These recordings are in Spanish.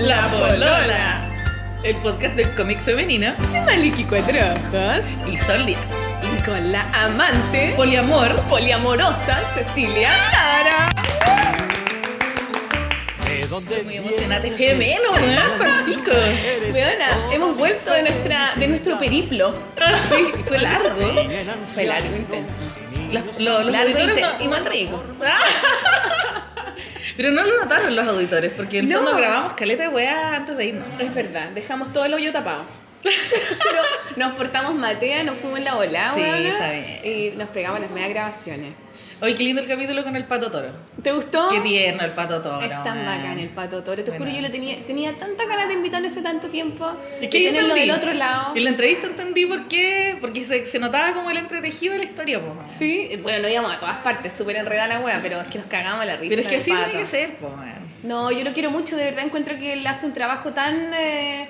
La Polola. El podcast del cómic femenino de Maliki Cuatro Ojos y Sol Díaz. y con la amante Poliamor. poliamorosa Cecilia Tara. Muy emocionante. Qué menos, weón. Pa'l pico. Weona, hemos vuelto de, nuestra, de nuestro periplo. Sí, fue largo. Fue largo, intenso. Los, lo- los Largo auditores inte- no- igual rico. Pero no lo notaron los auditores, porque en el No. fondo grabamos caleta de weá antes de irnos. Es verdad, dejamos todo el hoyo tapado. Pero nos portamos matea, nos fuimos en la ola, Sí, está bien. Y nos pegamos las medias grabaciones. Hoy qué lindo el capítulo con el pato toro. ¿Te gustó? Qué tierno el pato toro. Es tan bacán el pato toro. Te juro, Bueno. yo lo tenía, tenía tanta ganas de invitarlo hace tanto tiempo. Es que yo tenerlo del otro lado. En la entrevista entendí por qué, porque se, se notaba como el entretejido de la historia, po. Sí, bueno, no íbamos a todas partes, súper enredada la wea, pero es que nos cagamos la risa. Pero es que así el tiene pato. que ser, po, weón. No, yo lo quiero mucho, de verdad encuentro que él hace un trabajo tan. eh,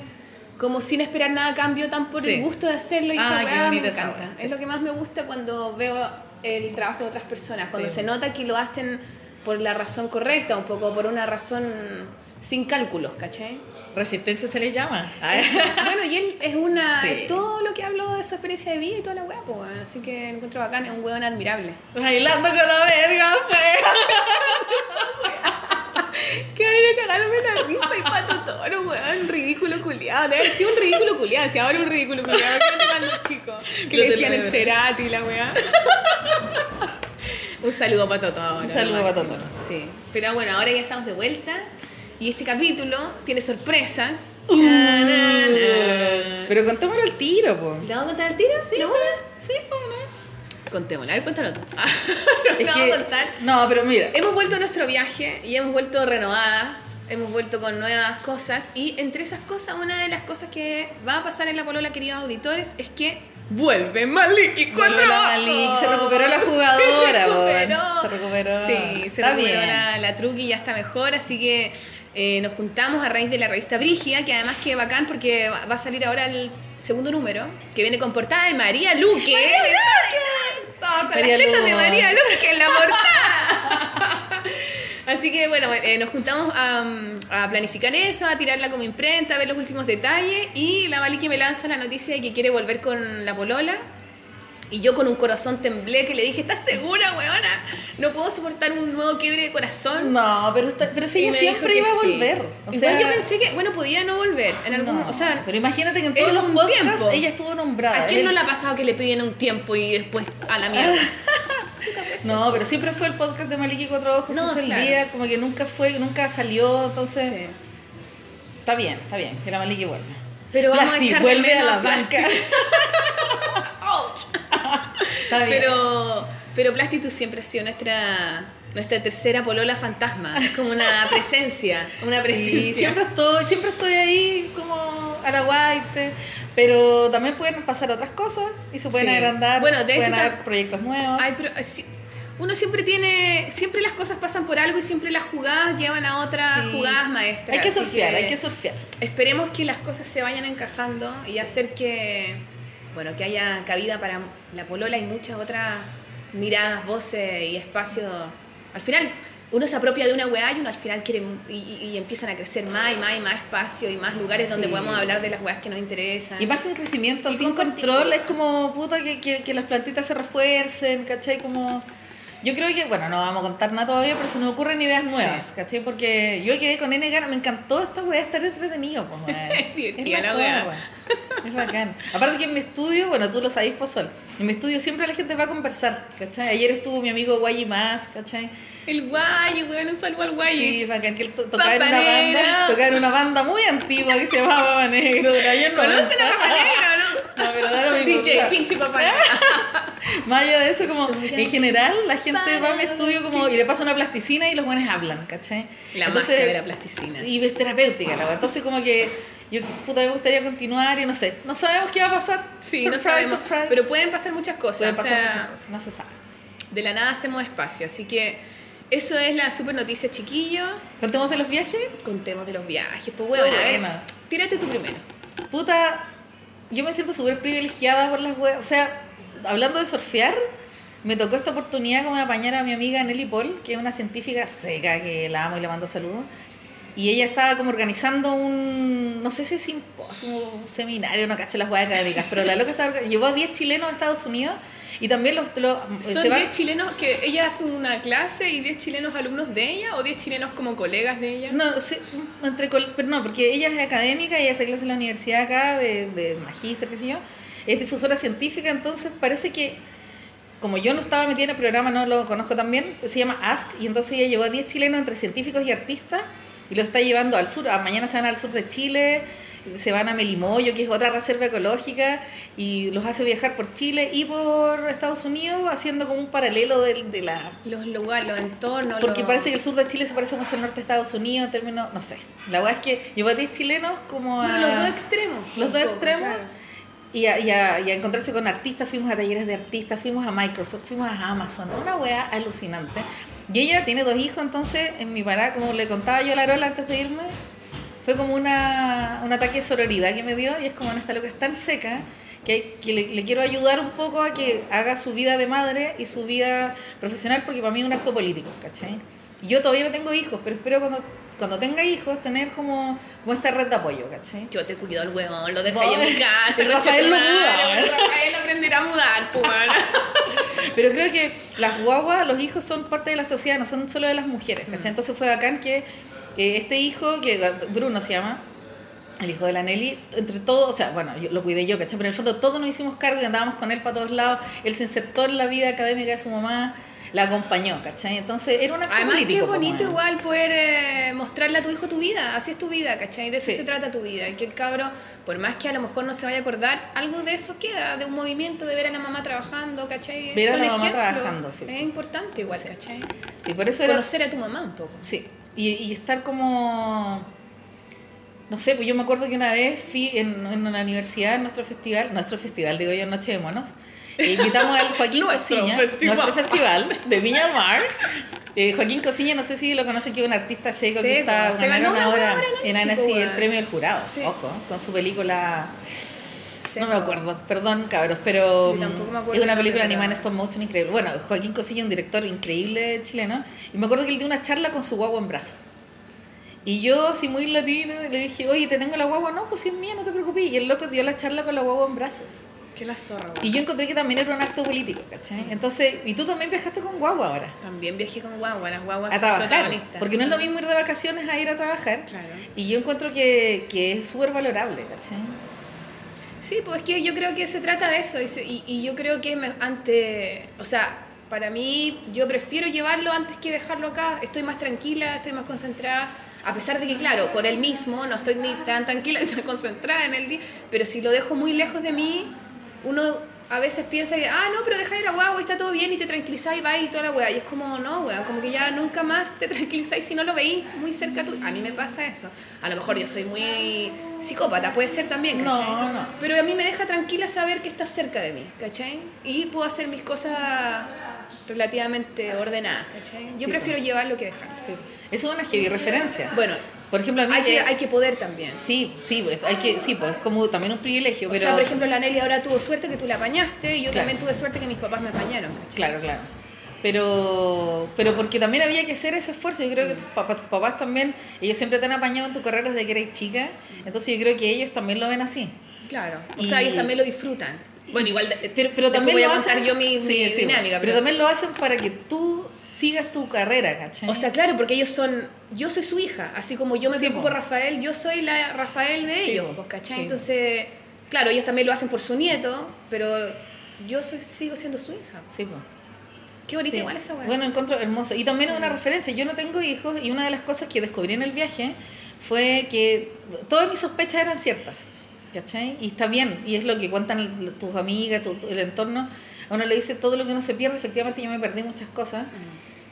como sin esperar nada a cambio, tan por Sí. el gusto de hacerlo y Ah, esa qué weá me encanta. sí. Es lo que más me gusta cuando veo el trabajo de otras personas, cuando Sí. se nota que lo hacen por la razón correcta, un poco por una razón sin cálculos, ¿cachai? Resistencia se le llama. Bueno, y él es una. Sí. es todo lo que habló de su experiencia de vida y toda la weá, pues. Así que encuentro bacán, es un weón admirable. Bailando con la verga, fea. Que ahora cagándome la risa y pato toro, weón. Ridículo culiado. Debe haber sido un ridículo culiado. Si ahora un ridículo culiado. ¿Qué cuando chico? Que Yo le decían el. Cerati la weá. un saludo para Pato Toro. Un saludo lo pa' máximo. Pato Sí. Pero bueno, ahora ya estamos de vuelta. Y este capítulo tiene sorpresas. Uh. Pero contémoslo al tiro, po. ¿Le vamos a contar el tiro? Sí, ¿De una? Sí, po, ¿no? Contémoslo. A ver, cuéntalo tú. Es que- vamos a contar. No, pero mira. Hemos vuelto a nuestro viaje y hemos vuelto renovadas, hemos vuelto con nuevas cosas y entre esas cosas, una de las cosas que va a pasar en la polola, queridos auditores, es que vuelve Maliki Vuelve cuatro ojos. se recuperó la jugadora, se recuperó. Se recuperó. Sí, se Está recuperó bien. la, la truqui ya está mejor, así que eh, nos juntamos a raíz de la revista Brigia, que además que bacán porque va a salir ahora el segundo número, que viene con portada de María Luque. Todo con María las tetas de Luque. María Luque en la portada. Así que bueno, eh, nos juntamos a, a planificar eso, a tirarla como imprenta, a ver los últimos detalles y la Maliki me lanza la noticia de que quiere volver con la polola. Y yo con un corazón temblé que le dije, ¿estás segura, weona? No puedo soportar un nuevo quiebre de corazón. No, pero, está- pero si ella siempre iba a que sí. volver. O Igual sea, yo pensé que, bueno, podía no volver en algún no, o sea, pero imagínate que en todos los un podcasts tiempo. ella estuvo nombrada. ¿a quién Él- no le ha pasado que le piden un tiempo y después a la mierda? No, pero siempre fue el podcast de Maliki Cuatro Ojos, No, el claro. día, como que nunca fue, nunca salió, entonces Sí. está bien, está bien, que la Maliki vuelva. Pero vamos Plasti a echar vuelve a la banca. Está bien. Pero, pero Plasti, tú siempre has sido nuestra, nuestra tercera polola fantasma. Es como una presencia, una Sí, presencia. siempre estoy, siempre estoy ahí como a la guaite, pero también pueden pasar otras cosas y se pueden Sí. agrandar, Bueno, de hecho, haber proyectos nuevos. Pero, eh, uno siempre tiene, siempre las cosas pasan por algo y siempre las jugadas llevan a otras Sí. jugadas maestras. hay que surfear, hay que surfear. Esperemos que las cosas se vayan encajando y hacer que, bueno, que haya cabida para la polola y muchas otras miradas, voces y espacios. Al final, uno se apropia de una weá y uno al final quiere y, y- empiezan a crecer más y más y más espacio y más lugares donde podemos hablar de las weas que nos interesan. Y más que un crecimiento Y sin con- control, es como puta que, que, que las plantitas se refuercen, ¿cachai? Como. Yo creo que, bueno, no vamos a contar nada todavía, pero se nos ocurren ideas nuevas, Sí. ¿cachai? Porque yo quedé con N ganas, me encantó esta weá, estar entretenido, pues. Divertida Es la weá. Es bacán. Aparte que en mi estudio, bueno, tú lo sabéis, pues, Sol, en mi estudio siempre la gente va a conversar, ¿cachai? Ayer estuvo mi amigo Guayi Más, ¿cachai? El guay, weón, un saludo al guay. Sí, bacán, que él to- tocaba en Papa una banda, tocaba en una banda muy antigua que se llamaba Papa Negro, ¿Conocen a Papá Negro, no? No, pero da lo mismo. DJ, pinche Papá Negro. Más allá de eso, como en general la gente para va a mi estudio como y le pasa una plasticina y los buenos hablan, ¿cachai? La magia de la plasticina. Y es terapéutica la. Entonces como que yo puta me gustaría continuar y no sé, no sabemos qué va a pasar. Sí, no Surprise, sabemos. surprise. Pero pueden pasar muchas cosas. Pueden o pasar sea, muchas cosas, no se sabe. De la nada hacemos espacio. Así que eso es la super noticia, chiquillo. ¿Contemos de los viajes? Contemos de los viajes. Pues, bueno, a ver, tírate tú primero. Puta, yo me siento súper privilegiada por las weas. O sea, hablando de surfear, me tocó esta oportunidad como de apañar a mi amiga Nelly Paul, que es una científica seca, que la amo y le mando saludos. y ella estaba como organizando un, no sé si es simposio, un seminario, no cacho las huevas académicas, pero la loca estaba, llevó a 10 chilenos a Estados Unidos y también los... los ¿Son se van- 10 chilenos que ella hace una clase y 10 chilenos alumnos de ella o 10 chilenos como colegas de ella? No, sí, entre, pero no, porque ella es académica, ella hace clases en la universidad acá, de, de magíster, qué sé yo, es difusora científica, entonces parece que, como yo no estaba metida en el programa, no lo conozco también, se llama Ask, y entonces ella llevó a 10 chilenos entre científicos y artistas, y lo está llevando al sur, a, mañana se van al sur de Chile, se van a Melimoyo, que es otra reserva ecológica, y los hace viajar por Chile y por Estados Unidos, haciendo como un paralelo de, de la Los lugares, los entornos. porque los- parece que el sur de Chile se parece mucho al norte de Estados Unidos en términos, no sé. La verdad es que llevó a 10 chilenos como a... Bueno, los dos extremos. los dos extremos. claro. Y a, y, a, y a encontrarse con artistas, fuimos a talleres de artistas, fuimos a Microsoft, fuimos a Amazon, una wea alucinante. Y ella tiene dos hijos, entonces en mi parada, como le contaba yo a la Rola antes de irme, fue como una, un ataque de sororidad que me dio y es como en esta lo que es tan seca que, que le, le quiero ayudar un poco a que haga su vida de madre y su vida profesional porque para mí es un acto político, ¿cachai? Yo todavía no tengo hijos, pero espero cuando, cuando tenga hijos tener como, como esta red de apoyo, ¿cachai? Yo te cuido el huevón, lo ahí en mi casa. el Rafael lo muda, el ¿eh? Rafael aprenderá a mudar, pues. Pero creo que las guaguas, los hijos son parte de la sociedad, no son solo de las mujeres, ¿cachai? Entonces fue bacán que eh, este hijo, que Bruno se llama, el hijo de la Nelly, entre todos, o sea, bueno, yo, lo cuidé yo, ¿cachai? Pero en el fondo todos nos hicimos cargo y andábamos con él para todos lados, él se insertó en la vida académica de su mamá, la acompañó, ¿cachai? Entonces era un acto Además que político. es bonito igual poder eh, mostrarle a tu hijo tu vida, así es tu vida, ¿cachai? De eso Sí. se trata tu vida, y que el cabro, por más que a lo mejor no se vaya a acordar, algo de eso queda, de un movimiento, de ver a la mamá trabajando, ¿cachai? Ver a Son la mamá ejemplos. trabajando, sí. Es importante igual, ¿cachai? Sí, por eso era Conocer a tu mamá un poco. Sí, y, y estar como... No sé, pues yo me acuerdo que una vez fui en, en una universidad, en nuestro festival, nuestro festival, digo yo, Noche de Monos, invitamos al Joaquín Cosiña, festival. nuestro festival de Viña del Mar. Eh, Joaquín Cosiña, no sé si lo conocen, que es un artista seco que Sí, está pues, se ganó una obra en Annecy, pues, el premio del jurado, Sí. ojo, con su película... No me acuerdo, perdón cabros, pero acuerdo es una película animada en stop motion increíble. Bueno, Joaquín Cosilla, un director increíble chileno, y me acuerdo que él dio una charla con su guagua en brazo. Y yo, así muy latino, le dije, oye, ¿te tengo la guagua? No, pues si es mía, no te preocupes. Y el loco dio la charla con la guagua en brazos. Que la zorra, Y yo encontré que también era un acto político, ¿cachai? Entonces, y tú también viajaste con guagua ahora, También viajé con guagua, las guaguas a son trabajar. Porque no es lo mismo ir de vacaciones a ir a trabajar. Claro. Y yo encuentro que, que es súper valorable, ¿cachai? Sí, pues es que yo creo que se trata de eso y, y, y yo creo que me, ante, o sea, para mí yo prefiero llevarlo antes que dejarlo acá, estoy más tranquila, estoy más concentrada, a pesar de que claro, con él mismo no estoy ni tan tranquila ni tan concentrada en el día, pero si lo dejo muy lejos de mí, uno a veces piensa que, ah, no, pero deja ir a guagua está todo bien y te tranquilizáis y va y toda la weá. Y es como, no, weá, como que ya nunca más te tranquilizáis si no lo veís muy cerca tuyo. A mí me pasa eso. A lo mejor yo soy muy psicópata, puede ser también, No, ¿cachai? no. Pero a mí me deja tranquila saber que estás cerca de mí, ¿cachai? Y puedo hacer mis cosas relativamente ordenadas, ¿cachai? Yo Sí, prefiero llevarlo que dejarlo. Sí. Eso es una heavy referencia. Bueno, por ejemplo, a mí hay que, que- hay que poder también. Sí, sí, pues, hay que, sí, pues es como también un privilegio, O pero... sea, por ejemplo, la Nelly ahora tuvo suerte que tú la apañaste y yo Claro. también tuve suerte que mis papás me apañaron, ¿cachai? Claro, claro. Pero, pero porque también había que hacer ese esfuerzo. Yo creo que tus papás, tus papás también, ellos siempre te han apañado en tu carrera desde que eres chica. Entonces yo creo que ellos también lo ven así. Claro. O Y- sea, ellos también lo disfrutan. Bueno, igual de- Pero, pero también voy a contar hacen- yo mi, Sí, mi sí, dinámica. Pero, también lo hacen para que tú sigas tu carrera, ¿cachai? O sea, claro, porque ellos son. Yo soy su hija, así como yo me Sí, preocupo po. por Rafael, yo soy la Rafael de ellos, pues. Entonces, claro, ellos también lo hacen por su nieto, pero yo soy, sigo siendo su hija. Sí, pues. Qué bonita igual esa weá. Bueno, encuentro hermoso. Y también es una referencia. Yo no tengo hijos y una de las cosas que descubrí en el viaje fue que todas mis sospechas eran ciertas. ¿Cachai? Y está bien. Y es lo que cuentan tus amigas, tu, tu- el entorno. A uno le dice todo lo que uno se pierde. Efectivamente, yo me perdí muchas cosas.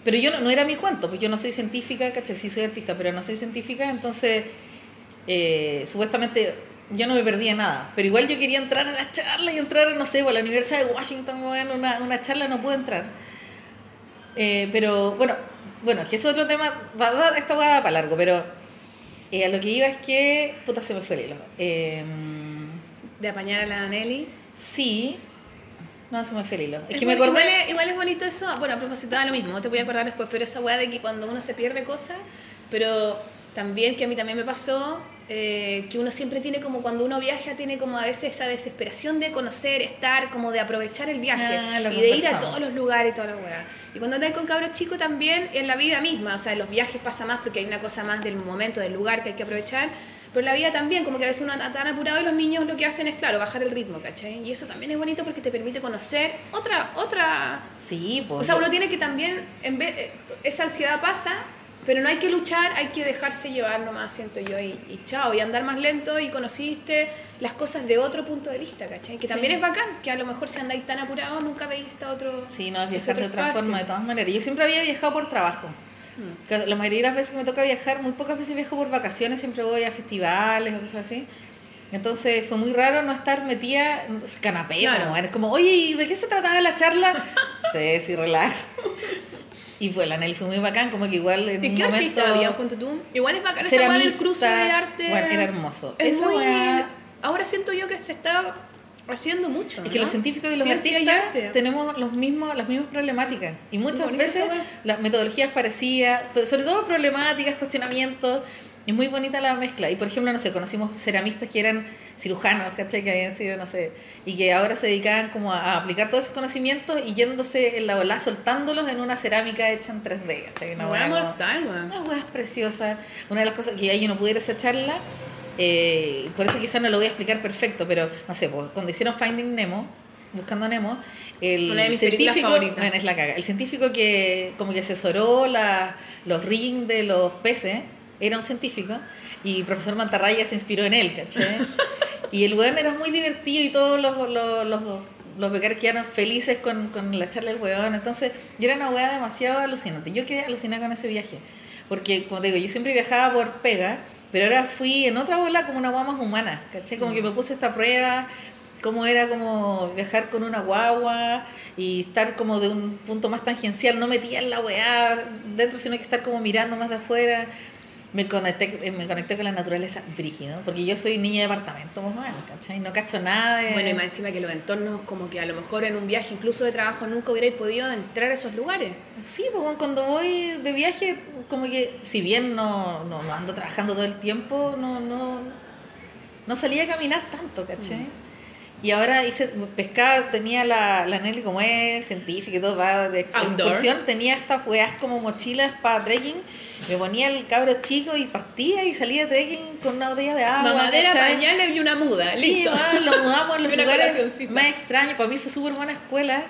Pero yo no, no era mi cuento, pues yo no soy científica, ¿cachai? Sí soy artista, pero no soy científica, entonces eh, supuestamente yo no me perdía nada. Pero igual yo quería entrar a la charla y entrar, no sé, pues, a la Universidad de Washington, weón, una, una charla no pude entrar. Eh, pero bueno, bueno, es que es otro tema, va a dar, esta va a dar para largo, pero eh, a lo que iba es que, puta, se me fue el hilo. Eh, De apañar a la Nelly. sí, no, se me fue el hilo. Es, Es que me boni- acordé... igual, es, igual es bonito eso. Bueno, a propósito, da lo mismo, te voy a acordar después, pero esa weá de que cuando uno se pierde cosas, pero también, que a mí también me pasó, eh, que uno siempre tiene como cuando uno viaja, tiene como a veces esa desesperación de conocer, estar, como de aprovechar el viaje Ah, y de ir a todos los lugares y todas las weas. Y cuando andas con cabros chicos también, en la vida misma, o sea, en los viajes pasa más porque hay una cosa más del momento, del lugar que hay que aprovechar, pero en la vida también, como que a veces uno está tan apurado y los niños lo que hacen es, claro, bajar el ritmo, ¿cachai? Y eso también es bonito porque te permite conocer otra, otra Sí, pues. o sea, uno tiene que también, en vez, esa ansiedad pasa, pero no hay que luchar, hay que dejarse llevar nomás, siento yo, y, y chao, y andar más lento y conociste las cosas de otro punto de vista, ¿cachai? Que también Sí. es bacán, que a lo mejor si andáis tan apurados nunca veis esta otro... Sí, no, es este viajar de otro otra espacio. forma, de todas maneras. Yo siempre había viajado por trabajo. Mm. La mayoría de las veces que me toca viajar, muy pocas veces viajo por vacaciones, siempre voy a festivales o cosas así. Entonces fue muy raro no estar metida canapé. Claro. como, como, oye, ¿y de qué se trataba la charla? sí, sí, relax. Y fue, la Nelly fue muy bacán, como que igual en ¿Y un qué momento... artista había, ponte tú? Igual es bacán esa del cruce de arte. Bueno, era hermoso. Es Esa muy... Ahora siento yo que se está haciendo mucho, Es que ¿no? los científicos y los Ciencia artistas tenemos los mismos, las mismas problemáticas. Y muchas veces las metodologías parecidas, pero sobre todo problemáticas, cuestionamientos. Es muy bonita la mezcla. Y por ejemplo, no sé, conocimos ceramistas que eran cirujanos, ¿cachai? Que habían sido, no sé, y que ahora se dedicaban como a, aplicar todos esos conocimientos y yéndose en la ola, soltándolos en una cerámica hecha en 3D, ¿cachai? Una como- mortal, weón. una hueá preciosa. Una de las cosas que ahí yo no pudiera esa charla, eh, por eso quizás no lo voy a explicar perfecto, pero no sé, pues, cuando hicieron Finding Nemo, buscando a Nemo, el Una de mis científico, bueno, es la caga, el científico que como que asesoró la, los rigging de los peces, era un científico, y profesor Mantarraya se inspiró en él, ¿cachai? y el weón era muy divertido y todos los, los, los, los becarios quedaron felices con, con la charla del weón, entonces, y era una weá demasiado alucinante. Yo quedé alucinada con ese viaje, porque como te digo, yo siempre viajaba por pega, pero ahora fui en otra bola como una guagua más humana, ¿cachai? Como que me puse esta prueba, cómo era como viajar con una guagua y estar como de un punto más tangencial, no metía en la weá dentro, sino que estar como mirando más de afuera. Me conecté, eh, me conecté con la naturaleza brígido, porque yo soy niña de departamento, más o menos, ¿cachai? No cacho nada de... Bueno, y más encima que los entornos, como que a lo mejor en un viaje, incluso de trabajo, nunca hubierais podido entrar a esos lugares. Sí, pues bueno, cuando voy de viaje, como que si bien no, no, no ando trabajando todo el tiempo, no, no, no salía a caminar tanto, ¿cachai? Y ahora hice, pescaba, tenía la, la Nelly como es científica y todo, va de Outdoor. excursión, tenía estas weas como mochilas para trekking, me ponía el cabro chico y partía y salía de trekking con una botella de agua. Mamadera, pañales y una muda, Sí, listo. lo mudamos en los lugares más extraños. Para mí fue súper buena escuela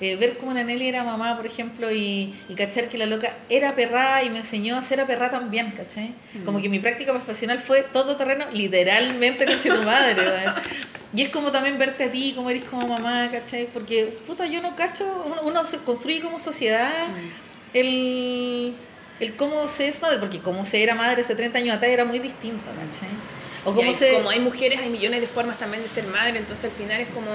eh, ver cómo la Nelly era mamá, por ejemplo, y, y cachar que la loca era perra y me enseñó a ser a perra también, ¿cachai? Mm. Como que mi práctica profesional fue todo terreno, literalmente, ¿cachai? Tu madre. Y es como también verte a ti, como eres como mamá, ¿cachai? Porque, puta, yo no cacho, uno, uno se construye como sociedad Mm. el, el cómo se es madre, porque como se era madre hace 30 años atrás era muy distinto, ¿cachai? O cómo hay- se... Como hay mujeres, hay millones de formas también de ser madre, entonces al final es como,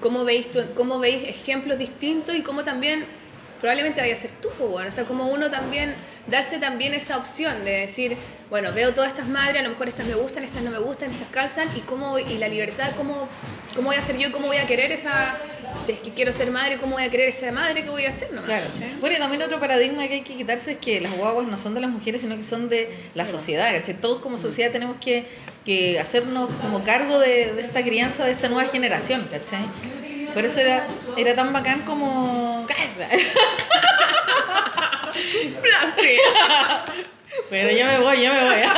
cómo veis, tu- cómo veis ejemplos distintos y cómo también probablemente vaya a ser tú, pues, bueno, o sea, como uno también, darse también esa opción de decir, bueno, veo todas estas madres, a lo mejor estas me gustan, estas no me gustan, estas calzan, y cómo, y la libertad, cómo, cómo voy a ser yo, cómo voy a querer esa, si es que quiero ser madre, cómo voy a querer esa madre, qué voy a hacer, nomás, Claro. Bueno, y también otro paradigma que hay que quitarse es que las guaguas no son de las mujeres, sino que son de la sociedad. ¿cachai? Todos como sociedad tenemos que, que hacernos como cargo de, de esta crianza, de esta nueva generación, ¿cachai? Por eso era, era tan bacán como... Pero yo me voy, yo me voy.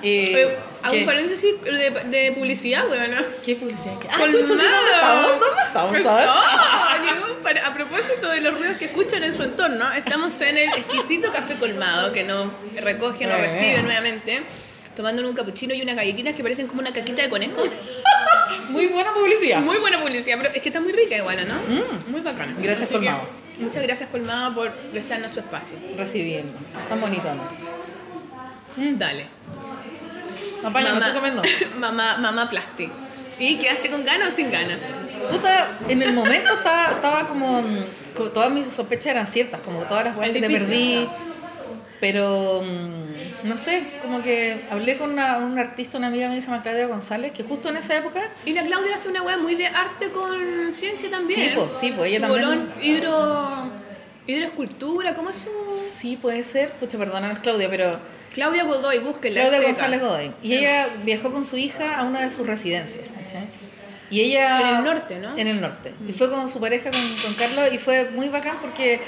Eh, Oye, Hago ¿qué? un paréntesis de, de publicidad, weón, ¿no? ¿Qué publicidad? Ah, chucho, ¿sí? ¿dónde estamos? ¿Dónde estamos? No, para- a propósito de los ruidos que escuchan en su entorno, estamos en el exquisito café colmado que nos recoge, nos Eh. recibe nuevamente, tomando un capuchino y unas galletitas que parecen como una caquita de conejo. Muy buena publicidad. Muy buena publicidad, pero es que está muy rica igual, ¿no? Mm. Muy bacana. Gracias, Colmado. Muchas gracias Colmado por prestarnos su espacio. Recibiendo. Tan bonito, ¿no? Dale. Papá, me estoy comiendo. mamá, mamá plastic. ¿Y quedaste con ganas o sin ganas? Puta, en el momento estaba, estaba como, mm, como Todas mis sospechas eran ciertas, como todas las Es que te difícil. Pero, mm, no sé, como que hablé con una, una artista, una amiga mía que se llama Claudia González, que justo en esa época. Y la Claudia hace una wea muy de arte con ciencia también. Sí, po, sí, po, ella Su también- bolón hidro... Hidroescultura, ¿cómo es su...? Sí, puede ser. Pucha, perdónanos, Claudia, pero... Claudia Godoy, búsquenla. Claudia seca. González Godoy. Y ella viajó con su hija a una de sus residencias, ¿cachai? Y ella... En el norte, ¿no? En el norte. Y fue con su pareja, con, con Carlos, y fue muy bacán porque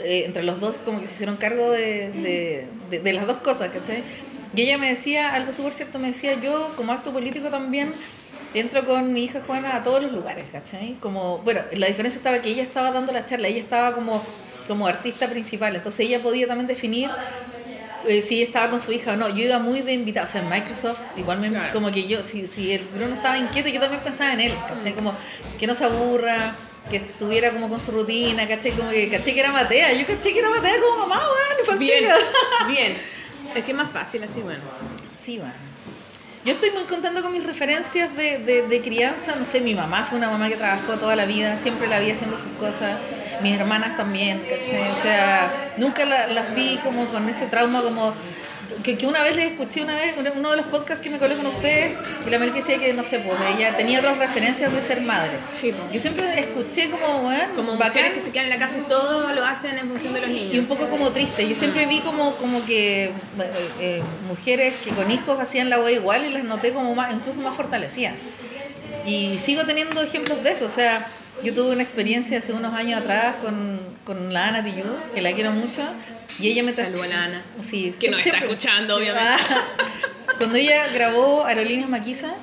eh, entre los dos como que se hicieron cargo de, de, de- de las dos cosas, ¿cachai? Y ella me decía, algo súper cierto, me decía, yo como acto político también entro con mi hija Juana a todos los lugares, ¿cachai? Como, bueno, la diferencia estaba que ella estaba dando la charla, ella estaba como, como artista principal, entonces ella podía también definir eh, si estaba con su hija o no. Yo iba muy de invitada, o sea, en Microsoft, igual me, Claro. como que yo, si, si el Bruno estaba inquieto, yo también pensaba en él, ¿cachai? Como que no se aburra, que estuviera como con su rutina, ¿cachai? Como que caché que era Matea, yo caché que era Matea como mamá, weón, Bien, bien. Es que es más fácil así, bueno. Sí, bueno. Yo estoy muy contenta con mis referencias de, de, de crianza. No sé, mi mamá fue una mamá que trabajó toda la vida, siempre la vi haciendo sus cosas. Mis hermanas también, ¿cachai? O sea, nunca la- las vi como con ese trauma, como que, que una vez les escuché, una vez, uno- uno de los podcasts que me colé con ustedes, y la Mel que decía que, no sé, pues ella tenía otras referencias de ser madre. Sí. Yo siempre escuché como, bueno, Como mujeres que se quedan en la casa y todo lo hacen en función de los niños. y un poco como triste. Yo siempre vi como, como que eh, eh, mujeres que con hijos hacían la wea igual y las noté como más, incluso más fortalecidas. Y sigo teniendo ejemplos de eso. O sea, yo tuve una experiencia hace unos años atrás con, con la Ana Tijoux, que la quiero mucho. Y ella me trajo. Saluda a la Ana. Sí, Que nos está escuchando, obviamente. Cuando ella grabó Aerolíneas Maquisa,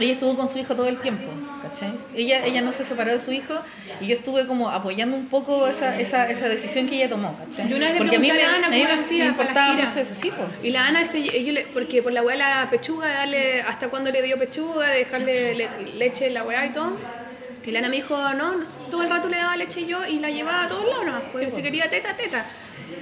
ella estuvo con su hijo todo el tiempo, ¿cachai? Ella, ella no se separó de su hijo y yo estuve como apoyando un poco esa, esa, esa decisión que ella tomó, ¿cachai? Yo una vez Porque a mí pregunté me, a Ana a cómo me- hacía me para la importaba mucho eso, sí, pues. Y la Ana, ese- yo le- porque por la weá la pechuga, darle, hasta cuando le dio pechuga, de dejarle le- leche en la weá y todo. Y la Ana me dijo, no, todo el rato le daba leche yo y la llevaba a todos lados, nomás, porque Sí, si po. quería teta, teta.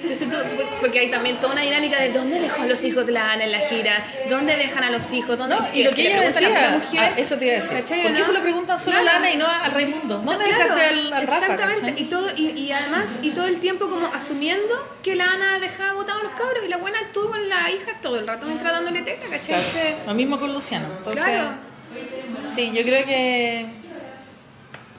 Entonces tú, porque hay también toda una dinámica de dónde dejó a los hijos la Ana en la gira, dónde dejan a los hijos, dónde No, y lo si que le ella preguntan a la decía, mujer, ah, eso te iba a decir. ¿cachai, ¿Por qué no? eso le preguntan solo a la Claro. Ana y no al Raimundo? ¿Dónde No, claro, dejaste al, al Rafa? Exactamente, cachai? y, todo, y, y además, y todo el tiempo como asumiendo que la Ana dejaba botados a los cabros y la buena estuvo con la hija todo el rato mientras dándole teta, ¿cachai? Claro, Lo mismo con Luciano. Entonces, Claro. sí, yo creo que,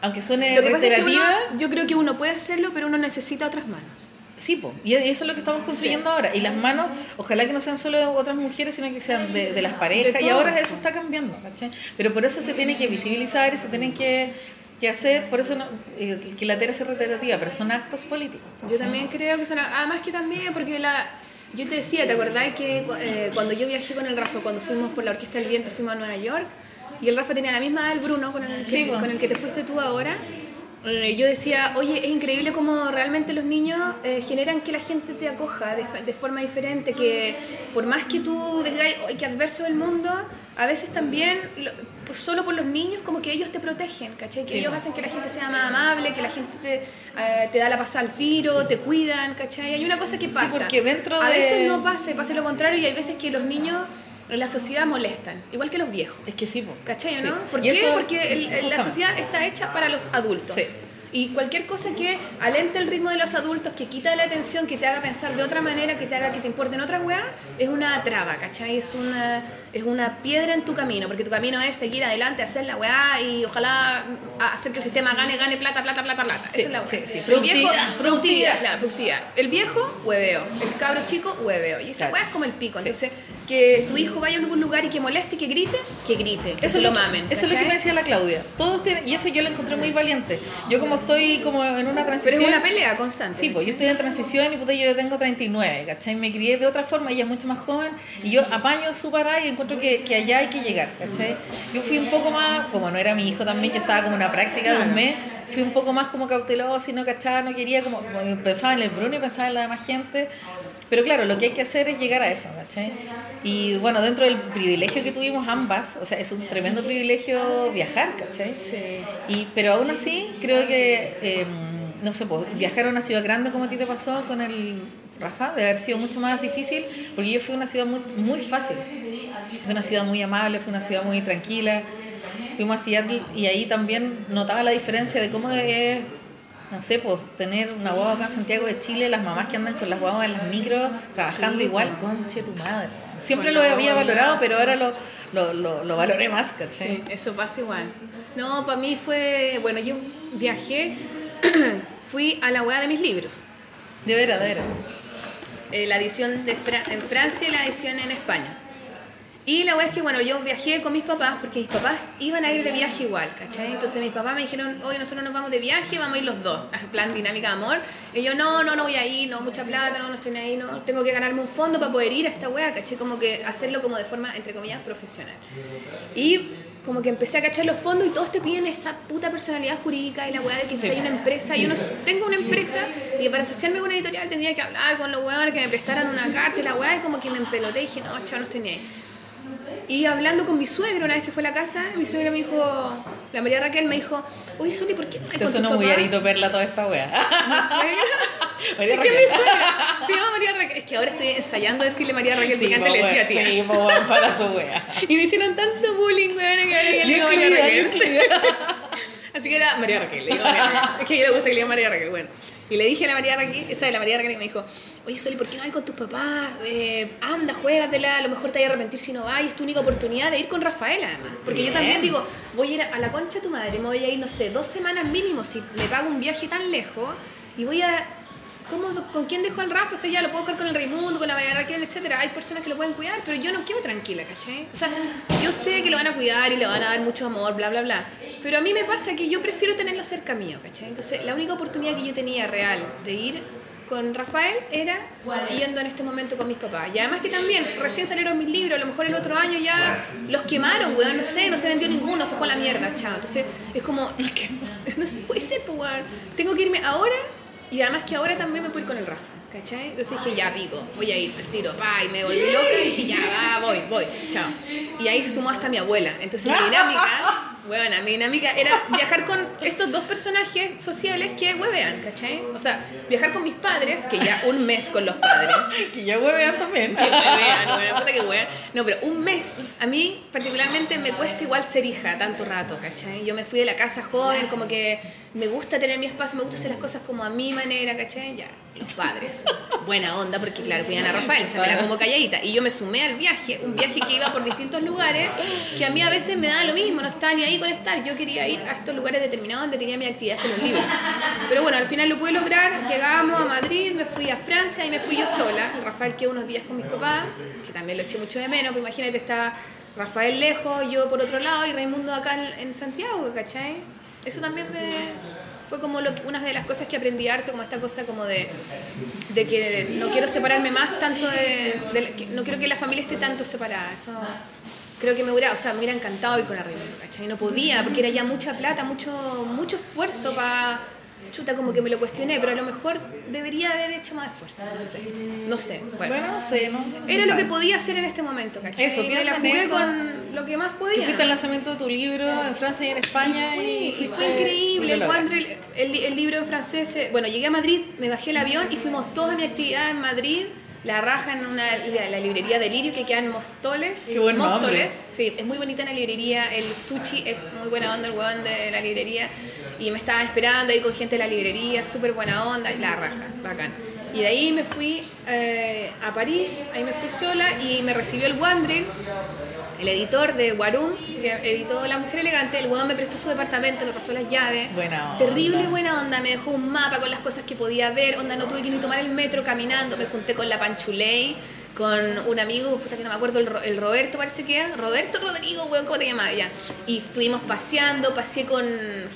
aunque suene es que reiterativa, uno- yo creo que uno puede hacerlo, pero uno necesita otras manos. Sí, po. y eso es lo que estamos construyendo ahora. Y las manos, ojalá que no sean solo otras mujeres, sino que sean de, de las parejas. De y ahora eso está cambiando, ¿cachai? Pero por eso se tiene que visibilizar y se tienen que, que hacer, por eso no, eh, que la tele es reiterativa, pero son actos políticos. Yo también creo que son. Además que también, porque la. Yo te decía, ¿te acordás que eh, cuando yo viajé con el Rafa, cuando fuimos por la Orquesta del Viento, fuimos a Nueva York, y el Rafa tenía la misma edad del Bruno, con el, que, Sí, po. con el que te fuiste tú ahora? eh, yo decía, oye, es increíble cómo realmente los niños eh, generan que la gente te acoja de, de forma diferente, que por más que tú digas, "Ay, qué adverso el mundo, a veces también, lo- pues solo por los niños, como que ellos te protegen, ¿cachai? Que Sí, ellos hacen que la gente sea más amable, que la gente te, eh, te da la pasada al tiro, te cuidan, ¿cachai? Hay una cosa que Sí, pasa. porque dentro A de- veces no pasa, pasa lo contrario, y hay veces que los niños en la sociedad molestan, igual que los viejos. Es que sí, po. ¿Cachai, Sí. no? ¿Por Y qué? eso- Porque el- la sociedad está hecha para los adultos. Sí. Y cualquier cosa que alente el ritmo de los adultos, que quita la atención, que te haga pensar de otra manera, que te haga que te importen otras weas, es una traba, ¿cachai? Es una, es una piedra en tu camino, porque tu camino es seguir adelante, hacer la weá y ojalá hacer que el sistema gane, gane plata, plata, plata, plata. Sí, Esa es la weá. sí, sí. El Productividad, viejo, productividad. productividad, claro, productividad. El viejo, hueveo. El cabro chico, hueveo. Y esa Claro. weá es como el pico. Entonces, que tu hijo vaya a algún lugar y que moleste, que grite, que grite. Que Eso se lo mamen. Eso es lo que me decía la Claudia. Todos tienen, y eso yo lo encontré muy valiente. Yo como estoy como en una Pero transición. es una pelea constante. Sí, pues yo estoy en transición y puta, yo tengo 39, ¿cachai? Me crié de otra forma, ella es mucho más joven y yo apaño su parada y encuentro que, que allá hay que llegar, ¿cachai? Yo fui un poco más, como no era mi hijo también, yo estaba como en una práctica de un mes, fui un poco más como cauteloso y no cachaba, no quería, como pensaba en el Bruno y pensaba en la demás gente. Pero claro, lo que hay que hacer es llegar a eso, ¿cachai? Y bueno, dentro del privilegio que tuvimos ambas, o sea, es un tremendo privilegio viajar, ¿cachai? Sí. Y, pero aún así, creo que, eh, no sé, pues, viajar a una ciudad grande como a ti te pasó con el Rafa, debe haber sido mucho más difícil, porque yo fui a una ciudad muy, muy fácil. Fue una ciudad muy amable, fue una ciudad muy tranquila. Fuimos a Seattle y ahí también notaba la diferencia de cómo es, no sé, pues tener una guagua acá en Santiago de Chile, las mamás que andan con las guaguas en las micros, trabajando Sí, igual, po. conche tu madre. Siempre lo había valorado, pero ahora lo, lo, lo, lo valoré más, ¿cachai? Sí, eso pasa igual. No, para mí fue, bueno, yo viajé, fui a la weá de mis libros. De veras, de veras. Eh, la edición de Fra- en Francia y la edición en España. Y la weá es que, bueno, yo viajé con mis papás porque mis papás iban a ir de viaje igual, ¿cachai? Entonces mis papás me dijeron, oye, nosotros nos vamos de viaje, vamos a ir los dos, en plan dinámica de amor. Y yo, no, no, no voy a ir, no, mucha plata, no, no estoy ahí, no, tengo que ganarme un fondo para poder ir a esta weá, ¿cachai? Como que hacerlo como de forma, entre comillas, profesional. Y como que empecé a cachar los fondos y todos te piden esa puta personalidad jurídica y la weá de que si hay una empresa, yo no tengo una empresa y para asociarme con una editorial tendría que hablar con los weones que me prestaran una carta y la weá y como que me empeloté y dije, no, chaval, no estoy ni ahí. Y hablando con mi suegro, una vez que fue a la casa, mi suegra me dijo, la María Raquel me dijo, oye, Suli, ¿por qué no hay Te sonó muy papá?" arito perla toda esta wea. Mi suegra. María es que mi Raquel. suegra se llama María Raquel. Es que ahora estoy ensayando decirle María Raquel porque Sí, antes po, le decía wea. tía. Sí, po, para tu wea. Y me hicieron tanto bullying, weón, que ahora ya le digo María Raquel. yo. Así que era María Raquel, le digo. Es que ella le gusta que le diga María Raquel, bueno. Y le dije a la María Raquel, esa de la María Raquel, y me dijo, oye, Soli, ¿por qué no vas con tus papás? Eh, anda, juégatela, a lo mejor te vas a arrepentir si no vas, y es tu única oportunidad de ir con Rafael, además. Porque yo también digo, voy a ir a la concha de tu madre, me voy a ir, no sé, dos semanas mínimo, si me pago un viaje tan lejos, y voy a... ¿Cómo, ¿Con quién dejo al Rafa? O sea, ya lo puedo dejar con el Raimundo, con la María Raquel, etcétera. Hay personas que lo pueden cuidar, pero yo no quiero tranquila, ¿cachai? O sea, yo sé que lo van a cuidar y le van a dar mucho amor, bla, bla, bla. Pero a mí me pasa que yo prefiero tenerlo cerca mío, ¿cachai? Entonces, la única oportunidad que yo tenía real de ir con Rafael era yendo en este momento con mis papás. Y además que también, recién salieron mis libros, a lo mejor el otro año ya los quemaron, weón, no sé, no se vendió ninguno, se fue a la mierda, chao. Entonces, es como, no sé, puede ser, pues, weón. Tengo que irme ahora y además que ahora también me puedo ir con el Rafa, ¿cachai? Entonces dije, ya, pico, voy a ir al tiro, pa, y me volví loca y dije, ya, va, voy, voy, chao. Y ahí se sumó hasta mi abuela. Entonces mi dinámica, bueno, mi dinámica era viajar con estos dos personajes sociales que huevean, ¿cachai? O sea, viajar con mis padres, que ya un mes con los padres, Que ya huevean también. que huevean, bueno, puta que huevean. No, pero un mes, a mí particularmente me cuesta igual ser hija tanto rato, ¿cachai? Yo me fui de la casa joven, como que me gusta tener mi espacio, me gusta hacer las cosas como a mi manera, ¿cachai? Ya, los padres. Buena onda, porque claro, cuidan a Rafael, se me la como calladita. Y yo me sumé al viaje, un viaje que iba por distintos lugares, que a mí a veces me da lo mismo, no estaba ni ahí con estar. Yo quería ir a estos lugares determinados donde tenía mi actividad con los libros. Pero bueno, al final lo pude lograr, llegamos a Madrid, me fui a Francia y me fui yo sola. El Rafael quedó unos días con mis papás, que también lo eché mucho de menos, pues imagínate, estaba Rafael lejos, yo por otro lado y Raimundo acá en, Santiago, ¿cachai? Eso también me... Fue como lo que- una de las cosas que aprendí harto, como esta cosa como de, que no quiero separarme más tanto de... de no quiero que la familia esté tanto separada. Eso creo que me hubiera, o sea, me hubiera encantado ir con la Raimundo, ¿cachai? No podía, porque era ya mucha plata, mucho, mucho esfuerzo para... Chuta, como que me lo cuestioné, pero a lo mejor debería haber hecho más esfuerzo, no sé. No sé, bueno. Bueno, no sé, ¿no? No Era lo que podía hacer en este momento, ¿cachai? Eso, me la jugué eso. con lo que más podía. Que fuiste al lanzamiento de tu libro en Francia y en España. Y y fue increíble. El, el, el libro en francés. eh, Bueno, llegué a Madrid, me bajé el avión y fuimos todos a mi actividad en Madrid. La raja en una, la, la librería Delirio que queda en Móstoles. Qué buen nombre. Móstoles. Sí, es muy bonita la librería. El sushi es muy buena onda, el huevón de la librería. Y me estaban esperando ahí con gente de la librería, súper buena onda. y La raja, bacán. Y de ahí me fui eh, a París, ahí me fui sola y me recibió el Wandrel el editor de Warum, que editó La Mujer Elegante, el huevón me prestó su departamento, me pasó las llaves. Buena onda. Terrible buena onda, me dejó un mapa con las cosas que podía ver, onda, no tuve que ni tomar el metro caminando, me junté con la Panchuley, con un amigo, puta que no me acuerdo, el, el Roberto parece que era, Roberto Rodrigo, weón, ¿cómo te llamabas? Ya. Y estuvimos paseando, pasé con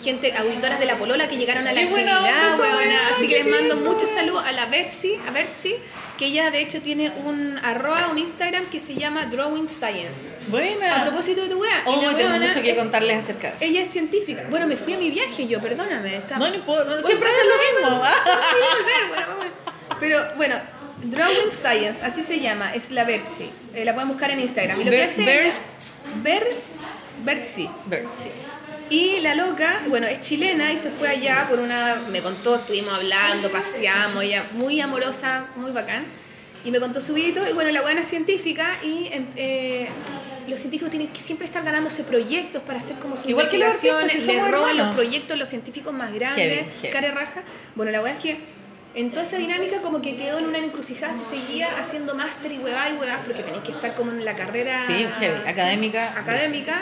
gente, auditoras de la Polola que llegaron a la Qué buena actividad, weona. weá, así que les mando muchos saludos a la Betsy, a Betsy, que ella de hecho tiene un arroba, un Instagram que se llama Drawing Science. Buena. A propósito de tu weá. Oh, tengo weona mucho que es- contarles acerca de eso. Ella es científica. Bueno, me fui a mi viaje yo, perdóname. está- No, no importa, Bueno, siempre pero es lo mismo. vamos volver, bueno, vamos Pero bueno, Drawing Science, así se llama, es la Bertzi. Eh, la pueden buscar en Instagram. Y lo que Ber- hace Bertz. Bertz, Bertzi. Sí. Y la loca, bueno, es chilena y se fue allá por una, me contó, estuvimos hablando, paseamos, ella muy amorosa, muy bacán. Y me contó su vida y bueno, la buena es científica y em, eh, los científicos tienen que siempre estar ganándose proyectos para hacer como sus Igual que los artistas, si somos roban los proyectos los científicos más grandes, Heavy, heavy. care raja. Bueno, la buena es que en toda esa dinámica como que quedó en una encrucijada, se seguía haciendo máster y huevá y huevá, porque tenéis que estar como en la carrera Sí, heavy, académica. académica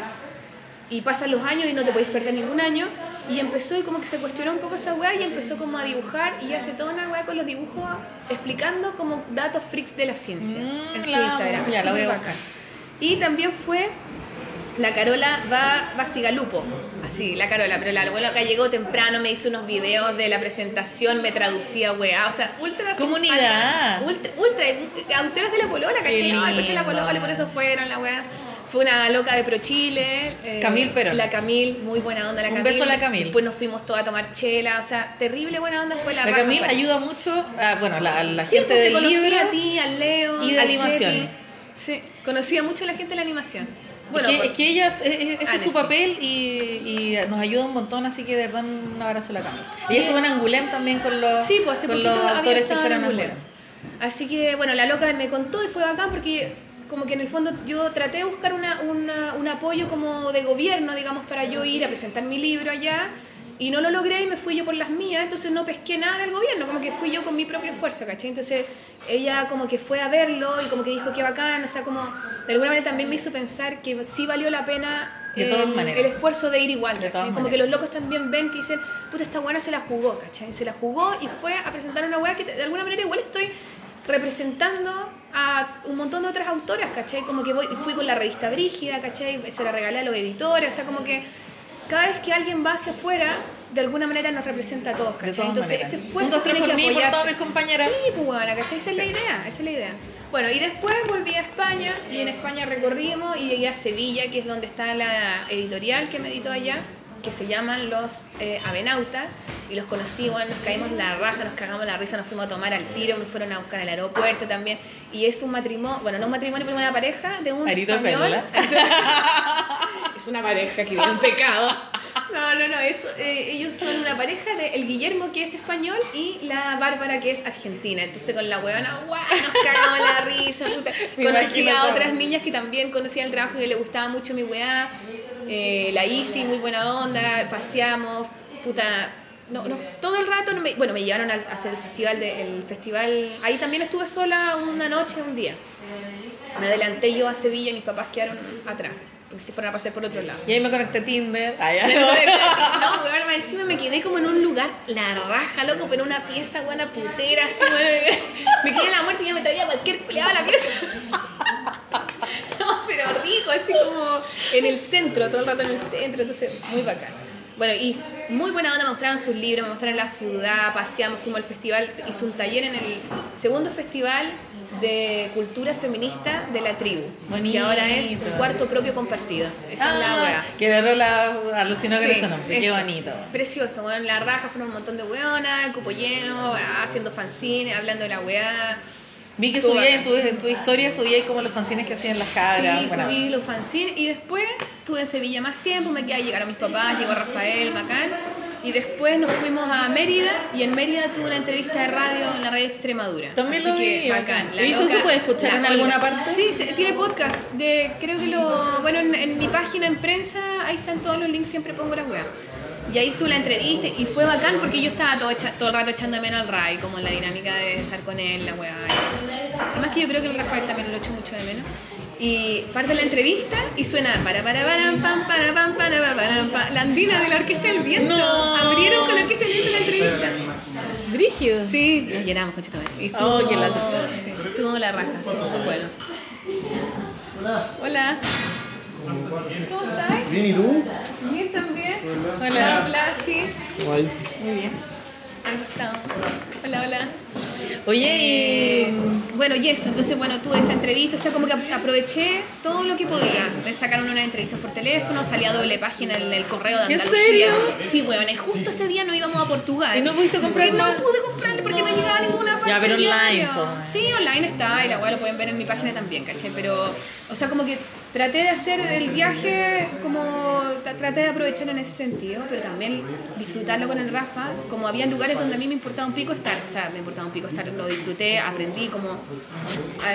y pasan los años y no te podéis perder ningún año Y empezó y como que se cuestionó un poco esa weá y empezó como a dibujar y hace toda una weá con los dibujos explicando como datos freaks de la ciencia Mm, en su la- Instagram. ya, Es la voy a. Y también fue la Carola va, va Sigalupo. Así, la Carola. Pero la abuela acá llegó temprano, me hizo unos videos de la presentación, me traducía, weá. O sea, ultra Comunidad. Ultra, ultra, autoras de la polola, ¿cachai? Ay, coche la polola, por eso fueron la weá. Fue una loca de Pro Chile. eh, Camil Perón. La Camil, muy buena onda la Un Camil. beso a la Camil. Después nos fuimos todas a tomar chela. O sea, terrible buena onda fue la La Camil parece. ayuda mucho a, bueno, la, la Sí, gente pues, te del libro. a ti, al Leo, y de al animación. Chepi. Sí, conocía mucho a la gente de la animación. Bueno, es, que, por- es que ella, eh, eh, ese Ah, es su sí. papel y, y nos ayuda un montón, así que de verdad un abrazo a la Camil. Ella estuvo en Angulem también con los, Sí, pues con los había autores que fueron a Angulem. Angulem. Así que, bueno, la loca me contó y fue bacán porque como que en el fondo yo traté de buscar una, una- un apoyo como de gobierno, digamos, para yo ir a presentar mi libro allá y no lo logré y me fui yo por las mías, entonces no pesqué nada del gobierno, como que fui yo con mi propio esfuerzo, ¿cachai? Entonces ella como que fue a verlo y como que dijo que bacán, o sea, como de alguna manera también me hizo pensar que sí valió la pena De todas el- esfuerzo de ir igual, De ¿cachai? Como que los locos también ven que dicen, puta, esta buena se la jugó, ¿cachai? Se la jugó y fue a presentar una weá que de alguna manera igual estoy representando a un montón de otras autoras, ¿cachai? Como que voy, fui con la revista Brígida, ¿cachai? Se la regalé a los editores, o sea, como que cada vez que alguien va hacia afuera, de alguna manera nos representa a todos, ¿cachai? Entonces maneras. ese esfuerzo tiene que por mí por apoyarse. todas mis compañeras. Sí, pues bueno, ¿cachai? Esa es la idea, esa es la idea. Bueno, y después volví a España y en España recorrimos y llegué a Sevilla, que es donde está la editorial que me editó allá, que se llaman Los eh, Avenautas, y los conocí, bueno, nos caímos la raja, nos cagamos la risa, nos fuimos a tomar al tiro, me fueron a buscar al aeropuerto también, y es un matrimonio, bueno, no un matrimonio, pero una pareja de un español. Es una pareja que vive un pecado. No, no, no, es, eh, ellos son una pareja de el Guillermo que es español y la Bárbara que es argentina. Entonces con la huevona, ¡guau! Nos cagamos la risa, puta. Conocí a otras niñas que también conocían el trabajo que le gustaba mucho mi weá. Eh, la Isi, muy buena onda, paseamos, puta. No, no, todo el rato, no me- bueno, me llevaron al- a hacer el festival, de, el festival, ahí también estuve sola una noche, un día. Me adelanté yo a Sevilla y mis papás quedaron atrás, porque se fueron a pasar por otro lado. Y ahí me conecté a Tinder. Ah, ya. No, más encima me quedé como en un lugar, la raja, loco, pero una pieza, buena putera, así, weón. Me quedé en la muerte y ya me traía cualquier culiada a la pieza. Pero rico, así como en el centro, todo el rato en el centro, entonces muy bacán. Bueno, y muy buena onda, me mostraron sus libros, me mostraron la ciudad, paseamos, fuimos al festival, hice un taller en el segundo festival de cultura feminista de la tribu, que ahora es un Bonito. cuarto propio compartido. Esa es la Ah, weá. que verlo la alucinó Sí, ese nombre. Qué eso. bonito. Precioso, weón. La raja fueron un montón de weonas, el cupo lleno, haciendo fanzines, hablando de la weá. Vi que subía en tu, en tu historia, subía ahí como los fanzines que hacían las cabras. Sí, bueno. subí los fanzines y después estuve en Sevilla más tiempo, me quedé, llegaron mis papás, llegó Rafael, Macán. Y después nos fuimos a Mérida y en Mérida tuve una entrevista de radio en la radio Extremadura. También Así lo que vi, bacán. bacán. La ¿Y eso loca- se puede escuchar en alguna parte? Sí, se- tiene podcast. De, creo que lo. Bueno, en, en mi página en prensa, ahí están todos los links, siempre pongo las weas. Y ahí estuvo la entrevista y fue bacán porque yo estaba todo, echa- todo el rato echando de menos al Ray, como la dinámica de estar con él, la weá. Además que yo creo que el Rafael también lo echo mucho de menos. Y parte la entrevista y suena para para para pam para pam para para para pam. La andina de la Orquesta del Viento. No. Abrieron con la Orquesta del Viento la entrevista. Brígido. Sí, nos llenamos, conchito. Y estuvo, Oh, lata. sí, estuvo la raja, estuvo bueno. Hola. ¿Cómo estás? Bien, ¿y tú? Bien también. Hola. Hola, sí. Guay. Muy bien. Hola, hola. Oye, Eh, y. bueno, y eso, entonces, bueno, tuve esa entrevista, o sea, como que aproveché todo lo que podía. Me sacaron unas entrevistas por teléfono, salía a doble página en el correo de ¿En Andalucía. serio? Sí, weón, y justo ese día no íbamos a Portugal. ¿Y no pudiste comprar no pude comprarle porque no llegaba a ninguna parte. Ya, pero del online. Sí, online está, y la weá lo pueden ver en mi página también, ¿caché? Pero, o sea, como que traté de hacer el viaje como. tra- Traté de aprovecharlo en ese sentido, pero también disfrutarlo con el Rafa. Como había lugares donde a mí me importaba un pico estar, o sea, me importaba un pico estar, lo disfruté, aprendí, como.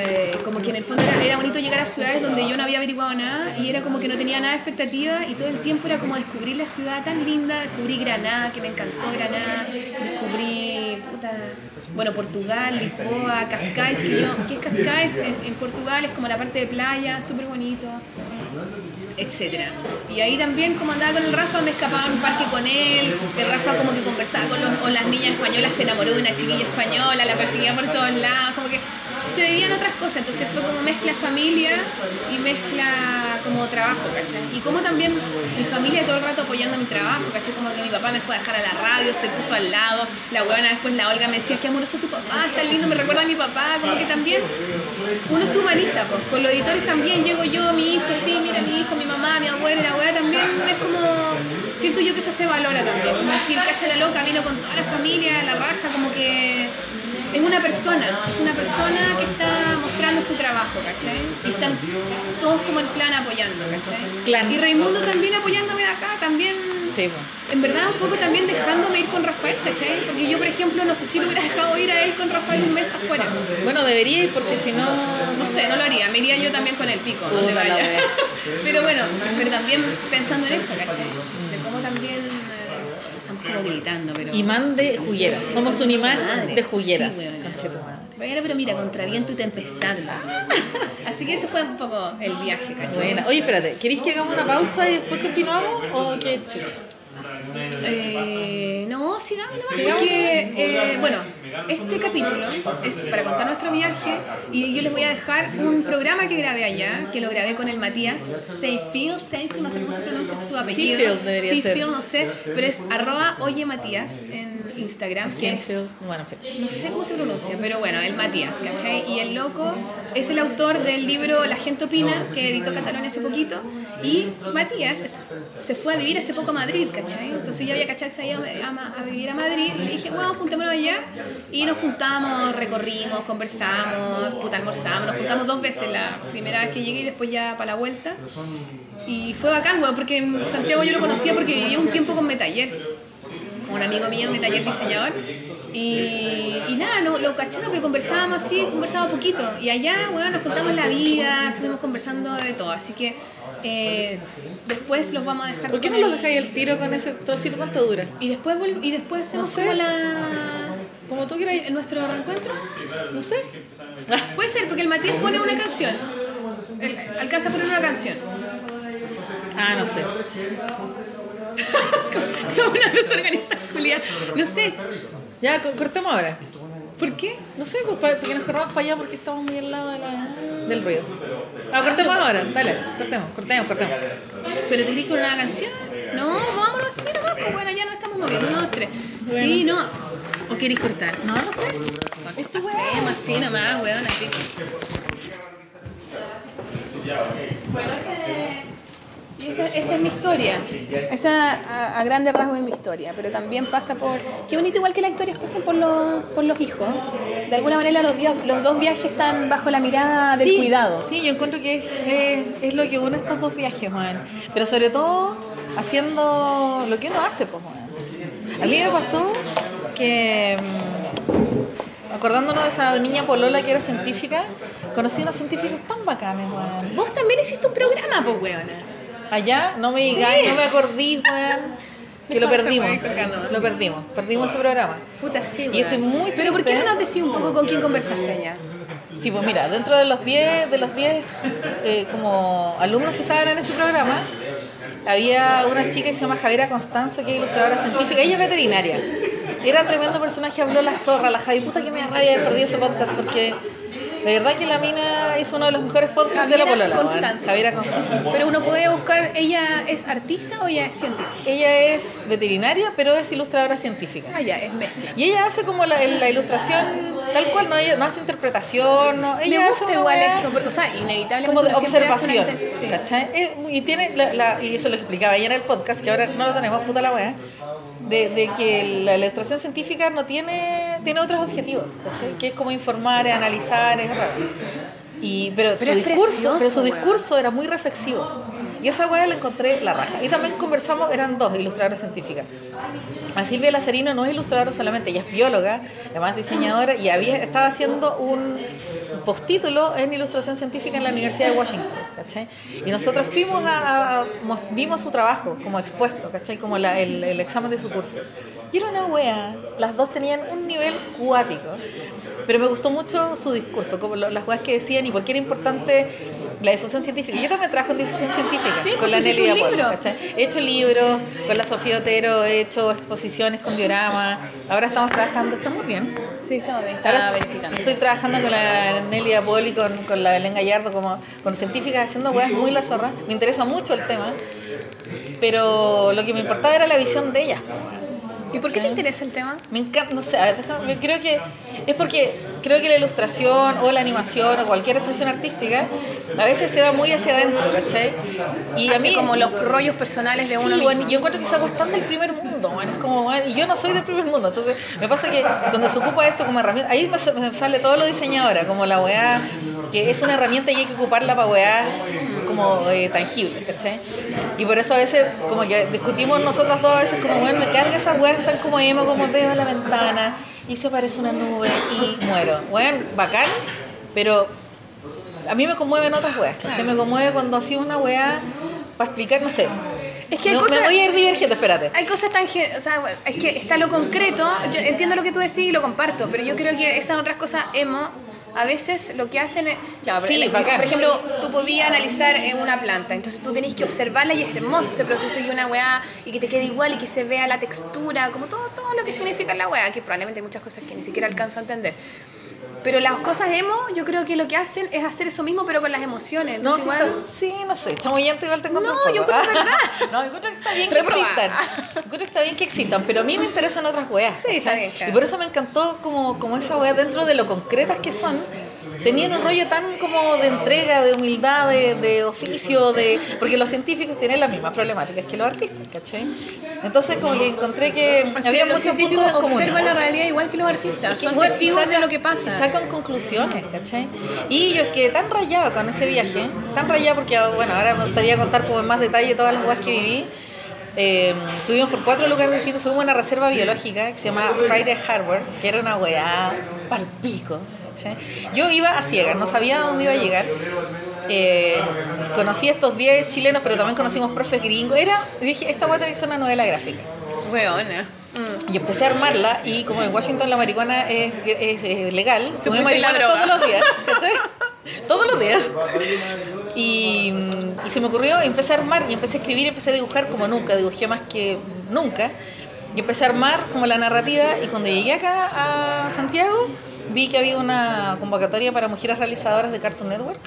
eh, como que en el fondo era, era bonito llegar a ciudades donde yo no había averiguado nada y era como que no tenía nada de expectativa y todo el tiempo era como descubrir la ciudad tan linda, descubrí Granada, que me encantó Granada, descubrí, puta, bueno, Portugal, Lisboa, Cascais, que yo, ¿qué es Cascais? En, Portugal es como la parte de playa, súper bonito. etcétera. Y ahí también, como andaba con el Rafa, me escapaba en un parque con él. El Rafa como que conversaba con, los, con las niñas españolas, se enamoró de una chiquilla española, la perseguía por todos lados, como que se veían otras cosas, entonces fue como mezcla familia y mezcla como trabajo, ¿cachai? Y como también mi familia todo el rato apoyando mi trabajo, ¿cachai? Como que mi papá me fue a dejar a la radio, se puso al lado, la buena después la Olga me decía, qué amoroso tu papá, está lindo, me recuerda a mi papá, como que también uno se humaniza, pues. con los editores también llego yo, mi hijo, sí, mira, mi hijo, mi mamá, mi abuela, la abuela también es como, siento yo que eso se valora también, como decir, cacha la loca, vino con toda la familia, la raja, como que es una persona, es una persona que está mostrando su trabajo, ¿cachai? Y están todos como en plan apoyando, ¿cachai? Y Raimundo también apoyándome de acá, también. Sí, En verdad, un poco también dejándome ir con Rafael, ¿cachai? Porque yo, por ejemplo, no sé si lo hubiera dejado ir a él con Rafael un mes afuera. Bueno, debería ir porque si no. No sé, no lo haría. Me iría yo también con el pico, donde vaya. pero bueno, pero también pensando en eso, ¿cachai? Gritando, pero. Imán de jugueras. Somos un imán de jugueras. bueno, pero mira, contra viento y tempestad. Así que eso fue un poco el viaje, ¿cachai? Oye, espérate, ¿queréis que hagamos una pausa y después continuamos? ¿O qué chucha? Eh, no, sigamos porque, eh, bueno, este capítulo es para contar nuestro viaje y yo les voy a dejar un programa que grabé allá, que lo grabé con el Matías Seyfield, Seyfield, no sé cómo se pronuncia su apellido. Seyfield no sé, pero es arroba oye Matías en Instagram. bueno, no sé cómo se pronuncia, pero bueno, el Matías, ¿cachai? Y el loco es el autor del libro La gente opina, que editó Cataluña hace poquito, y Matías se fue a vivir hace poco a Madrid, ¿cachai? Entonces yo había cachado que se a, vivir a Madrid le dije, bueno, juntémonos allá. Y nos juntamos, recorrimos, conversamos, puta, almorzamos. Nos juntamos dos veces, la primera vez que llegué y después ya para la vuelta. Y fue bacán, weón, porque en Santiago yo lo conocía porque vivía un tiempo con Metaller. Un amigo mío, Metaller diseñador. Y, y nada, lo, lo cachamos, pero conversábamos así, conversábamos poquito. Y allá, bueno, nos contamos la vida, estuvimos conversando de todo. Así que eh, después los vamos a dejar. ¿Por qué no los dejáis el tiro con ese trocito? ¿Cuánto dura? Y después, y después hacemos como la. Como tú quieras. ¿En nuestro reencuentro? No sé. Puede ser, porque el Matías pone una canción. alcanza a poner una canción. Ah, no sé. Somos una desorganizada, Julia. No sé. Ya, cortemos ahora. ¿Por qué? No sé, pues porque nos corramos para allá porque estamos muy al lado de la, del ruido. Ah, cortemos ahora, dale, cortemos, cortemos, cortemos. ¿Pero te con una canción? No, vámonos así nomás, pues bueno, ya no estamos moviendo, uno, dos, tres. Sí, no. ¿O queréis cortar? No, no sé. Esto weón. así nomás, weón, así. Bueno, ese... Y esa, esa, es mi historia. Esa a, a grandes rasgos es mi historia. Pero también pasa por. Qué bonito, igual que las historias pasan por los, por los hijos. De alguna manera, los, los dos viajes están bajo la mirada del cuidado. Sí, yo encuentro que es, es, lo que une estos dos viajes, Juan. Pero sobre todo haciendo lo que uno hace, pues, Juan. A mí me pasó que. Mm, acordándonos de esa niña Polola que era científica, conocí a unos científicos tan bacanes, Juan. Vos también hiciste un programa, pues, weona allá, no me digáis, no me acordí, weón. Que lo perdimos. Lo perdimos. Perdimos ese programa. Puta, sí, Y estoy muy Pero ¿por qué no nos decís un poco con quién conversaste allá? Sí, pues mira, dentro de los 10 de los 10 eh, como alumnos que estaban en este programa, había una chica que se llama Javiera Constanzo, que es ilustradora científica, ella es veterinaria. Era tremendo personaje, habló la zorra, la Javi, puta que me da rabia haber perdido ese podcast porque de verdad que la mina hizo uno de los mejores podcasts de la polola. Constanza. Javiera Constanza. Pero uno puede buscar, ¿ella es artista o ella es científica? Ella es veterinaria, pero es ilustradora científica. Ah, ya, es mezcla. Y ella hace como la, la ilustración tal cual, no, ella no hace interpretación. No, ella Me gusta igual eso, porque, o sea, inevitablemente como de observación. Sí. ¿cachai? Y, tiene la, la, y eso lo explicaba ella en el podcast, que ahora no lo tenemos, puta la wea de, de, que la ilustración científica no tiene, tiene otros objetivos, que es como informar, analizar, es raro. Y, pero, su, discurso, pero su discurso era muy reflexivo. Y esa weá la encontré la raja. Y también conversamos, eran dos ilustradoras científicas. A Silvia Lazarino no es ilustradora solamente, ella es bióloga, además diseñadora, y había, estaba haciendo un postítulo en ilustración científica en la Universidad de Washington, ¿cachai? Y nosotros fuimos a, vimos su trabajo como expuesto, ¿cachai? Como la, el, el, examen de su curso. Y era una wea, las dos tenían un nivel cuático, pero me gustó mucho su discurso, como las weas que decían y por qué era importante La difusión científica. Yo también trabajo en difusión científica Sí, con pues la Nelly Apolo. He hecho libros con la Sofía Otero, he hecho exposiciones con diorama. Ahora estamos trabajando, estamos bien. Sí, estamos bien. Estaba verificando. Estoy trabajando con la Nelly Apolo y con, con la Belén Gallardo como con científicas haciendo weas muy la zorra. Me interesa mucho el tema. Pero lo que me importaba era la visión de ellas. ¿Y por qué te interesa el tema? Me encanta, no sé, a ver, déjame- creo que es porque creo que la ilustración o la animación o cualquier expresión artística a veces se va muy hacia adentro, ¿cachai? Y a mí como los rollos personales de Sí, uno mismo. bueno, yo encuentro que esa tan del primer mundo, bueno, es como, bueno, y yo no soy del primer mundo, entonces me pasa que cuando se ocupa esto como herramienta, ahí me sale todo lo diseñadora, como la weá, que es una herramienta y hay que ocuparla para weá como eh, tangible, ¿cachai? Y por eso a veces, como que discutimos nosotros dos a veces, como, bueno, me carga esa weá tan como emo, como veo la ventana y se parece una nube y muero. Bueno, bacán, pero a mí me conmueven otras weas, ¿cachai? Me conmueve cuando hacía una weá para explicar, no sé. Es que hay No, cosas- Me voy a ir divergente, espérate. Hay cosas tan... O sea, bueno, es que está lo concreto. Yo entiendo lo que tú decís y lo comparto, pero yo creo que esas otras cosas emo... A veces lo que hacen es... Claro, Sí, por, por ejemplo, tú podías analizar en una planta, entonces tú tenés que observarla y es hermoso ese proceso y una weá y que te quede igual y que se vea la textura, como todo, todo lo que significa la weá, que probablemente hay muchas cosas que ni siquiera alcanzo a entender. Pero las cosas emo, yo creo que lo que hacen es hacer eso mismo, pero con las emociones. No, sí, igual- está- sí, no sé, chamoyante igual te encuentro No, un poco. yo encuentro Ah, verdad. No, yo encuentro que está bien que existan. Yo encuentro que está bien que existan, pero a mí me interesan otras weas. Sí, está ¿cachai? bien, claro. Y por eso me encantó como, como esa wea dentro de lo concretas que son. Tenían un rollo tan como de entrega, de humildad, de, de oficio, de porque los científicos tienen las mismas problemáticas que los artistas, ¿cachai? Entonces como que encontré que Porque había muchos científicos puntos en común. observan la realidad igual que los artistas, Que son testigos sacan- de lo que pasa. sacan conclusiones, ¿cachai? Y yo es que tan rayada con ese viaje, tan rayada porque, bueno, ahora me gustaría contar como en más detalle todas las cosas que viví. Eh, estuvimos por cuatro lugares distintos, fuimos a una reserva biológica que se llama Friday Harbor, que era una weá palpico. ¿Cachai? Yo iba a ciegas, no sabía a dónde iba a llegar. Eh, conocí a estos 10 chilenos, pero también conocimos profes gringos. Era, dije, esta tiene que ser una novela gráfica. Weona. Y empecé a armarla y como en Washington la marihuana es, es- es legal, la marihuana todos los días, ¿cachai? todos los días. Y, y se me ocurrió, empecé a armar y empecé a escribir y empecé a dibujar como nunca, dibujé más que nunca. Y empecé a armar como la narrativa y cuando llegué acá a Santiago vi que había una convocatoria para mujeres realizadoras de Cartoon Network.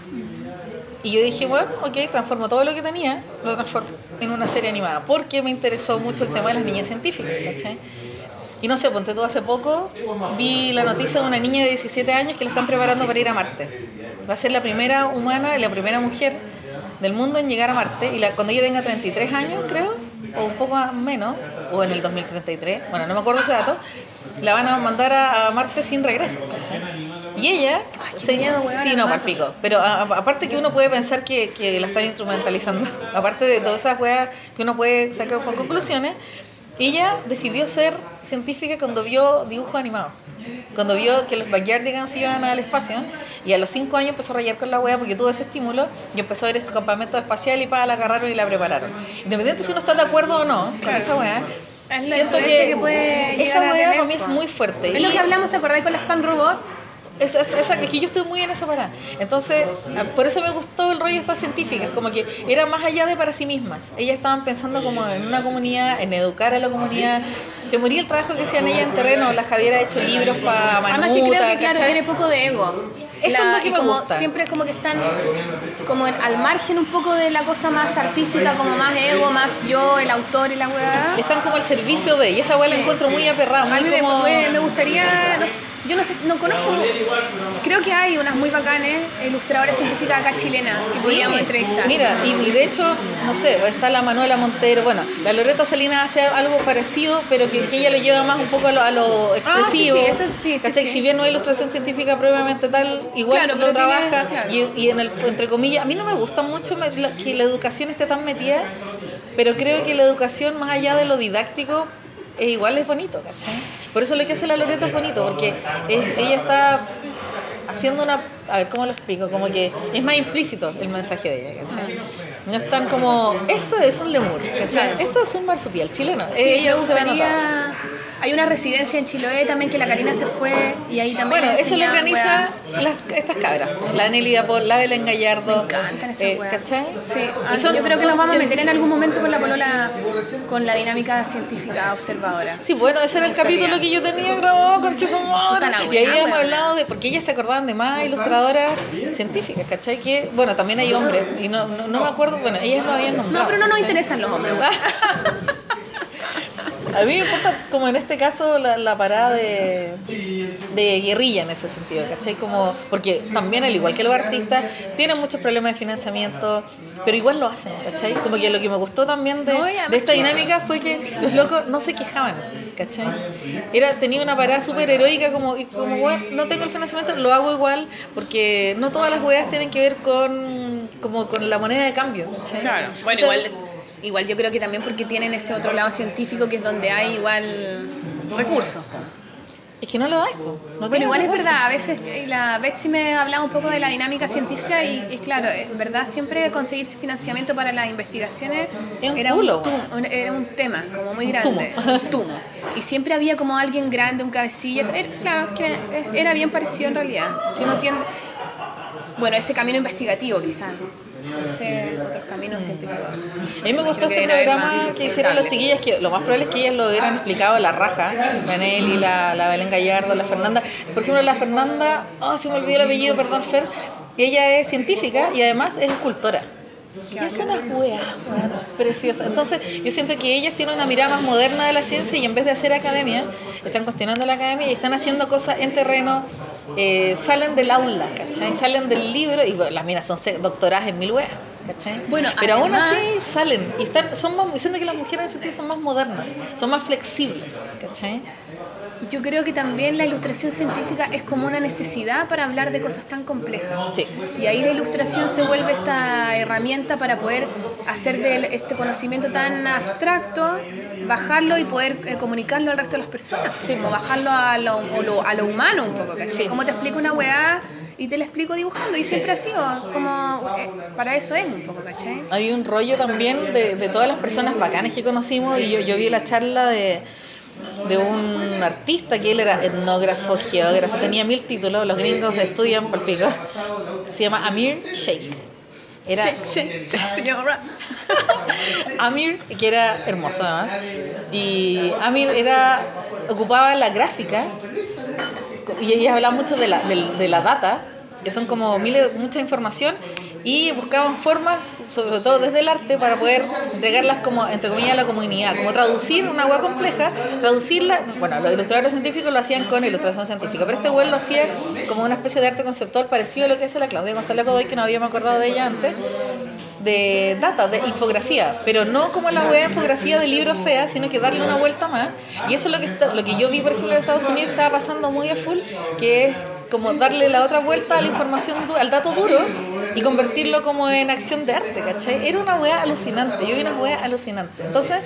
Y yo dije, bueno, ok, transformo todo lo que tenía, lo transformo en una serie animada, porque me interesó mucho el tema de las niñas científicas, ¿cachai? Y no sé, ponte tú hace poco, vi la noticia de una niña de 17 años que la están preparando para ir a Marte. Va a ser la primera humana la primera mujer del mundo en llegar a Marte, y la, cuando ella tenga 33 años, creo, o un poco menos, o en el 2033, bueno, no me acuerdo ese dato, la van a mandar a, Marte sin regreso. Y ella, weón, sí, no, palpico. Pero a- aparte que uno puede pensar que, que la están instrumentalizando, aparte de todas esas weas que uno puede sacar por conclusiones, ella decidió ser científica cuando vio dibujos animados. Cuando vio que los Backyardigans iban al espacio y a los 5 años empezó a rayar con la wea porque tuvo ese estímulo y empezó a ver este campamento espacial y para la agarraron y la prepararon. Independiente si uno está de acuerdo o no con Claro. esa wea, Es la siento que, que puede esa wea para mí es muy fuerte. Es lo que hablamos, ¿te acordás con las Punk Robot? Es, es- que yo estoy muy en esa parada. Entonces, a- por eso me gustó el rollo de estas científicas, como que era más allá de para sí mismas. Ellas estaban pensando como en una comunidad, en educar a la comunidad. Te moría el trabajo que hacían ellas en terreno. La Javiera ha hecho libros para Además Manuta, que creo que, claro, tiene poco de ego. Eso es lo que me como gusta. siempre como que están como en- al margen un poco de la cosa más artística, como más ego, más yo, el autor y la weá. Están como al servicio de. Y esa weá la Sí. encuentro muy aperrada, A mí como. me- me gustaría, no sé, yo no sé, no conozco, creo que hay unas muy bacanes ilustradoras científicas acá chilenas que Sí, podríamos entrevistar. Mira, y, y de hecho, no sé, está la Manuela Montero, bueno, la Loreta Salinas hace algo parecido, pero que, que ella lo lleva más un poco a lo, a lo expresivo. Ah, sí, sí, eso sí, sí, ¿cachai? sí. Si bien no hay ilustración científica propiamente tal, igual Claro, lo pero tiene- trabaja. claro. Y, y en el, entre comillas, a mí no me gusta mucho me- la- que la educación esté tan metida, pero creo que la educación, más allá de lo didáctico, es igual es bonito, ¿cachai? Por eso lo que hace la Loreta es bonito, porque ella está haciendo una... A ver, ¿cómo lo explico? Como que es más implícito el mensaje de ella, ¿cachai? No es tan como, esto es un lemur, ¿cachai? Esto es un marsupial chileno. Sí, ella me gustaría, Hay una residencia en Chiloé también que la Karina se fue y ahí también. Bueno, eso lo organiza las- estas cabras. La Nelly Paul, la Belén Gallardo. Me encantan esas eh. ¿Cachai? Sí, ah, son- yo creo que nos vamos a meter en algún momento con la polola, con la dinámica científica observadora. Sí, bueno, ese era el capítulo que yo tenía grabado con la Y ahí weona. hablado de. Porque ellas se acordaban de más ilustradoras científicas, ¿cachai? Que, bueno, también hay hombres. Y no, no, no me acuerdo, bueno, ellas lo habían nombrado. No, pero no nos interesan los hombres. A mí me importa, como en este caso, la, la parada de, de guerrilla en ese sentido, ¿cachai? Como, porque también, al igual que los artistas, tienen muchos problemas de financiamiento, pero igual lo hacen, ¿cachai? Como que lo que me gustó también de, de esta dinámica fue que los locos no se quejaban, ¿cachai? Era, tenía una parada súper heroica, como, y como, bueno, no tengo el financiamiento, lo hago igual, porque no todas las weas tienen que ver con, como con la moneda de cambio, ¿cachai? Claro. Bueno, Entonces, igual, igual yo creo que también porque tienen ese otro lado científico que es donde hay igual recursos. Es que no lo hay, no Bueno, igual es verdad, a veces eh, la Betsy me hablaba un poco de la dinámica científica y es claro, es verdad, siempre conseguir financiamiento para las investigaciones un era, un era un tema como muy grande. tumo. un tumo. Y siempre había como alguien grande, un cabecilla. Era, claro, que era, bien parecido en realidad. Si uno tiende, bueno, ese camino investigativo quizás. Otros caminos científicos. A mí me gustó este programa que hicieron las chiquillas, que lo más probable es que ellas lo hubieran explicado la raja, la Nelly, la, la Belén Gallardo, la Fernanda. Por ejemplo, la Fernanda, oh, se me olvidó el apellido, perdón, Fer, ella es científica y además es escultora. Y es una wea, preciosa. Entonces, yo siento que ellas tienen una mirada más moderna de la ciencia y en vez de hacer academia, están cuestionando la academia y están haciendo cosas en terreno, eh, salen del aula, ¿cachai? Salen del libro y bueno, las minas son doctoradas en mil weas. ¿cachai? Bueno, pero aún además- así salen y están, son más, siento que las mujeres en ese sentido son más modernas, son más flexibles, ¿cachai? Yo creo que también la ilustración científica es como una necesidad para hablar de cosas tan complejas. Sí. Y ahí la ilustración se vuelve esta herramienta para poder hacer de este conocimiento tan abstracto, bajarlo y poder eh, comunicarlo al resto de las personas. Como bajarlo a lo, o lo- a lo humano un poco. Sí. Como te explico una weá y te la explico dibujando. Y siempre ha sido como, eh, para eso es un poco, ¿cachai? Hay un rollo también de, de todas las personas bacanas que conocimos y yo, yo vi la charla de, de un artista que él era etnógrafo, geógrafo, tenía mil títulos, los gringos estudian por pico. Se llama Amir Sheikh. Era shake, señora. Amir, que era hermoso además, y Amir era, ocupaba la gráfica y ella hablaba mucho de la, de la data, que son como miles, mucha información, y buscaban formas, sobre todo desde el arte, para poder entregarlas como, entre comillas, a la comunidad, como traducir una hueá compleja, traducirla, bueno, los ilustradores científicos lo hacían con ilustración científica, pero este güey lo hacía como una especie de arte conceptual parecido a lo que hace la Claudia González Godoy, que no habíamos acordado de ella antes, de data, de infografía, pero no como la web infografía de libros fea, sino que darle una vuelta más. Y eso es lo que, lo que yo vi, por ejemplo, en Estados Unidos, estaba pasando muy a full, que es como darle la otra vuelta a la información, al dato duro y convertirlo como en acción de arte, ¿cachai? Era una wea alucinante, yo vi una wea alucinante. Entonces,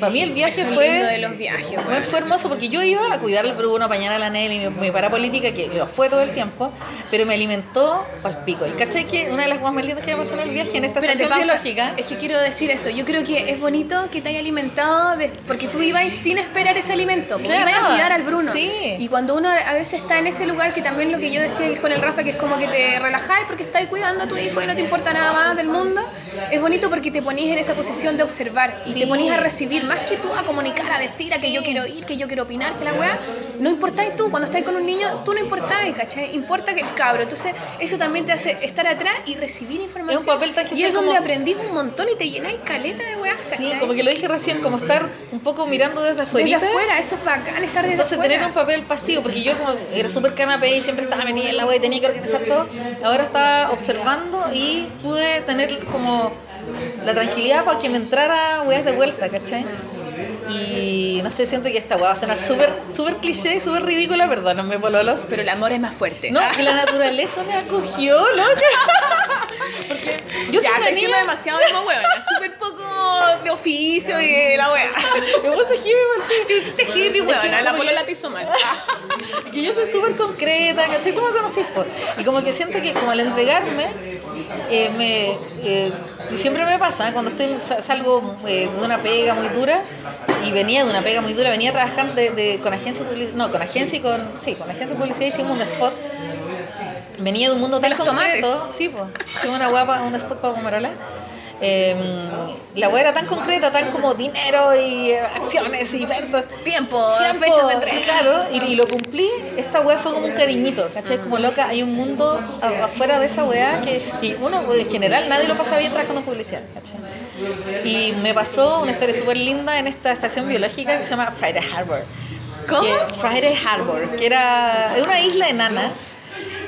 para mí el viaje fue... de los viajes, fue hermoso porque yo iba a cuidar el Bruno, a bañar a la Nelly, mi, mi parapolítica, que lo fue todo el tiempo, pero me alimentó pal pico. Y cachai que una de las más lindas que me pasó en el viaje en esta Espérate, estación pausa. biológica. Es que quiero decir eso. Yo creo que es bonito que te haya alimentado de- porque tú ibas sin esperar ese alimento. porque Claro. ibas a cuidar al Bruno. Sí. Y cuando uno a veces está en ese lugar, que también lo que yo decía con el Rafa, que es como que te relajáis porque estás cuidando a tu hijo y no te importa nada más del mundo, es bonito porque te ponís en esa posición de observar y Sí. te ponís a recibir, más que tú a comunicar, a decir, a que yo quiero ir, que yo quiero opinar, que la weá, no importáis tú. Cuando estás con un niño, tú no importáis, ¿cachai? Importa que el cabro. Entonces, eso también te hace estar atrás y recibir información. Es un papel tan Y es sea donde como- aprendís un montón y te llenáis caleta de weas, Sí, como que lo dije recién, como estar un poco mirando desde afuera. Desde afuera, eso es bacán estar desde Entonces afuera. tener un papel pasivo, porque yo como era súper canapé y siempre estaba metida en la web y tenía que organizar todo, ahora estaba observando y pude tener como la tranquilidad para que me entrara weas de vuelta, ¿cachai? Y no sé, siento que esta wea va a sonar súper súper cliché, súper ridícula, perdónenme pololos, Pero el amor es más fuerte. no, que la naturaleza me acogió, loca. Porque yo soy ya, una niña... demasiado huevona, súper poco de oficio y la wea. Me puse hippie, Tú hiciste hippie, huevona, la polola te hizo mal. que yo soy súper concreta, ¿cachai? Tú me conocís, po. Y como que siento que como al entregarme, eh, me, eh, y siempre me pasa, ¿eh? cuando estoy sa- salgo eh, de una pega muy dura, y venía de una pega muy dura, venía a trabajar de, de- con agencia de publicidad, no, con agencia y con, sí, con agencia de publicidad hicimos un spot. Venía de un mundo De tan los tomates. concreto, sí, pues, hicimos una guapa, un spot para Pomarola. Eh, la wea era tan concreta, tan como dinero y eh, acciones y ventas. Tiempo, Tiempo, fecha de entrega. Claro, y, y lo cumplí. Esta weá fue como un cariñito, ¿cachai? Como loca, hay un mundo afuera de esa weá que y uno, en general, nadie lo pasa bien trabajando en publicidad, ¿cachai? Y me pasó una historia súper linda en esta estación biológica que se llama Friday Harbor. ¿Cómo? Friday Harbor, que era una isla enana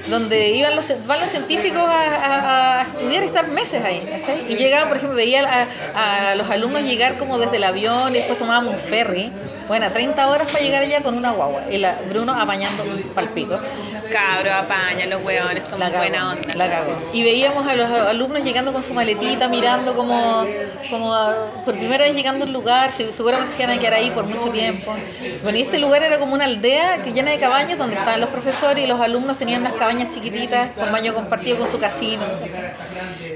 donde iban los, van los científicos a, estudiar y estar meses ahí. Y llegaban, por ejemplo, veía a, los alumnos llegar como desde el avión y después tomábamos un ferry, bueno, 30 horas para llegar allá con una guagua, y la, Bruno apañando palpico. Cabro, apaña, los hueones son La cago, buena onda. La cago. Y veíamos a los alumnos llegando con su maletita, mirando como, como a- por primera vez llegando a un lugar, se- seguramente se iban a quedar ahí por mucho tiempo. Bueno, y este lugar era como una aldea que llena de cabañas donde estaban los profesores y los alumnos tenían unas cabañas chiquititas con baño compartido con su casino,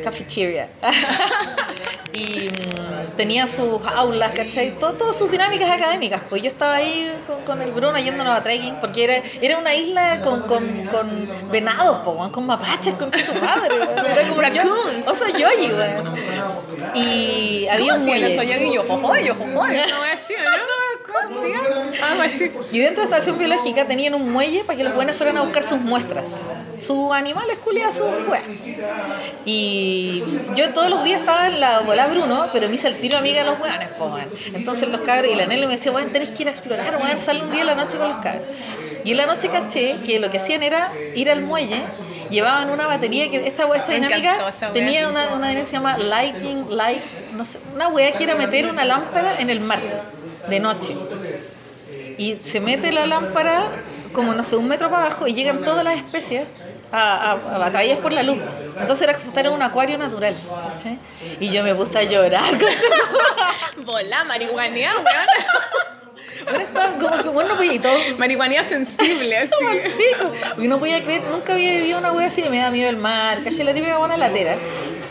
cafeteria. y mm, tenía sus aulas, ¿cachai? Todo- todas sus dinámicas académicas. Pues yo estaba ahí con, con el Bruno yéndonos a trekking, porque era, era una isla con, con, con venados, po, con mapaches, con tu madre. Era como Raccoons. oso yoyi. Y había un ¿Cómo hacía muelle. los soñados y yo, jojoy, yo, jojoy? No ¿no? Y dentro de la estación biológica tenían un muelle para que los buenos fueran a buscar sus muestras. Sus animales culiados, sus weas. Y yo todos los días estaba en la bola Bruno, pero me hice el tiro amiga de los weones. Entonces los cabros y la Nelly me decía, weón, tenés que ir a explorar, weón, sale un día en la noche con los cabros. Y en la noche caché que lo que hacían era ir al muelle, llevaban una batería que esta, esta dinámica tenía una, una dinámica que se llama lighting, light, no sé, una wea que era meter una lámpara en el mar de noche y se mete la lámpara como no sé, un metro para abajo y llegan todas las especies a, a, atraídas por la luz. Entonces era como estar en un acuario natural. Y yo me puse a llorar. Volá, weón. Bueno, estaba como que bueno, pues, y todo. Marihuanea sensible, así. Porque no podía creer, nunca había vivido una wea así, me da miedo el mar, caché la típica buena latera.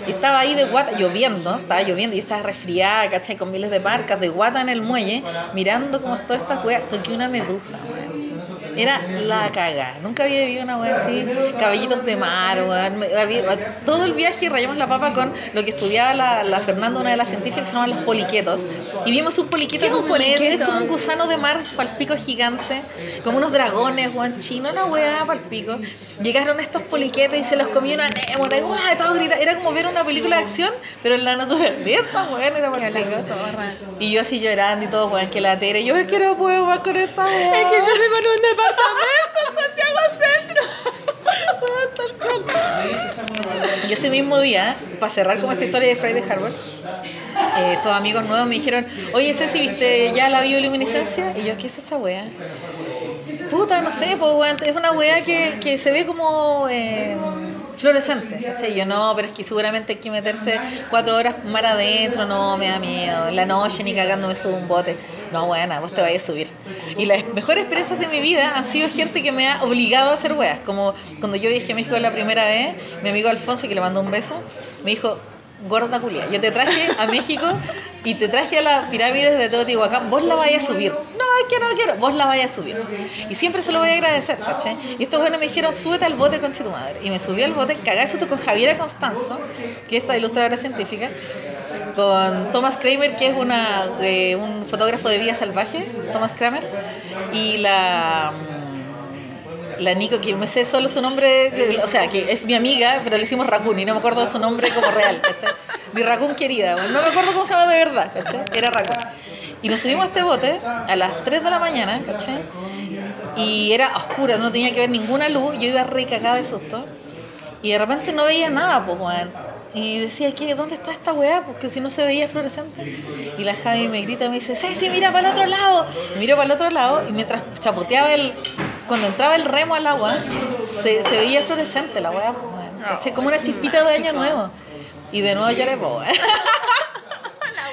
Y estaba ahí de guata, lloviendo, estaba lloviendo, y estaba resfriada, caché, con miles de marcas, de guata en el muelle, mirando como todas estas weas, toqué una medusa. Era la caga. Nunca había vivido una wea así, caballitos de mar, weón. Me- todo el viaje rayamos la papa con lo que estudiaba la, la Fernanda, una de las científicas, que se llaman los poliquetos. Y vimos un poliqueto ¿Qué es un poliqueto? como un gusano de mar palpico gigante, como unos dragones, weón, chino, una weá palpico. Llegaron estos poliquetos y se los comió una némora. Era como ver una película de acción, pero en la naturaleza, weón, era palpico. Y yo así llorando y todo, weón, que la tera. Yo es que no puedo más con esta weá. Es que yo en un departamento en Santiago Centro. Tal cual. Y ese mismo día, para cerrar como esta historia de Friday Harbor, eh, estos amigos nuevos me dijeron, oye Ceci, ¿viste ya la bioluminiscencia? Y yo, ¿qué es esa wea? Puta, no sé, pues weón, es una wea que, que se ve como eh, fluorescente. Y yo no, pero es que seguramente hay que meterse cuatro horas mar adentro, no, me da miedo. En la noche ni cagando me subo un bote. No, buena, vos te vayas a subir. Y las mejores experiencias de mi vida han sido gente que me ha obligado a hacer weas. Como cuando yo viajé a México la primera vez, mi amigo Alfonso, que le mandó un beso, me dijo, gorda culia, yo te traje a México y te traje a las pirámides de Teotihuacán, vos la vayas a subir. No, que no quiero, vos la vayas a subir. Y siempre se lo voy a agradecer, ¿cachai? Y estos buenos me dijeron, súbete al bote con tu madre. Y me subí al bote, cagá eso con Javiera Constanzo, que es esta ilustradora científica, con Thomas Kramer, que es una, eh, un fotógrafo de vida salvaje, Thomas Kramer, y la la Nico, que me sé solo su nombre, o sea, que es mi amiga, pero le hicimos Raccoon y no me acuerdo su nombre como real, ¿cachai? Mi Raccoon querida, bueno, no me acuerdo cómo se llama de verdad, ¿cachai? Era Raccoon. Y nos subimos a este bote a las 3 de la mañana, ¿cachai? Y era oscura, no tenía que ver ninguna luz, yo iba re cagada de susto. Y de repente no veía nada, pues, weón. Y decía, ¿qué? ¿Dónde está esta weá? Porque si no se veía fluorescente. Y la Javi me grita, me dice, Ceci, mira para el otro lado. Y miro para el otro lado y mientras chapoteaba el... Cuando entraba el remo al agua, se, se veía fluorescente la weá, pues. ¿Cachai? Como una chispita de año nuevo. Y de nuevo lloré, pues, weón.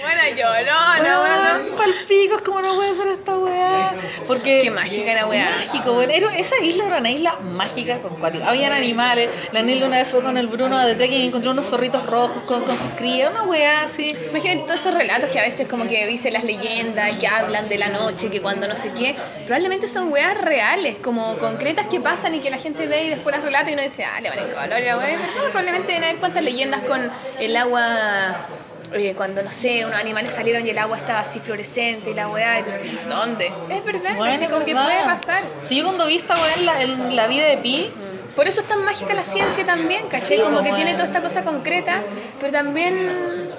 La buena yo, no, no, Weón, no. palpicos, ¿cómo no puede ser esta weá? Porque. Qué mágica la weá. Mágico. Era- esa isla era una isla mágica con cuáticos. Habían animales. La Nel una vez fue con el Bruno de trekking y encontró unos zorritos rojos con, con sus crías. Una weá así. Imagínate todos esos relatos que a veces como que dicen las leyendas, que hablan de la noche, que cuando no sé qué, probablemente son weas reales, como concretas que pasan y que la gente ve y después las relata y uno dice, ah, le van a color la wea. No, probablemente deben haber cuantas leyendas con el agua, eh, cuando no sé, unos animales salieron y el agua estaba así fluorescente y la weá, y tú dices, ¿dónde? Es verdad, Bueno, ¿cachai? como que puede pasar. Si yo cuando vi esta weá en la, en la vida de Pi, Por eso es tan mágica la ciencia también, ¿cachai? Sí, como que como tiene es. toda esta cosa concreta, pero también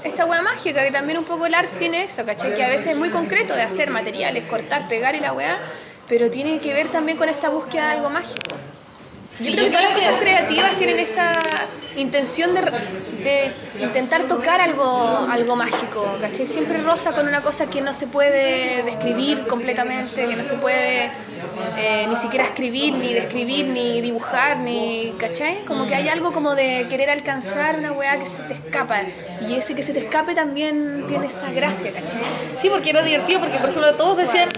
esta hueá mágica, que también un poco el arte tiene eso, ¿cachai? Que a veces es muy concreto de hacer materiales, cortar, pegar y la hueá, pero tiene que ver también con esta búsqueda de algo mágico. Sí, yo creo que todas las cosas creativas tienen esa intención de, de intentar tocar algo, algo mágico, ¿cachai? Siempre rosa con una cosa que no se puede describir completamente, que no se puede eh, ni siquiera escribir, ni describir, ni dibujar, ni, ¿cachai? Como que hay algo como de querer alcanzar una weá que se te escapa. Y ese que se te escape también tiene esa gracia, ¿cachai? Sí, porque era divertido, porque por ejemplo todos decían,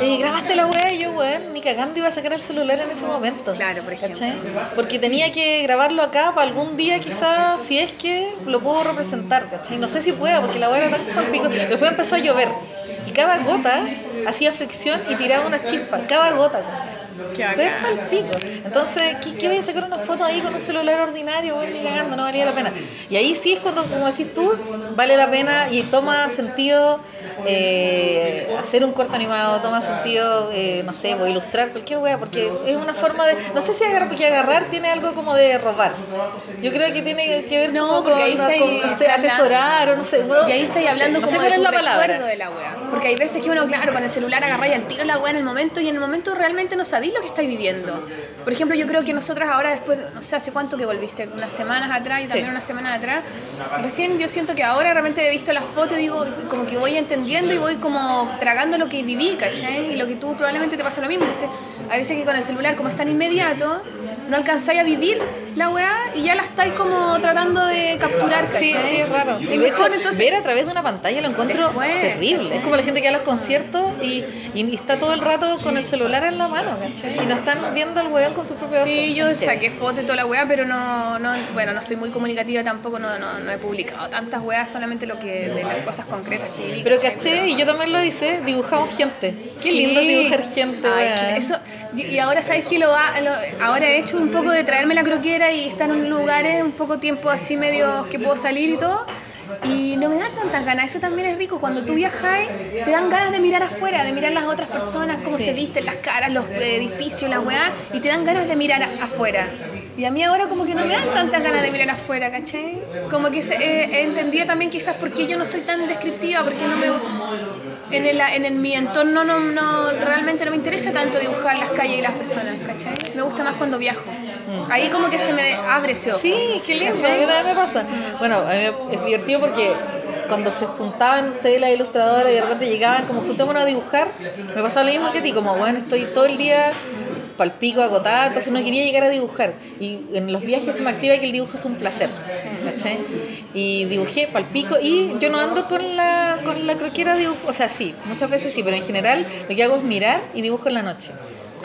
eh, grabaste la weá y yo, weón, ni cagando iba a sacar el celular en ese momento. Claro, por ejemplo. ¿Cachai? Porque tenía que grabarlo acá para algún día quizás, si es que lo puedo representar, ¿cachai? No sé si pueda, porque la weá era tan pico. Después empezó a llover y cada gota hacía fricción y tiraba una chispa, cada gota. Fue pico. Entonces, ¿qué, qué voy a sacar una foto ahí con un celular ordinario? Voy ni cagando, no valía la pena. Y ahí sí es cuando, como decís tú, vale la pena y toma sentido eh, hacer un corto animado, toma sentido, eh, no sé, voy a ilustrar cualquier wea, porque es una forma de. No sé si agarrar, porque agarrar tiene algo como de robar. Yo creo que tiene que ver No, como con, ahí está con, ahí no sé, hablando- atesorar o no sé. bueno, Y ahí estáis no sé, hablando no como sé de cuál es tu la palabra. de la wea. Porque hay veces que uno, claro, con el celular agarráis al tiro la wea en el momento y en el momento realmente no sabéis lo que estáis viviendo. Por ejemplo, yo creo que nosotras ahora después, no sé, ¿hace cuánto que volviste? Unas semanas atrás y también Sí. unas semanas atrás. Recién yo siento que ahora realmente he visto las fotos y digo, como que voy y voy como tragando lo que viví, ¿cachai? Y lo que tú probablemente te pasa lo mismo. Entonces, a veces que con el celular, como es tan inmediato, no alcanzáis a vivir la weá y ya la estáis como tratando de capturar, ¿cachai? Sí, sí, es raro. Y de hecho, entonces ver a través de una pantalla lo encuentro Después, terrible. ¿cachai? Es como la gente que va a los conciertos y, y está todo el rato con el celular en la mano, ¿cachai? Y no están viendo al weón con sus propios ojos. Sí, yo saqué fotos y toda la weá, pero no, no, bueno, no soy muy comunicativa tampoco, no, no, no he publicado tantas weas, solamente lo que, de las cosas concretas que viví. Pero caché, y yo también lo hice, dibujamos gente. Qué Sí. lindo dibujar gente, Ay, eso, y y ahora sabes que lo, ha- lo- ahora he hecho un poco de traerme la croquera y estar en lugares un poco tiempo así medio que puedo salir y todo. Y no me dan tantas ganas, eso también es rico. Cuando tú viajas, te dan ganas de mirar afuera, de mirar las otras personas, cómo Sí. se visten, las caras, los edificios, la weá, y te dan ganas de mirar afuera. Y a mí ahora como que no me dan tantas ganas de mirar afuera, ¿cachai? Como que se- eh, he entendido también quizás porque yo no soy tan descriptiva, porque no me... En, el, en el- mi entorno no, no, realmente no me interesa tanto dibujar las calles y las personas, ¿cachai? Me gusta más cuando viajo. Ahí como que se me abre ese ojo. Sí, qué lindo, a mí me pasa. Bueno, a mí es divertido porque cuando se juntaban ustedes las ilustradoras y de repente llegaban como juntémonos a dibujar, me pasaba lo mismo que a ti, como bueno, estoy todo el día palpico, agotada, entonces no quería llegar a dibujar. Y en los viajes se me activa que el dibujo es un placer. ¿cachai? Y dibujé palpico y yo no ando con la, con la croquera dibujo, o sea, sí, muchas veces sí, pero en general lo que hago es mirar y dibujo en la noche.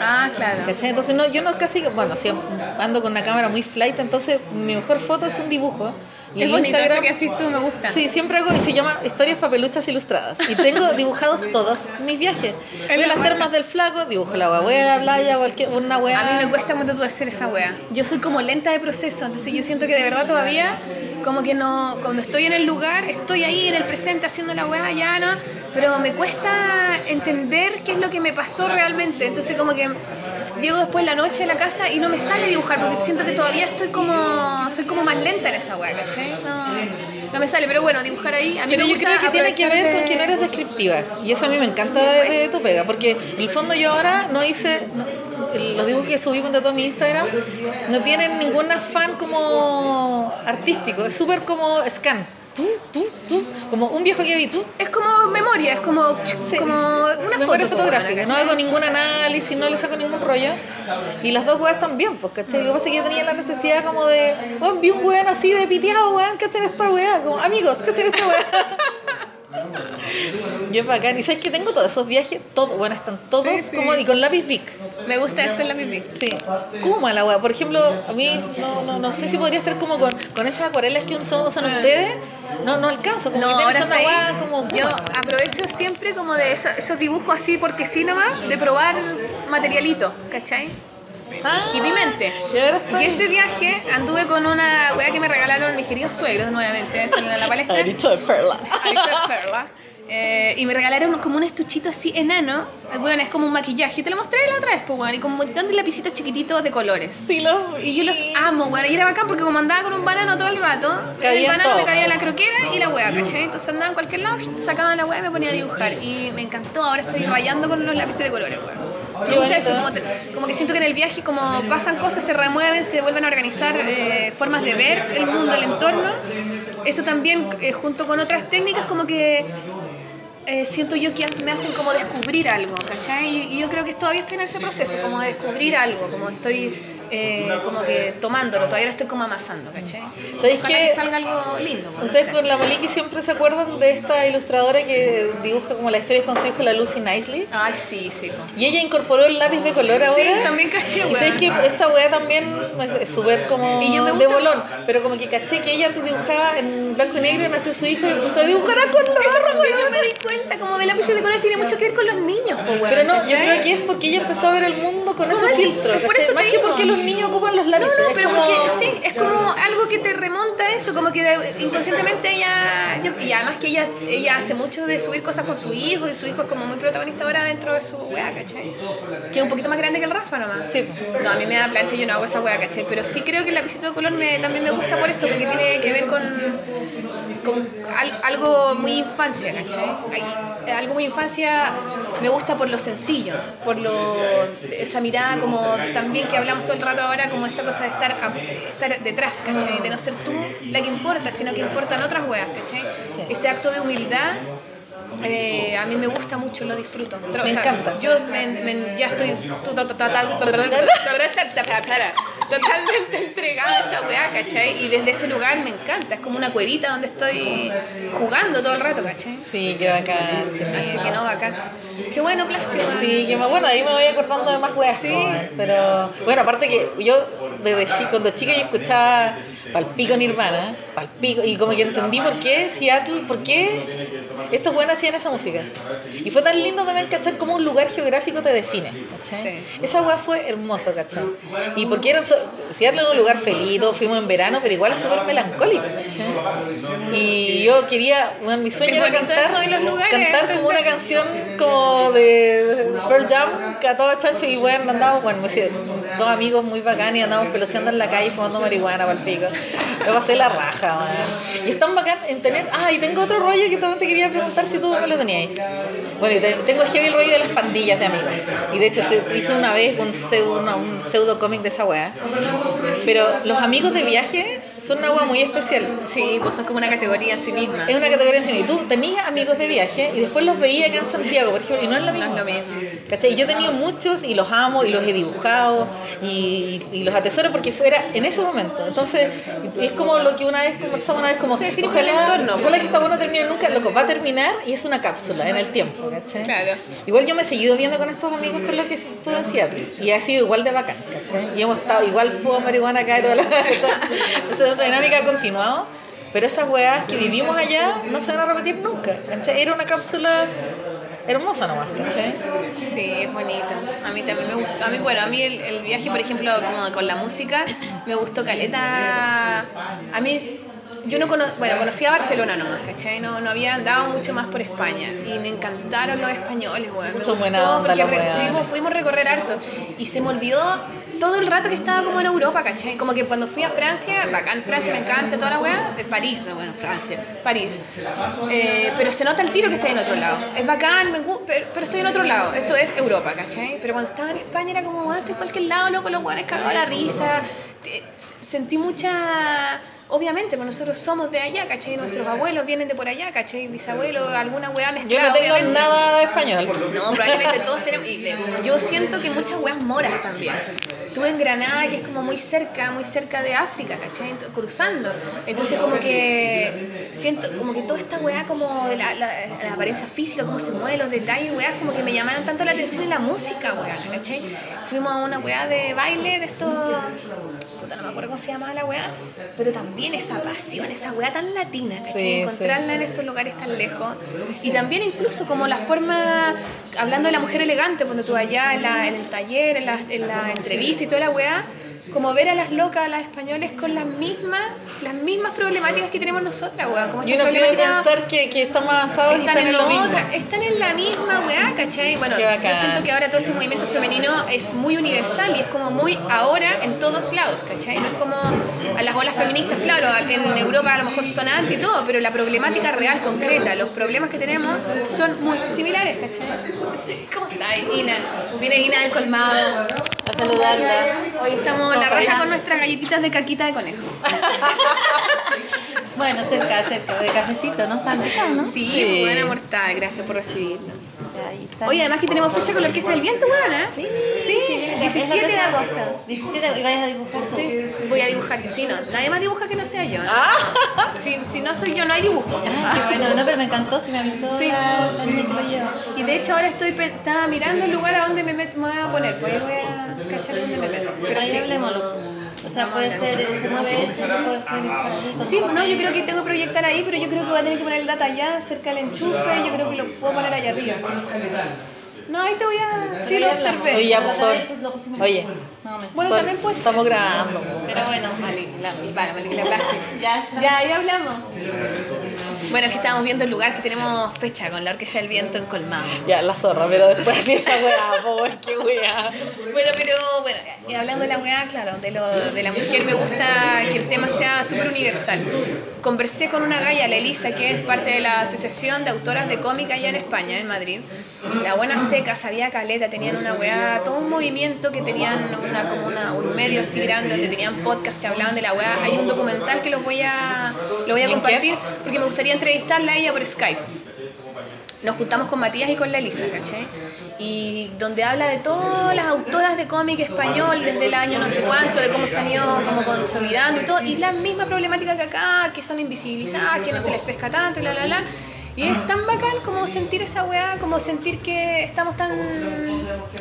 Ah, claro. ¿Cachai? Entonces no, yo no casi, bueno, sí, ando con una cámara muy flight, entonces mi mejor foto es un dibujo. Y Es en bonito Instagram, que haces tú, me gusta. sí, siempre hago, y se llama Historias Papeluchas Ilustradas. Y tengo dibujados todos mis viajes. Voy a las termas del flaco, dibujo la la playa, cualquier, una hueá. A mí me cuesta mucho hacer esa wea. Yo soy como lenta de proceso, entonces yo siento que de verdad todavía, como que no, cuando estoy en el lugar, estoy ahí en el presente haciendo la wea, ya no, pero me cuesta entender qué es lo que me pasó realmente. Entonces como que llego después la noche a la casa y no me sale dibujar porque siento que todavía estoy como, soy como más lenta en esa wea, ¿cachai? No, no me sale, pero bueno, dibujar ahí, a mí Pero me yo gusta creo que tiene que ver con que no eres descriptiva. Y eso a mí me encanta Sí, de, pues. de tu pega. Porque en el fondo yo ahora no hice. no- los dibujos que subí de todo mi Instagram no tienen ningún afán como artístico. Es súper como scan. Tú, tú, tú. Como un viejo que vi tú. Es como memoria, es como, Sí. como una Memoria foto fotográfica, no hago ningún análisis, no le saco ningún rollo. Y las dos weas también, pues, ¿cachai? Lo que pasa es que yo tenía la necesidad como de, weón, vi un weón así de piteado, weón, ¿cachai esta wea? Como, amigos, ¿cachai esta wea? Yo es bacán. Y sabes que tengo todos esos viajes, todos, bueno, están todos Sí, sí. como y con lápiz Bic. Me gusta eso en la pipí. Sí, Kuma la wea. Por ejemplo, a mí no, no, no sé si podría estar como con, con esas acuarelas que usan, usan Ah. ustedes. No, no alcanzo, como No, que ahora una sí. wea como Yo aprovecho siempre como de esa- esos dibujos así porque sí nomás, de probar materialito, ¿cachai? Ah, Hippiemente. y este viaje anduve con una weá que me regalaron mis queridos suegros nuevamente, en la palestra. Arito de perla. Arito de perla. Eh, y me regalaron como un estuchito así enano. Eh, Bueno, es como un maquillaje. Te lo mostré la otra vez, pues, weón. Y con un montón de lapicitos chiquititos de colores. Sí, lo Y yo los amo, weón. Y era bacán porque como andaba con un banano todo el rato, Cabía el banano todo. me caía la croquera y la weá, ¿cachai? Entonces andaba en cualquier lado, sacaba la weá y me ponía a dibujar. Y me encantó, ahora estoy rayando con los lápices de colores, weón. Me gusta eso, como, como que siento que en el viaje como pasan cosas, se remueven, se vuelven a organizar eh, formas de ver el mundo, el entorno. Eso también, eh, junto con otras técnicas, como que eh, siento yo que me hacen como descubrir algo, ¿cachai? Y, y yo creo que todavía estoy en ese proceso, como de descubrir algo, como estoy eh, como que tomándolo, todavía lo estoy como amasando, ¿cachai? ¿Sabéis qué? que salga algo lindo. pues, no Ustedes sé. con la Maliki siempre se acuerdan de esta ilustradora que dibuja como la historia con su hijo, la Lucy Knightley. Ay, sí, sí. po. Y ella incorporó el lápiz de color ahora. Sí, también caché, Y weón. sabes que esta weá también es súper como Y yo me de gusta- bolón. Pero como que caché que ella antes dibujaba en blanco y negro y nació su hijo y empezó a dibujar a color. Eso también yo me di cuenta, como de lápices de color tiene mucho que ver con los niños, po, weón, Pero no, yo creo que es porque ella empezó a ver el mundo con ¿Cómo ese es? filtro. Es por eso Más que porque los niños ocupan los No, lápices. no, es pero porque sí, es como algo que te remonta a eso, como que inconscientemente ella, yo- y además que ella, ella hace mucho de subir cosas con su hijo, y su hijo es como muy protagonista ahora dentro de su weá, ¿cachai? Que es un poquito más grande que el Rafa nomás. Sí. No, a mí me da plancha y yo no hago esa weá, ¿cachai? Pero sí creo que el lapicito de color me, también me gusta por eso, porque tiene que ver con, con al- algo muy infancia, ¿cachai? Algo muy infancia me gusta por lo sencillo, por lo esa mirada como también que hablamos todo el rato ahora, como esta cosa de estar, a- estar detrás, ¿cachai? De no ser tú la que importa, sino que importan otras weas, ¿cachai? Ese acto de humildad. eh, a mí me gusta mucho, lo disfruto. Pero, Me o sea, encanta. Yo me- me- ya estoy totalmente entregada a esa weá, ¿cachai? Y desde ese lugar me encanta, es como una cuevita donde estoy jugando todo el rato, ¿cachai? Sí, qué bacán. Así que no, bacán. Qué bueno plástico. Sí, que más bueno, ahí me voy acordando de más weas. Sí. po, Pero bueno, aparte que yo desde chico, cuando chica yo escuchaba Palpico Nirvana, Palpico, y como que entendí por qué Seattle, por qué estos buenos hacían esa música. Y fue tan lindo también cachar cómo un lugar geográfico te define, ¿cachai? Sí. Esa wea fue hermoso, ¿cachai? Y porque era so- Seattle era un lugar feliz, fuimos en verano, pero igual es súper melancólico. Y yo quería, bueno, mi sueño Es era cantar, los lugares, cantar como una canción como de Pearl Jam, que a todo chancho y bueno, andábamos, bueno, me dos amigos muy bacanes y andábamos peloseando en la calle fumando marihuana para el pico. Pasé la raja, man. Y es tan bacán en tener, ah, y tengo otro rollo que también te quería preguntar si tú me lo tenías. Bueno, y te- tengo heavy el rollo de las pandillas de amigos. Y de hecho te hice una vez un pseudo, un pseudo cómic de esa weá. Pero los amigos de viaje son una weá muy especial. Sí, pues son como una categoría en sí misma. Es una categoría en sí misma. Y tú tenías amigos de viaje y después los veías acá en Santiago, por ejemplo, y no es lo mismo. No es lo mismo. ¿Cachai? Y yo he tenido muchos y los amo y los he dibujado y, y los atesoro porque fuera en ese momento. Entonces, es como lo que una vez conversamos, una vez como, Se define por el entorno, ojalá que esta buena termine nunca, lo que va a terminar y es una cápsula en el tiempo, ¿cachai? Claro. Igual yo me he seguido viendo con estos amigos con los que estuve en Seattle y ha sido igual de bacán, ¿cachai? Y hemos estado igual fumando marihuana acá y toda la... Esa es otra dinámica ha continuado. Pero esas weas que vivimos allá no se van a repetir nunca. ¿cachai? Era una cápsula hermosa nomás, ¿cachai? Sí, es bonita. A mí también me gusta. A mí, bueno, a mí el, el viaje, por ejemplo, como con la música, me gustó caleta. A mí, yo no cono bueno, conocía Barcelona nomás, ¿cachai? No, no había andado mucho más por España. Y me encantaron los españoles, weón. Son buena gustó onda porque los re- pudimos recorrer harto. Y se me olvidó todo el rato que estaba como en Europa, ¿cachai? Como que cuando fui a Francia, bacán, Francia me encanta, toda la weá, de París, no, bueno, Francia, París. Eh, pero se nota el tiro que estoy en otro lado. Es bacán, me gu- pero, pero estoy en otro lado. Esto es Europa, ¿cachai? Pero cuando estaba en España era como, bueno, estoy en cualquier lado, loco, los weones cagados la risa. Sentí mucha... Obviamente, pues nosotros somos de allá, ¿cachai? Nuestros abuelos vienen de por allá, ¿cachai? Bisabuelos, alguna weá Yo mezclada, no tengo obviamente. nada español. No, probablemente todos tenemos. Y de- yo siento que muchas weas moras también. Estuve en Granada, que es como muy cerca, muy cerca de África, ¿cachai? Cruzando. Entonces como que siento, como que toda esta weá como la, la, apariencia física, cómo se mueven los detalles, weá, como que me llamaban tanto la atención en la música, weá, ¿cachai? Fuimos a una weá de baile de estos, puta, no me acuerdo cómo se llamaba la weá, pero también esa pasión, esa weá tan latina, ¿cachai? Sí, Encontrarla en estos lugares tan lejos. Y también incluso como la forma, hablando de la mujer elegante, cuando tú allá en, la- en el taller, en la, en la entrevista y toda la weá, como ver a las locas, a las españoles con las mismas, las mismas problemáticas que tenemos nosotras, weá. Como Y uno problemática- pensar que, que está más avanzado y están están en lo mismo. otra, están en la misma weá, ¿cachai? Bueno, yo siento que ahora todo este movimiento femenino es muy universal y es como muy ahora en todos lados, ¿cachai? No es como a las olas feministas, claro, en Europa a lo mejor son anti y todo, pero la problemática real, concreta, los problemas que tenemos son muy similares, ¿cachai? ¿Cómo está Ina? Viene Ina del colmado. A saludarla. Hoy estamos la raja con nuestras galletitas de caquita de conejo. Bueno, cerca, cerca, de cafecito, ¿no? Están ricas, ¿no? Sí, Sí. muy buena mortal, gracias por recibirnos. Oye, además que tenemos fecha con la Orquesta del Viento, weón, ¿eh? Sí, Sí, la 17 de agosto. 17 y vayas a dibujar tú. Sí, voy a dibujar yo. Sí, no, nadie más dibuja que no sea yo. ¿no? Si, si no estoy yo, no hay dibujo. Ah, qué bueno, no, pero me encantó, si me avisó Sí. la, la niña que lo lleva. Y de hecho ahora estoy estaba mirando el lugar a donde me, met- me voy a poner, pues ahí voy a cachar dónde me meto. Pero Ahí sí. hablemoslo. O sea, puede ser, se mueve ese, se puede, con Sí, no, yo creo que tengo que proyectar ahí, pero yo creo que voy a tener que poner el data allá, cerca del enchufe, yo creo que lo puedo poner allá arriba. No, ahí te voy a... Sí, lo observé. Oye, ya, pues. Oye. Bueno, Sol, también pues... estamos grabando. Pero bueno, Vale, la, la plástico. ya. Ya, ahí hablamos. Bueno, es que estábamos viendo el lugar que tenemos fecha con la Orquesta del Viento en Colmado. Ya, la zorra, pero después así esa weá, po, qué weá. Bueno, pero bueno, y hablando de la weá, claro, de, lo, de la mujer, me gusta que el tema sea súper universal. Conversé con una galla, la Elisa, que es parte de la Asociación de Autoras de Cómic allá en España, en Madrid. La buena seca, sabía caleta, tenían una weá, todo un movimiento que tenían una, como una, un medio así grande donde tenían podcast que hablaban de la weá. Hay un documental que los voy a, lo voy a compartir porque me gustaría entrevistarla a ella por Skype nos juntamos con Matías y con la Elisa, ¿cachai? Y donde habla de todas las autoras de cómic español desde el año no sé cuánto, de cómo se han ido como consolidando y todo, y la misma problemática que acá, que son invisibilizadas, que no se les pesca tanto y la la la. Y es tan bacán como sentir esa weá, como sentir que estamos tan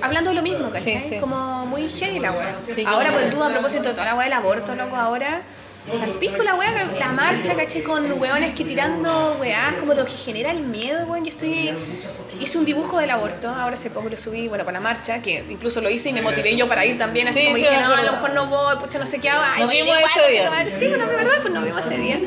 hablando de lo mismo, ¿cachai? Sí, sí. Como muy heavy la weá. Sí, ahora, pues tú, a propósito de toda la weá del aborto, loco, ahora al pico la weá, la marcha, caché, con weones que tirando weás, como lo que genera el miedo, weón. Yo estoy. Hice un dibujo del aborto, ahora hace poco lo subí, bueno, para la marcha, que incluso lo hice y me motivé yo para ir también, así Sí, como sí, dije, no, a lo mejor no voy, pucha, no sé qué hago, ay, ir vimos igual, ese día. madre. Sí, bueno, de verdad, pues nos vimos ese día.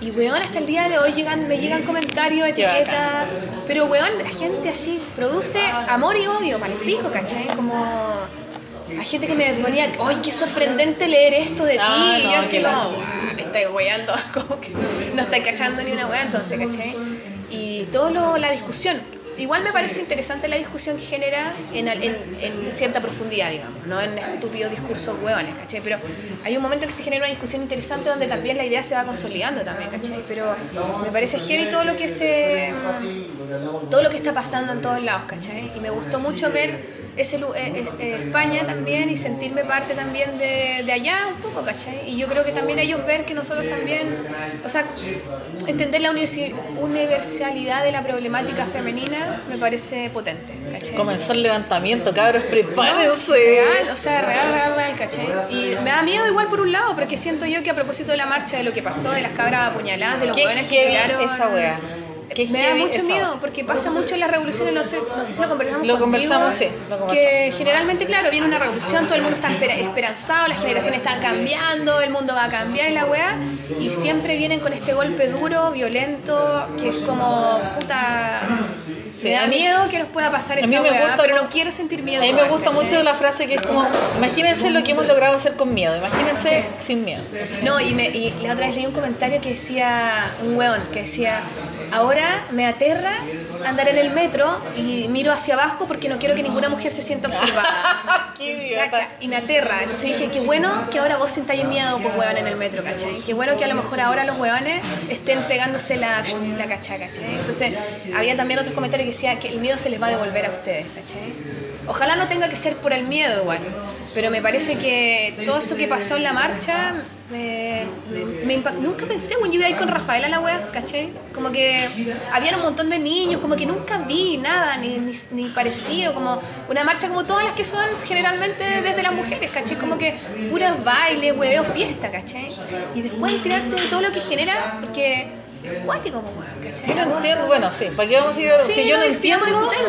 Y weón, hasta el día de hoy llegan, me llegan comentarios, etiquetas. Pero weón, la gente así produce amor y odio el pico, ¿cachai? Como. Hay gente que me ponía, ¡ay, qué sorprendente leer esto de ti! Ah, y no, yo así como, lata. "Guau, me estáis weando, como que no estáis cachando ni una wea, entonces, ¿cachai? Y todo lo, la discusión. Igual me parece interesante la discusión que genera en, en, en cierta profundidad, digamos, no en estúpidos discursos hueones, ¿cachai? Pero hay un momento en que se genera una discusión interesante donde también la idea se va consolidando también, ¿cachai? Pero me parece heavy todo lo que se... todo lo que está pasando en todos lados, ¿cachai? Y me gustó mucho ver ese, eh, eh, eh, España también y sentirme parte también de, de allá un poco, ¿cachai? Y yo creo que también ellos ver que nosotros también, o sea, entender la universalidad de la problemática femenina me parece potente, ¿cachai? Comenzó el levantamiento, cabros, prepárense. Real, o sea, real, real, real, ¿cachai? Y me da miedo igual por un lado, porque siento yo que a propósito de la marcha, de lo que pasó, de las cabras apuñaladas, de los jóvenes que tiraron... esa wea. Me da mucho miedo porque pasa mucho en las revoluciones, no sé, no sé si lo conversamos Lo contigo, conversamos, sí, lo conversamos. que generalmente, claro, viene una revolución, todo el mundo está espera- esperanzado, las generaciones están cambiando, el mundo va a cambiar y la weá, y siempre vienen con este golpe duro, violento, que es como, puta, Sí, me da miedo que nos pueda pasar a mí esa me weá, gusta pero no quiero sentir miedo. A mí me gusta ¿cachai? mucho la frase que es como, imagínense lo que hemos logrado hacer con miedo, imagínense sin miedo. No, y, me, y la otra vez leí un comentario que decía, un weón, que decía, ahora me aterra andar en el metro y miro hacia abajo porque no quiero que ninguna mujer se sienta observada. Cacha, Y me aterra. Entonces dije, qué bueno que ahora vos sintáis miedo, pues weón, en el metro, ¿cachai? Qué bueno que a lo mejor ahora los weones estén pegándose la, la cacha, ¿cachai? Entonces había también otro comentario que decía que el miedo se les va a devolver a ustedes, ¿cachai? Ojalá no tenga que ser por el miedo igual. Pero me parece que todo eso que pasó en la marcha me, me, me. Nunca pensé, bueno, yo iba a ir con Rafael a la wea, ¿caché? Como que había un montón de niños, como que nunca vi nada, ni, ni, parecido, como una marcha como todas las que son generalmente desde las mujeres, ¿caché? Como que puras bailes, hueveo, fiesta, ¿caché? Y después enterarte de todo lo que genera, porque es cuático, pues, weón, ¿cachai? Yo no entiendo, bueno, sí, ¿para qué vamos a ir Sí, que yo no, entiendo,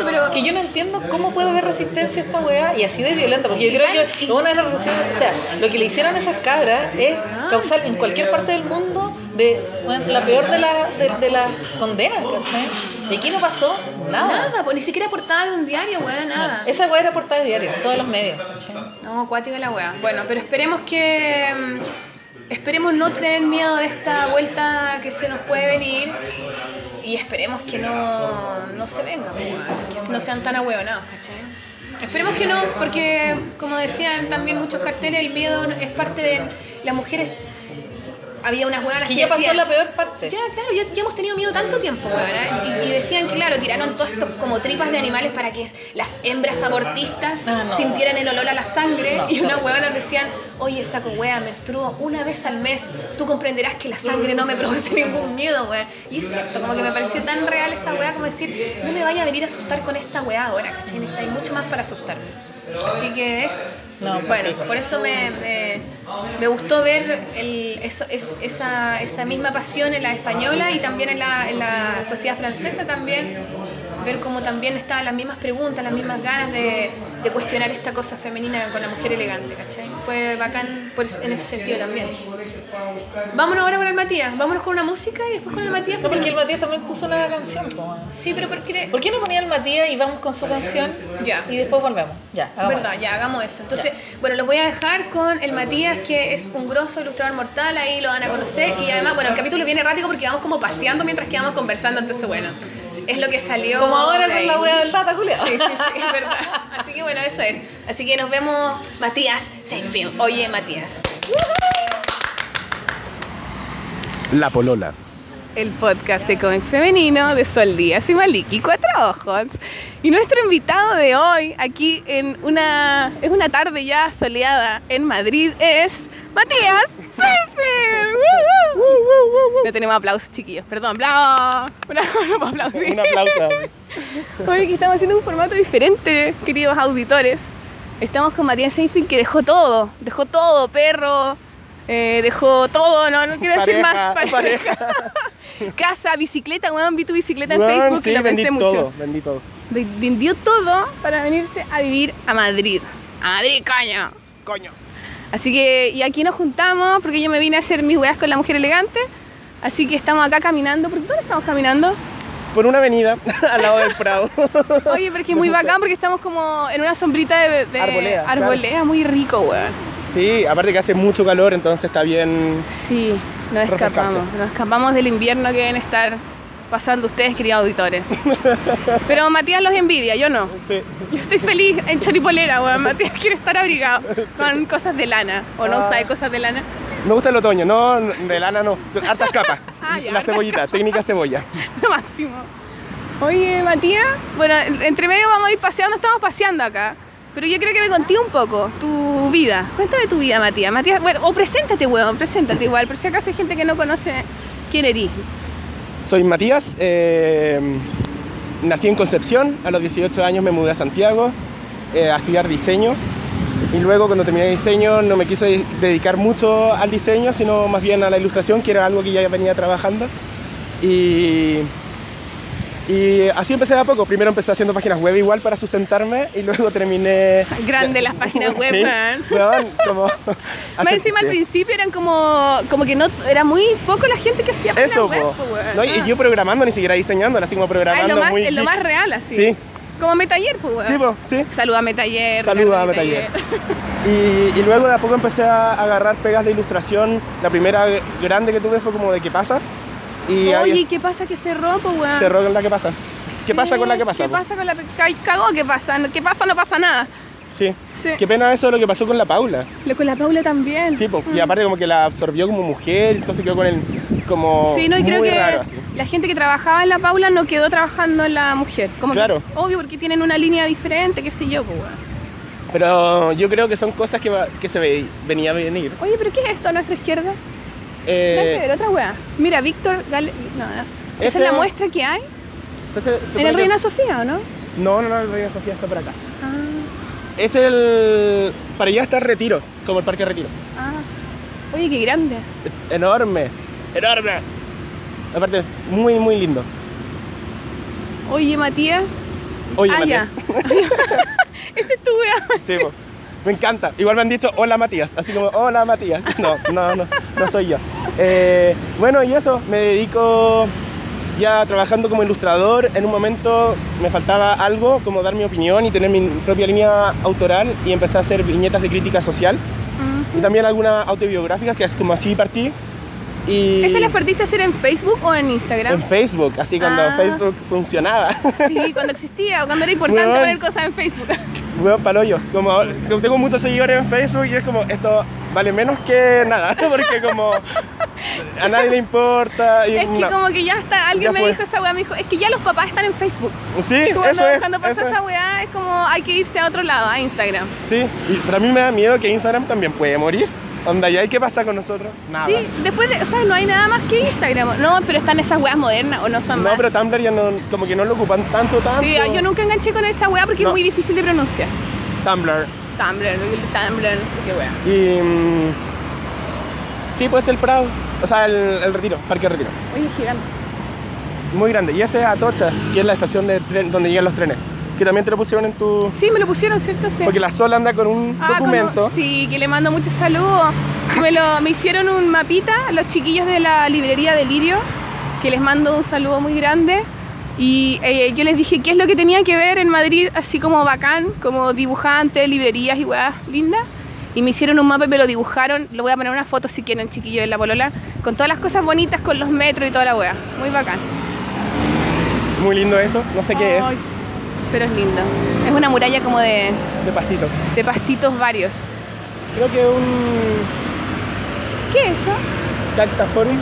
pero- que yo no entiendo cómo puede haber resistencia a esta weá y así de violenta, porque yo creo que y- una de las resistencias, o sea, lo que le hicieron a esas cabras es causar en cualquier parte del mundo de bueno, la peor de, la, de, de las condenas, ¿cachai? Y aquí no pasó nada. Nada, pues ni siquiera portada de un diario, weón, nada. Esa weá era portada de diario, en todos los medios, ¿cachai? No, cuática la weá. Bueno, pero esperemos que. Esperemos no tener miedo de esta vuelta que se nos puede venir. Y esperemos que no, no se venga, que no sean tan ahueonados, ¿cachai? Esperemos que no, porque como decían también muchos carteles, el miedo es parte de las mujeres. Había unas hueonas Que que, ya pasó decían, la peor parte. Ya, claro, ya, ya hemos tenido miedo tanto tiempo, weón. Y, y decían que, claro, tiraron todos estos como tripas de animales para que las hembras abortistas Ah, no. sintieran el olor a la sangre. No, y unas hueonas decían, oye, saco wea, menstruo una vez al mes. Tú comprenderás que la sangre no me produce ningún miedo, weón. Y es cierto, como que me pareció tan real esa wea como decir, no me vaya a venir a asustar con esta wea ahora, ¿cachai? Hay mucho más para asustarme. Así que es. No, bueno, por eso me, me, me gustó ver el, eso, es, esa, esa misma pasión en la española y también en la, en la sociedad francesa también. Ver cómo también estaban las mismas preguntas, las mismas ganas de, de cuestionar esta cosa femenina con la mujer elegante, ¿cachai? Fue bacán por, en ese sentido también. Vámonos ahora con el Matías, vámonos con una música y después con el Matías. No, porque el Matías también puso una canción. Sí, pero porque... ¿Por qué no ponía el Matías y vamos con su canción? Ya. Y después volvemos. Ya, hagamos Verdad, eso. ya hagamos eso. Entonces, bueno, los voy a dejar con el Matías, que es un grosso ilustrador mortal, ahí lo van a conocer. Y además, bueno, el capítulo viene rápido porque vamos como paseando mientras que vamos conversando, entonces bueno, es lo que salió. Como ahora con la wea del data, culiao. Sí, sí, sí, es verdad. Así que bueno, eso es. Así que nos vemos, Matías Seinfeld. Oye, Matías. La Polola. el podcast de cómic femenino de Sol Díaz y Maliki Cuatro Ojos. Y nuestro invitado de hoy, aquí en una, es una tarde ya soleada en Madrid, es Matías Seinfeld. No tenemos aplausos, chiquillos. Perdón, bravo. Bravo, no puedo aplaudir. Un aplauso. Hoy que estamos haciendo un formato diferente, queridos auditores. Estamos con Matías Seinfeld que dejó todo, dejó todo, perro, eh, dejó todo, no, no quiero decir Pareja, más. pareja. Casa, bicicleta, weón, vi tu bicicleta en Facebook sí, y lo vendí pensé todo, mucho. vendí todo. Ve- Vendió todo para venirse a vivir a Madrid. A Madrid, coño. Coño. Así que, y aquí nos juntamos porque yo me vine a hacer mis weas con la mujer elegante. Así que estamos acá caminando. ¿Por dónde estamos caminando? Por una avenida al lado del Prado. Oye, porque es muy bacán porque estamos como en una sombrita de, de Arboleda, claro. arboleda, muy rico, weón. Sí, aparte que hace mucho calor, entonces está bien. Sí, nos Refrescarse. escapamos. Nos escapamos del invierno que deben estar pasando ustedes, queridos auditores. Pero Matías los envidia, yo no. Sí. Yo estoy feliz en choripolera, weón. Matías quiere estar abrigado con cosas de lana. ¿O no Ah. sabe cosas de lana? Me gusta el otoño, no de lana, no. Hartas capas. Ah, ya, la hartas cebollita, técnica cebolla. Lo máximo. Oye, Matías, bueno, entre medio vamos a ir paseando, estamos paseando acá. Pero yo creo que me conté un poco tu vida. Cuéntame tu vida, Matías. Matías, bueno, o preséntate, weón, preséntate igual, por si acaso hay gente que no conoce quién eres. Soy Matías, eh, nací en Concepción, a los 18 años me mudé a Santiago eh, a estudiar diseño y luego cuando terminé diseño no me quise dedicar mucho al diseño, sino más bien a la ilustración, que era algo que ya venía trabajando. Y, y así empecé de a poco. Primero empecé haciendo páginas web igual para sustentarme y luego terminé... Grande las páginas web, Sí, weón. weón, como... Más encima al principio eran como, como que no, era muy poco la gente que hacía páginas Eso, web, po. po, weón. No, y Ah. yo programando, ni siquiera diseñando, así como Ah, programando es lo más, muy es lo más real, así. Sí. Como Metaller, pues, weón. Sí, po, sí. Saluda a Metaller. Saluda a Metaller. Y, y luego de a poco empecé a agarrar pegas de ilustración. La primera grande que tuve fue como de qué pasa. Y Oye, ¿qué pasa que cerró, pues, weón? cerró con la que pasa. ¿Qué pasa con la que pasa? ¿Qué pasa con la que cagó? ¿Qué pasa? ¿Qué pasa? No pasa nada. Sí. Sí. Qué pena eso lo que pasó con la Paula. Lo con la Paula también. Sí, po. y aparte como que la absorbió como mujer, entonces quedó con el como Sí, no, y creo muy que raro así. la gente que trabajaba en la Paula no quedó trabajando en la mujer. Como que- Claro. obvio, porque tienen una línea diferente, qué sé yo, pues, weón. Pero yo creo que son cosas que, va- que se ve, venía a venir. Oye, pero ¿qué es esto a nuestra izquierda? Eh, que ver, otra weá. Mira, Víctor Gale... No, no. Esa Ese- es la muestra que hay entonces, en el que- Reina Sofía, ¿o no? No, no, no, el Reina Sofía está por acá. Ah, Es el... Para allá está Retiro, como el Parque Retiro. ah. Oye, qué grande. Es enorme, enorme. Aparte es muy, muy lindo. Oye, Matías. Oye, ah, Matías. Ese es tu weá. Sí, po. Me encanta. Igual me han dicho hola Matías, así como hola Matías. No, no, no, no soy yo. Eh, bueno, y eso, me dedico ya trabajando como ilustrador. En un momento me faltaba algo, como dar mi opinión y tener mi propia línea autoral y empecé a hacer viñetas de crítica social y también algunas autobiográficas, que es como así partí. Y ¿Eso las partiste a hacer en Facebook o en Instagram? en Facebook, así cuando Ah. Facebook funcionaba. Sí, cuando existía o cuando era importante Weón. poner cosas en Facebook. Weón, palollo. Como ahora- como tengo muchos seguidores en Facebook y es como, esto vale menos que nada, porque como a nadie le importa. Y Es que no. como que ya está, alguien Ya me fue. dijo esa weá, me dijo, es que ya los papás están en Facebook. Sí, Cuando, eso es. cuando pasa eso esa weá es como hay que irse a otro lado, a Instagram. Sí, y, pero a mí me da miedo que Instagram también puede morir. Onda, ¿y ahí qué pasa con nosotros? Nada. Sí, después de, o sea, no hay nada más que Instagram. No, pero están esas weas modernas o no son No, más. pero Tumblr ya no, como que no lo ocupan tanto, tanto. Sí, yo nunca enganché con esa wea porque No. es muy difícil de pronunciar. Tumblr. Tumblr, Tumblr, no sé qué wea. Y... mm, sí, puede ser el Prado. O sea, el, el Retiro, Parque Retiro. Oye, gigante. Muy grande. Y ese es Atocha, que es la estación de tren donde llegan los trenes. Que también te lo pusieron en tu... Sí, me lo pusieron, ¿cierto? Sí. Porque la Sol anda con un Ah, documento. como- sí, que le mando muchos saludos. Me, lo, me hicieron un mapita, los chiquillos de la librería Delirio, que les mando un saludo muy grande. Y eh, yo les dije qué es lo que tenía que ver en Madrid, así como bacán, como dibujante, librerías y weas lindas. Y me hicieron un mapa y me lo dibujaron. Lo voy a poner una foto si quieren, chiquillos de la polola, con todas las cosas bonitas, con los metros y toda la wea. Muy bacán. Muy lindo eso. No sé qué Ay, Pero es lindo. Es una muralla como de. De pastito. de pastitos varios. Creo que un... ¿Qué es eso? Taxaforum.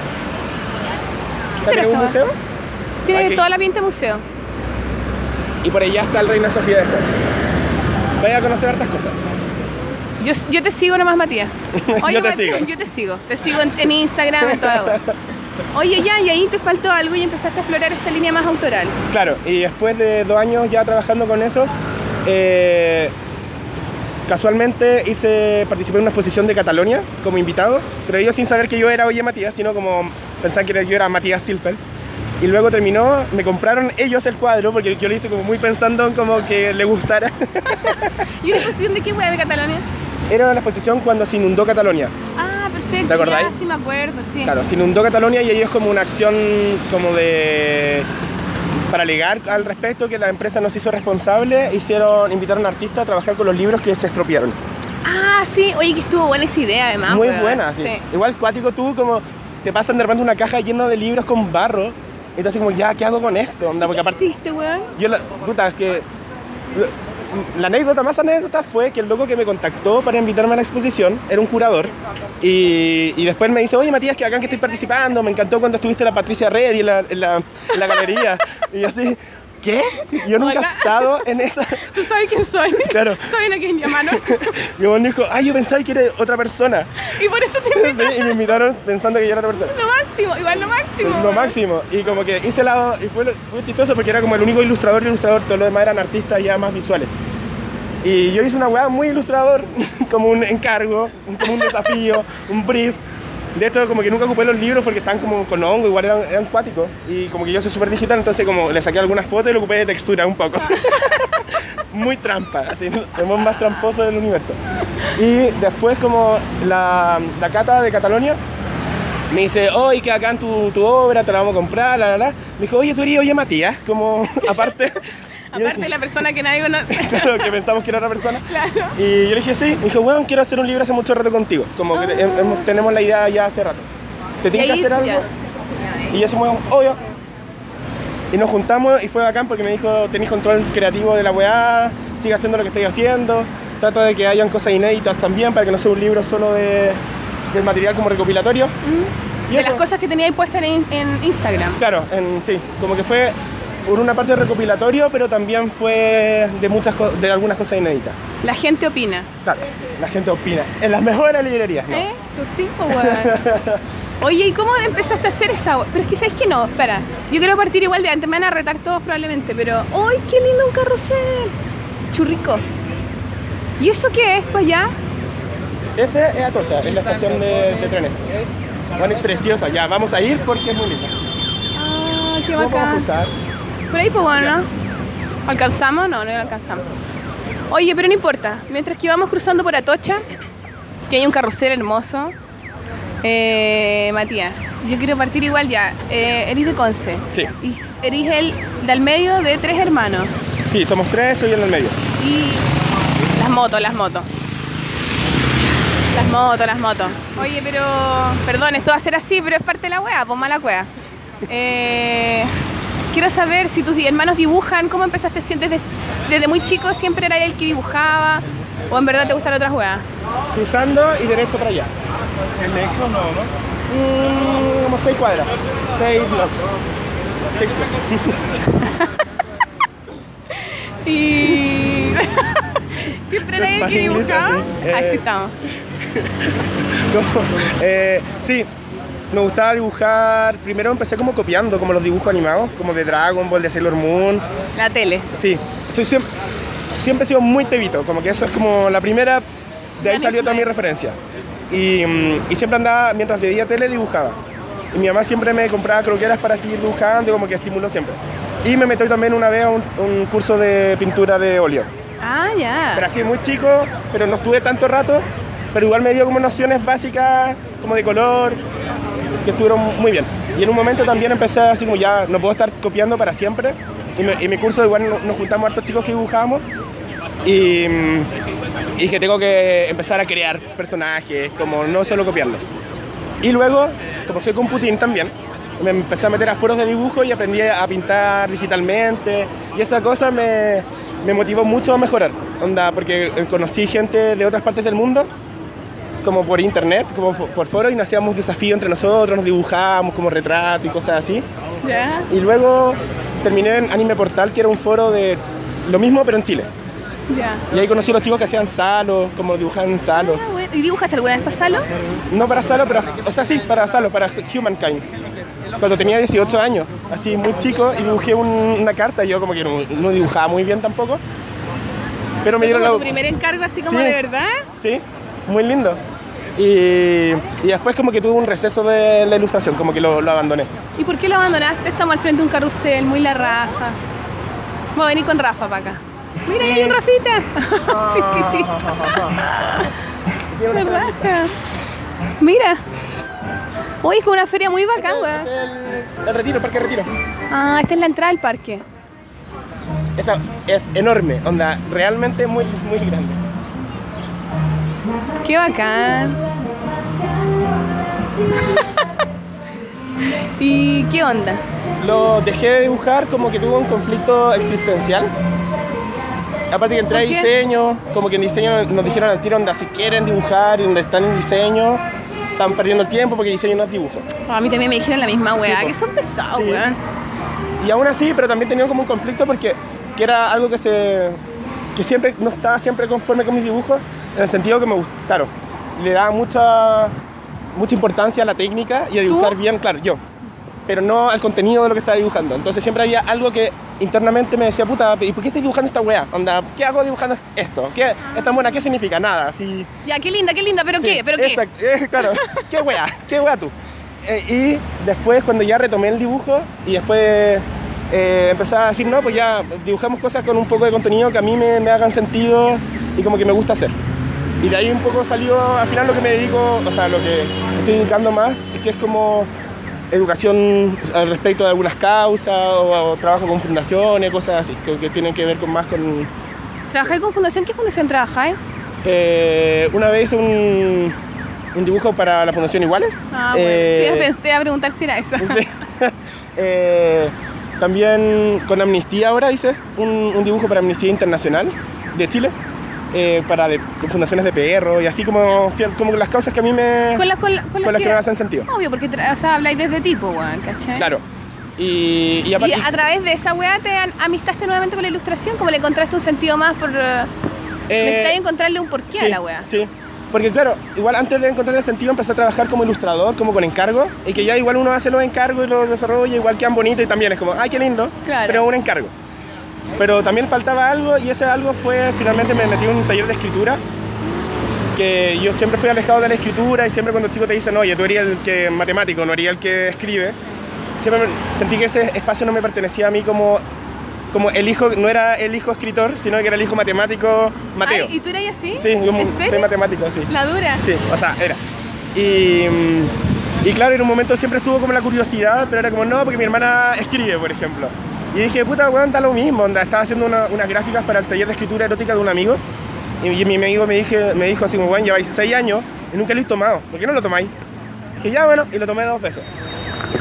¿Qué será ¿También un museo? Tiene Aquí. toda la pinta de museo. Y por allá está el Reina Sofía después. Vaya a conocer hartas cosas. Yo, yo te sigo nomás, Matías. Yo te sigo. Yo te sigo. Te sigo en, en Instagram, en toda la web. Oye, ya, y ahí te faltó algo y empezaste a explorar esta línea más autoral. Claro, y después de dos años ya trabajando con eso, eh, casualmente hice, participé en una exposición de Catalonia como invitado, pero ellos sin saber que yo era Oye Matías, sino como pensaban que yo era Matías Silfeld. Y luego terminó, me compraron ellos el cuadro, porque yo lo hice como muy pensando en como que le gustara. ¿Y una exposición de qué web de Catalonia? Era la exposición cuando se inundó Catalonia. Ah, perfecto. ¿Te acordáis? Sí me acuerdo, sí. Claro, se inundó Catalonia y ellos como una acción como de para alegar al respecto que la empresa nos hizo responsable, hicieron invitaron a artistas a trabajar con los libros que se estropearon. Ah, sí. Oye, que estuvo buena esa idea, además. Muy buena, sí. Igual cuático tú como te pasan de repente una caja llena de libros con barro y tú así como ya, ¿qué hago con esto? Onda, porque ¿Qué aparte hiciste, weón? yo la puta, es que la anécdota más anécdota fue que el loco que me contactó para invitarme a la exposición era un curador y, y después me dice, oye Matías, que acá que estoy participando, me encantó cuando estuviste la Patricia Reddy en la, en la, en la galería. y así, ¿qué? Yo nunca Hola. he estado en esa... ¿Tú sabes quién soy? Claro. ¿Saben a quién llamaron? Y weón dijo, ay, yo pensaba que era otra persona. y por eso te Sí, invitaron. y me invitaron pensando que yo era otra persona. Lo máximo, igual lo máximo. Lo máximo. Y como que hice la... Y fue, fue chistoso porque era como el único ilustrador ilustrador, todos los demás eran artistas ya más visuales. Y yo hice una weá muy ilustrador, como un encargo, como un desafío, un brief. De hecho, como que nunca ocupé los libros porque están como con hongo, igual eran, eran cuáticos. Y como que yo soy súper digital, entonces como le saqué algunas fotos y lo ocupé de textura un poco. muy trampa, así, el más tramposo del universo. Y después como la, la cata de Catalonia, me dice, oye, que acá en tu, tu obra, te la vamos a comprar, la, la, la. Me dijo, oye, tú eres Oye Matías, como aparte. Aparte de la persona que nadie conoce. claro, que pensamos que era otra persona. Claro. Y yo le dije, sí. Me dijo, bueno, quiero hacer un libro hace mucho rato contigo. Como que te- hemos- tenemos la idea ya hace rato. ¿Te tienes que hacer algo? ya. Y yo así, bueno, obvio. Y nos juntamos y fue bacán porque me dijo, tenéis control creativo de la weá, sigue haciendo lo que estoy haciendo. Trato de que hayan cosas inéditas también para que no sea un libro solo de, del material como recopilatorio. Y de eso. las cosas que tenía ahí puestas en, en Instagram. Claro, en, sí, como que fue por una parte recopilatorio, pero también fue de muchas de algunas cosas inéditas. La gente opina. Claro, la gente opina. En las mejores librerías, ¿no? Eso sí, pues. Oye, ¿y cómo empezaste a hacer esa? Pero es que sabes que no, espera. Yo quiero partir igual de antes, me van a retar todos probablemente, pero ¡ay, qué lindo un carrusel! Churrico. ¿Y eso qué es para allá? Ese es Atocha, es la estación de, de trenes. Bueno, es preciosa, ya, vamos a ir porque es muy linda. Ah, qué ¿Cómo vamos a bacán. cruzar? Por ahí, pues bueno, ¿no? ¿Alcanzamos? No, no lo alcanzamos. Oye, pero no importa. Mientras que íbamos cruzando por Atocha, que hay un carrusel hermoso. Eh, Matías, yo quiero partir igual ya. Eh, eres de Conce. Sí. Y eres el del medio de tres hermanos. Sí, somos tres, soy el del medio. Y las motos, las motos. Las motos, las motos. Oye, pero. Perdón, esto va a ser así, pero es parte de la wea, pues mala wea. Eh, quiero saber si tus hermanos dibujan, ¿cómo empezaste? Desde, desde muy chico siempre era el que dibujaba, o en verdad te gustan otras weas. Cruzando y derecho para allá. ¿Es lejos no, no? Mm, como seis cuadras, seis blocks. Seis blocks. Y. siempre era el que dibujaba. así, eh. Así estamos. Como, eh, sí, me gustaba dibujar. Primero empecé como copiando, como los dibujos animados, como de Dragon Ball, de Sailor Moon. La tele. Sí, soy siempre, siempre he sido muy tebito, como que eso es como la primera, de ahí salió toda mi referencia. Y, mm, y siempre andaba, mientras veía tele, dibujaba. Y mi mamá siempre me compraba croqueras para seguir dibujando, como que estimuló siempre. Y me metí también una vez a un, un curso de pintura de óleo. Ah, ya. Pero así muy chico, pero no estuve tanto rato, pero igual me dio como nociones básicas, como de color, que estuvieron muy bien. Y en un momento también empecé así como ya, no puedo estar copiando para siempre. Y, me- mi curso igual no- nos juntamos hartos chicos que dibujábamos. Y, y dije, tengo que empezar a crear personajes, como no solo copiarlos. Y luego, como soy computín también, me empecé a meter a foros de dibujo y aprendí a pintar digitalmente. Y esa cosa me, me motivó mucho a mejorar. Onda, porque conocí gente de otras partes del mundo, como por internet, como por foros, y nos hacíamos desafíos entre nosotros, nos dibujábamos como retrato y cosas así. Ya. Y luego terminé en Anime Portal, que era un foro de lo mismo, pero en Chile. Ya. Y ahí conocí a los chicos que hacían Salo, como dibujaban en Salo. Ah, bueno. ¿Y dibujaste alguna vez para Salo? No para Salo, pero, o sea, sí, para Salo, para Humankind. Cuando tenía 18 años, así muy chico, y dibujé un- una carta, yo como que no, no dibujaba muy bien tampoco. Pero me ¿Fue dieron como la... tu primer encargo así como Sí. de verdad? Sí, muy lindo. Y, y después como que tuve un receso de la ilustración, como que lo, lo abandoné. ¿Y por qué lo abandonaste? Estamos al frente de un carrusel, muy la raja. Vamos a venir con Rafa para acá. Mira, ahí hay un Rafita. Chiquitito. La raja. Mira. Hoy es una feria muy bacán, Es el, el retiro, el parque retiro. Ah, esta es la entrada al parque. Esa es enorme, onda, realmente muy, muy grande. Qué bacán. ¿Y qué onda? Lo dejé de dibujar como que tuvo un conflicto existencial. Aparte que entré a diseño, como que en diseño nos dijeron al tiro, onda, si quieren dibujar y donde están en diseño, están perdiendo el tiempo porque diseño no es dibujo. A mí también me dijeron la misma weá, Sí, que son pesados, Sí. weón. Y aún así, pero también tenía como un conflicto porque que era algo que se que siempre no estaba siempre conforme con mis dibujos, en el sentido que me gustaron. Le daba mucha mucha importancia a la técnica y a dibujar bien, claro, yo. Pero no al contenido de lo que estaba dibujando. Entonces siempre había algo que internamente me decía, puta, ¿y por qué estás dibujando esta weá? Onda, ¿qué hago dibujando esto? ¿Qué es tan buena? ¿Qué significa? Nada, así. Ya, qué linda, qué linda, pero Sí, qué, pero qué. exacto, eh, claro, qué wea, qué wea tú. Eh, y después cuando ya retomé el dibujo y después eh, empecé a decir, no, pues ya dibujamos cosas con un poco de contenido que a mí me, me hagan sentido y como que me gusta hacer. Y de ahí un poco salió al final lo que me dedico, o sea, lo que estoy dedicando más, es que es como educación al respecto de algunas causas o, o trabajo con fundaciones, cosas así, que, que tienen que ver con más con, ¿Trabajáis con fundación? ¿Qué fundación trabajáis? Eh, una vez un, un dibujo para la Fundación Iguales. Ah, bueno. Eh, Te a preguntar si era esa. sí. Eh, también con Amnistía ahora hice un, un dibujo para Amnistía Internacional de Chile. Eh, para de- con fundaciones de perro y así como, como las causas que a mí me... Con, la- con, la- con Con las las que me hacen sentido. Obvio, porque o sea, habláis desde tipo, weón, ¿cachai? Claro. Y, y, Y a través de esa weá te amistaste nuevamente con la ilustración, como le encontraste un sentido más por... eh, eh, necesitáis encontrarle un porqué a sí, la weá. Sí. Porque claro, igual antes de encontrar el sentido empecé a trabajar como ilustrador, como con encargo, y que ya igual uno hace los encargos y los desarrolla, igual quedan bonitos y también es como, ay, qué lindo, Claro. pero un encargo. Pero también faltaba algo y ese algo fue, finalmente me metí en un taller de escritura, que yo siempre fui alejado de la escritura y siempre cuando chico te dicen, oye, tú eres el que matemático, no eres el que escribe, siempre sentí que ese espacio no me pertenecía a mí como, como el hijo, no era el hijo escritor, sino que era el hijo matemático Mateo. Ay, ¿Y tú eras así? Sí, yo ¿En soy matemático, sí. La dura. Sí, o sea, era. Y, mm, y claro, en un momento siempre estuvo como la curiosidad, pero era como, no, porque mi hermana escribe, por ejemplo. Y dije, puta, weón, da lo mismo. Onda, estaba haciendo una- unas gráficas para el taller de escritura erótica de un amigo. Y, mi amigo me, dije, me dijo así weón, lleváis seis años y nunca lo he tomado. ¿Por qué no lo tomáis? Dije, ya, bueno, y lo tomé dos veces.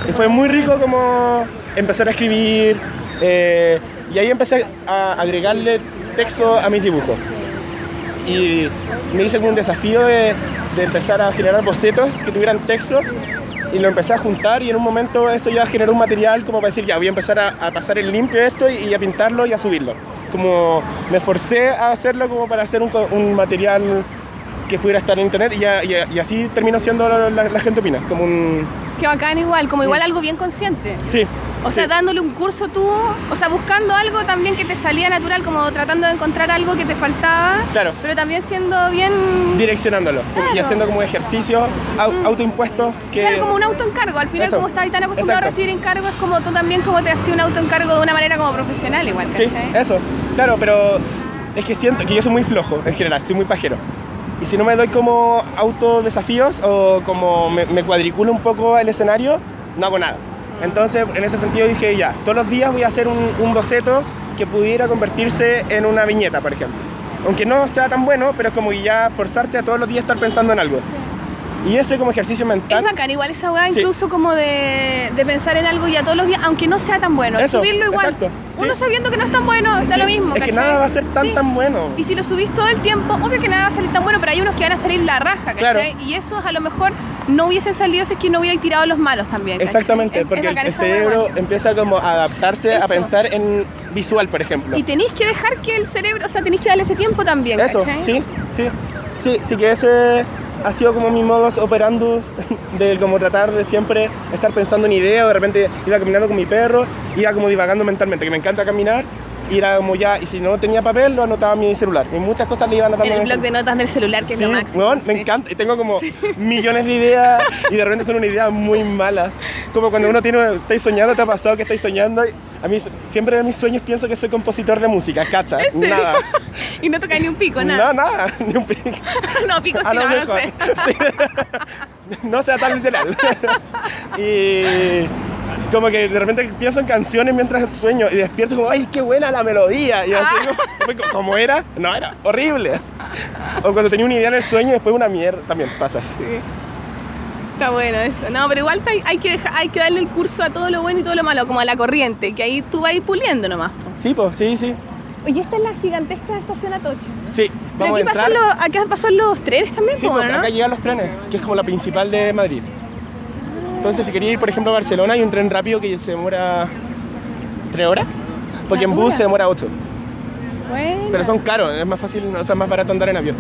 Y fue muy rico como empezar a escribir. eh, y ahí empecé a agregarle texto a mis dibujos y me hice como un desafío de, de empezar a generar bocetos que tuvieran texto y lo empecé a juntar y en un momento eso ya generó un material como para decir ya voy a empezar a, a pasar el limpio esto y, a pintarlo y a subirlo. Como me forcé a hacerlo como para hacer un, material que pudiera estar en internet y así terminó siendo la, la- la gente opina, como un... Qué bacán igual, como igual algo bien consciente. Sí. O sea, sí. dándole un curso tú, o sea, buscando algo también que te salía natural, como tratando de encontrar algo que te faltaba, Claro. pero también siendo bien... direccionándolo y haciendo como ejercicios au- autoimpuestos que... Claro, como un autoencargo. Al final, Eso. como estás tan acostumbrado a recibir encargos, es como tú también como te hacías un autoencargo de una manera como profesional igual, Sí, ¿cachai? eso. Claro, pero es que siento que yo soy muy flojo en general, soy muy pajero. Y si no me doy como autodesafíos o como me, cuadriculo un poco el escenario, no hago nada. Entonces, en ese sentido dije, ya, todos los días voy a hacer un, un boceto que pudiera convertirse en una viñeta, por ejemplo. Aunque no sea tan bueno, pero es como ya forzarte a todos los días estar pensando en algo. Y ese como ejercicio Es mental... bacán, igual esa weá, Sí. incluso como de, de pensar en algo ya todos los días, aunque no sea tan bueno. Eso, subirlo igual. exacto, Uno sí. sabiendo que no es tan bueno, da Sí, lo mismo. Es que ¿cachai? nada va a ser tan tan bueno. Y si lo subís todo el tiempo, obvio que nada va a salir tan bueno, pero hay unos que van a salir la raja, ¿cachai? Claro. Y esos a lo mejor no hubiesen salido si es que no hubieran tirado los malos también. ¿cachai? Exactamente, Es- es porque el, cerebro empieza como a adaptarse a pensar en visual, por ejemplo. Y tenéis que dejar que el cerebro, o sea, tenéis que darle ese tiempo también, Eso, ¿cachai? sí, sí. Sí, sí que ese ha sido como mi modus operandus de como tratar de siempre estar pensando en ideas, o de repente iba caminando con mi perro, iba como divagando mentalmente, que me encanta caminar, y era como ya, y si no tenía papel, lo anotaba en mi celular. Y muchas cosas le iba anotando En el blog de notas del celular, que es Sí, lo máximo. me sí. encanta. Y tengo como millones de ideas y de repente son unas ideas muy malas. Como cuando uno tiene, estáis soñando, te ha pasado que estáis soñando. A mí siempre de mis sueños pienso que soy compositor de música, ¿cacha? ¿En serio? Nada. y no toca ni un pico, nada. No, nada, ni un pico. no, pico sí, no, no sé. Sí. No sea tan literal. Y como que de repente pienso en canciones mientras sueño y despierto como, ¡ay, qué buena la melodía! Y así como, como era, no, era horrible. O cuando tenía una idea en el sueño y después una mierda, también pasa. Está bueno eso. No, pero igual hay, hay que dejar, hay que darle el curso a todo lo bueno y todo lo malo, como a la corriente, que ahí tú vas a ir puliendo nomás. po. Sí, pues, sí, sí. Oye, esta es la gigantesca estación Atocha. Sí, Pero vamos a aquí entrar. pasan, los, acá pasan los trenes también, Sí, po, ¿no? acá llegan los trenes, que es como la principal de Madrid. Entonces, si quería ir, por ejemplo, a Barcelona, hay un tren rápido que se demora tres horas, porque en bus se demora ocho. Bueno, Pero son caros, es más fácil, o sea, más barato andar en avión.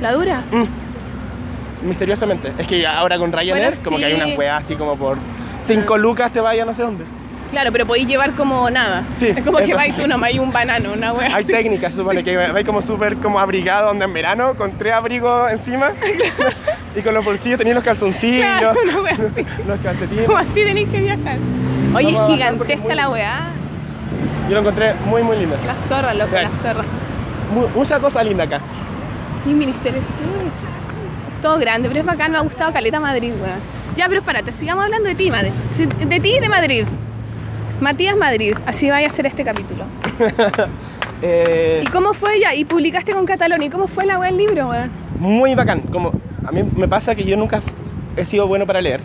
la dura. Misteriosamente. Es que ahora con Ryanair, Bueno, como que hay unas weas así como por 5 lucas te vaya no sé dónde. Claro, pero podéis llevar como nada. Sí, Es como que vais nomás y un banano, una wea Hay así. técnicas, se supone que vais como súper como abrigado donde en verano, con tres abrigos encima y con los bolsillos tenías los calzoncillos, Claro, una wea así. los calcetines. Como así tenéis que viajar. Oye, es gigantesca muy- la weá. Yo lo encontré muy, muy lindo. La zorra, loco, la zorra. Mu- mucha cosa linda acá. Y ministerio, sí. Todo grande, pero es bacán, me ha gustado Caleta Madrid, weón. Ya, pero espérate, sigamos hablando de ti, Madrid. De ti y de Madrid. Matías Madrid, así vaya a ser este capítulo. Eh, ¿Y cómo fue ya? Y publicaste con Catalón, ¿y cómo fue la weá del libro, weón? muy bacán. Como a mí me pasa que yo nunca he sido bueno para leer.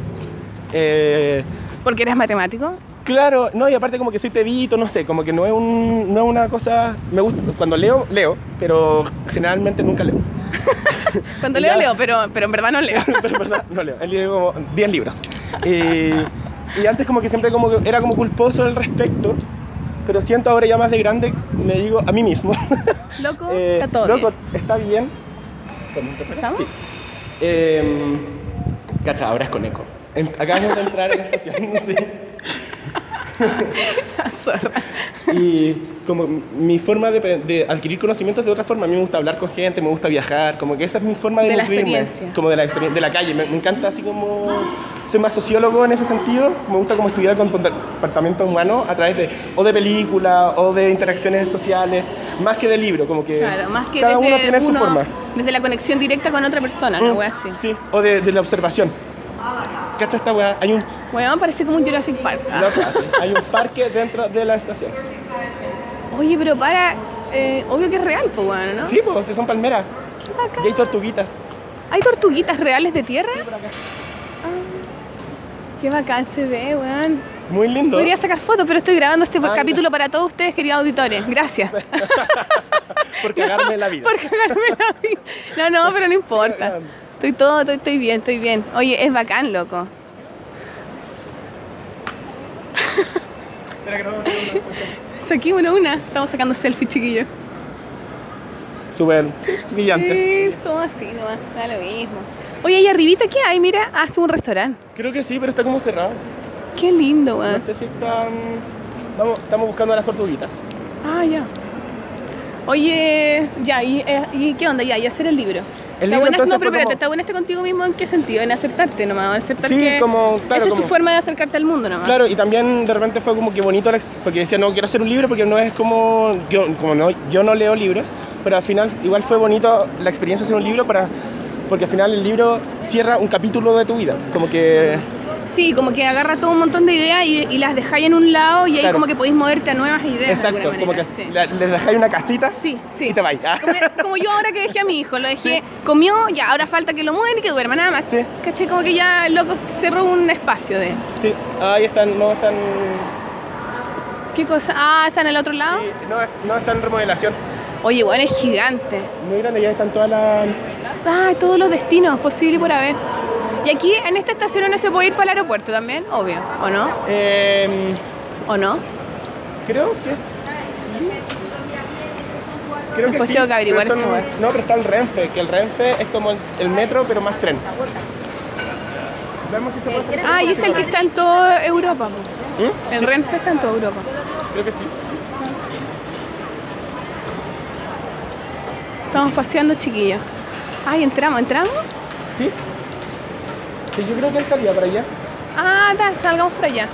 Eh, Porque eres matemático. Claro, no, y aparte como que soy tebito, no sé, como que no es, un, no es una cosa... Me gusta, cuando leo, leo, pero generalmente nunca leo. Cuando leo, ya- leo, pero, pero en verdad no leo. pero en verdad no leo, he leído como 10 libros. Y, y antes como que siempre como que era como culposo al respecto, pero siento ahora ya más de grande, me digo a mí mismo. Loco, eh, está todo loco, bien. está bien. ¿Cómo te ¿Empezamos? Sí. Eh, cacha, ahora es con eco. Acabamos de entrar en la estación, sí. Y como mi forma de, de adquirir conocimientos de otra forma, a mí me gusta hablar con gente, me gusta viajar, como que esa es mi forma de, De nutrirme, como de la experiencia, de la calle, me, me encanta así como, soy más sociólogo en ese sentido, me gusta como estudiar el comportamiento humano a través de, o de películas, o de interacciones sociales, más que de libro, como que, Claro, más que cada uno tiene su uno- forma. Desde la conexión directa con otra persona, Mm, wea así. Sí, o de, de la observación. ¿Cacha esta weá? Hay un, Weón, parece como un Jurassic Park. Ah. loco, así, hay un parque dentro de la estación. Oye, pero para. eh, obvio que es real, pues, weón, ¿no? Sí, pues, si son palmeras. Qué bacán. Y hay tortuguitas. ¿Hay tortuguitas reales de tierra? Ah, qué bacán se ve, weón. Muy lindo. Podría sacar fotos, pero estoy grabando este Ah, capítulo para todos ustedes, queridos auditores. Gracias. Por cagarme la vida. Por cagarme la vida. No, no, pero no importa. Estoy todo, estoy, estoy bien, estoy bien. Oye, es bacán, loco. Espera que no vamos a hacer una- Saquémonos una. Estamos sacando selfie, chiquillos. Súper brillantes. Sí, somos así nomás, da lo mismo. Oye, ahí arribita, ¿qué hay? Mira, ah, es como un restaurante. Creo que sí, pero está como cerrado. Qué lindo, No weón. sé si están. Vamos, estamos buscando a las tortuguitas. Ah, ya. Oye, ya, ¿y, eh, ¿y qué onda? Ya, y hacer el libro. El ¿Está libro, buena- entonces, no, pero fue espérate, como- ¿está bueno este contigo mismo en qué sentido? En aceptarte nomás, en aceptar Sí, que como- claro, esa es tu forma de acercarte al mundo nomás. Claro, y también de repente fue como que bonito, porque decía, no quiero hacer un libro porque no es como. Yo, como no, yo no leo libros, pero al final igual fue bonito la experiencia de hacer un libro para. Porque al final el libro cierra un capítulo de tu vida. Como que. Sí, como que agarra todo un montón de ideas y, y las dejáis en un lado y ahí Claro. como que podéis moverte a nuevas ideas. de Exacto, como que sí. la- les dejáis una casita Sí, sí. y te vais. Ah. Como, como yo ahora que dejé a mi hijo, lo dejé, comió, ya, ahora falta que lo mueven y que duerma, nada más. Sí. Caché como que ya el loco cerró un espacio de. Sí, ahí están, no están. ¿Qué cosa? Ah, está en el otro lado. sí, no, no están en remodelación. Oye, bueno, es gigante. Muy grande, ya están todas las. Ay, todos los destinos posibles por haber. Y aquí en esta estación uno se puede ir para el aeropuerto también, obvio, ¿o no? Em, ¿O no? creo que sí. Creo que Después sí. tengo que averiguar pero eso, güey. No, pero está el Renfe, que el Renfe es como el, el metro, pero más tren. Vemos si se puede hacer. Ah, y es el que está en toda Europa. ¿Mm? El Sí, Renfe está en toda Europa. Creo que sí. Estamos paseando, chiquillos. Ay, entramos, ¿entramos? ¿Sí? Sí, yo creo que él salía para allá. Ah, da, salgamos por allá.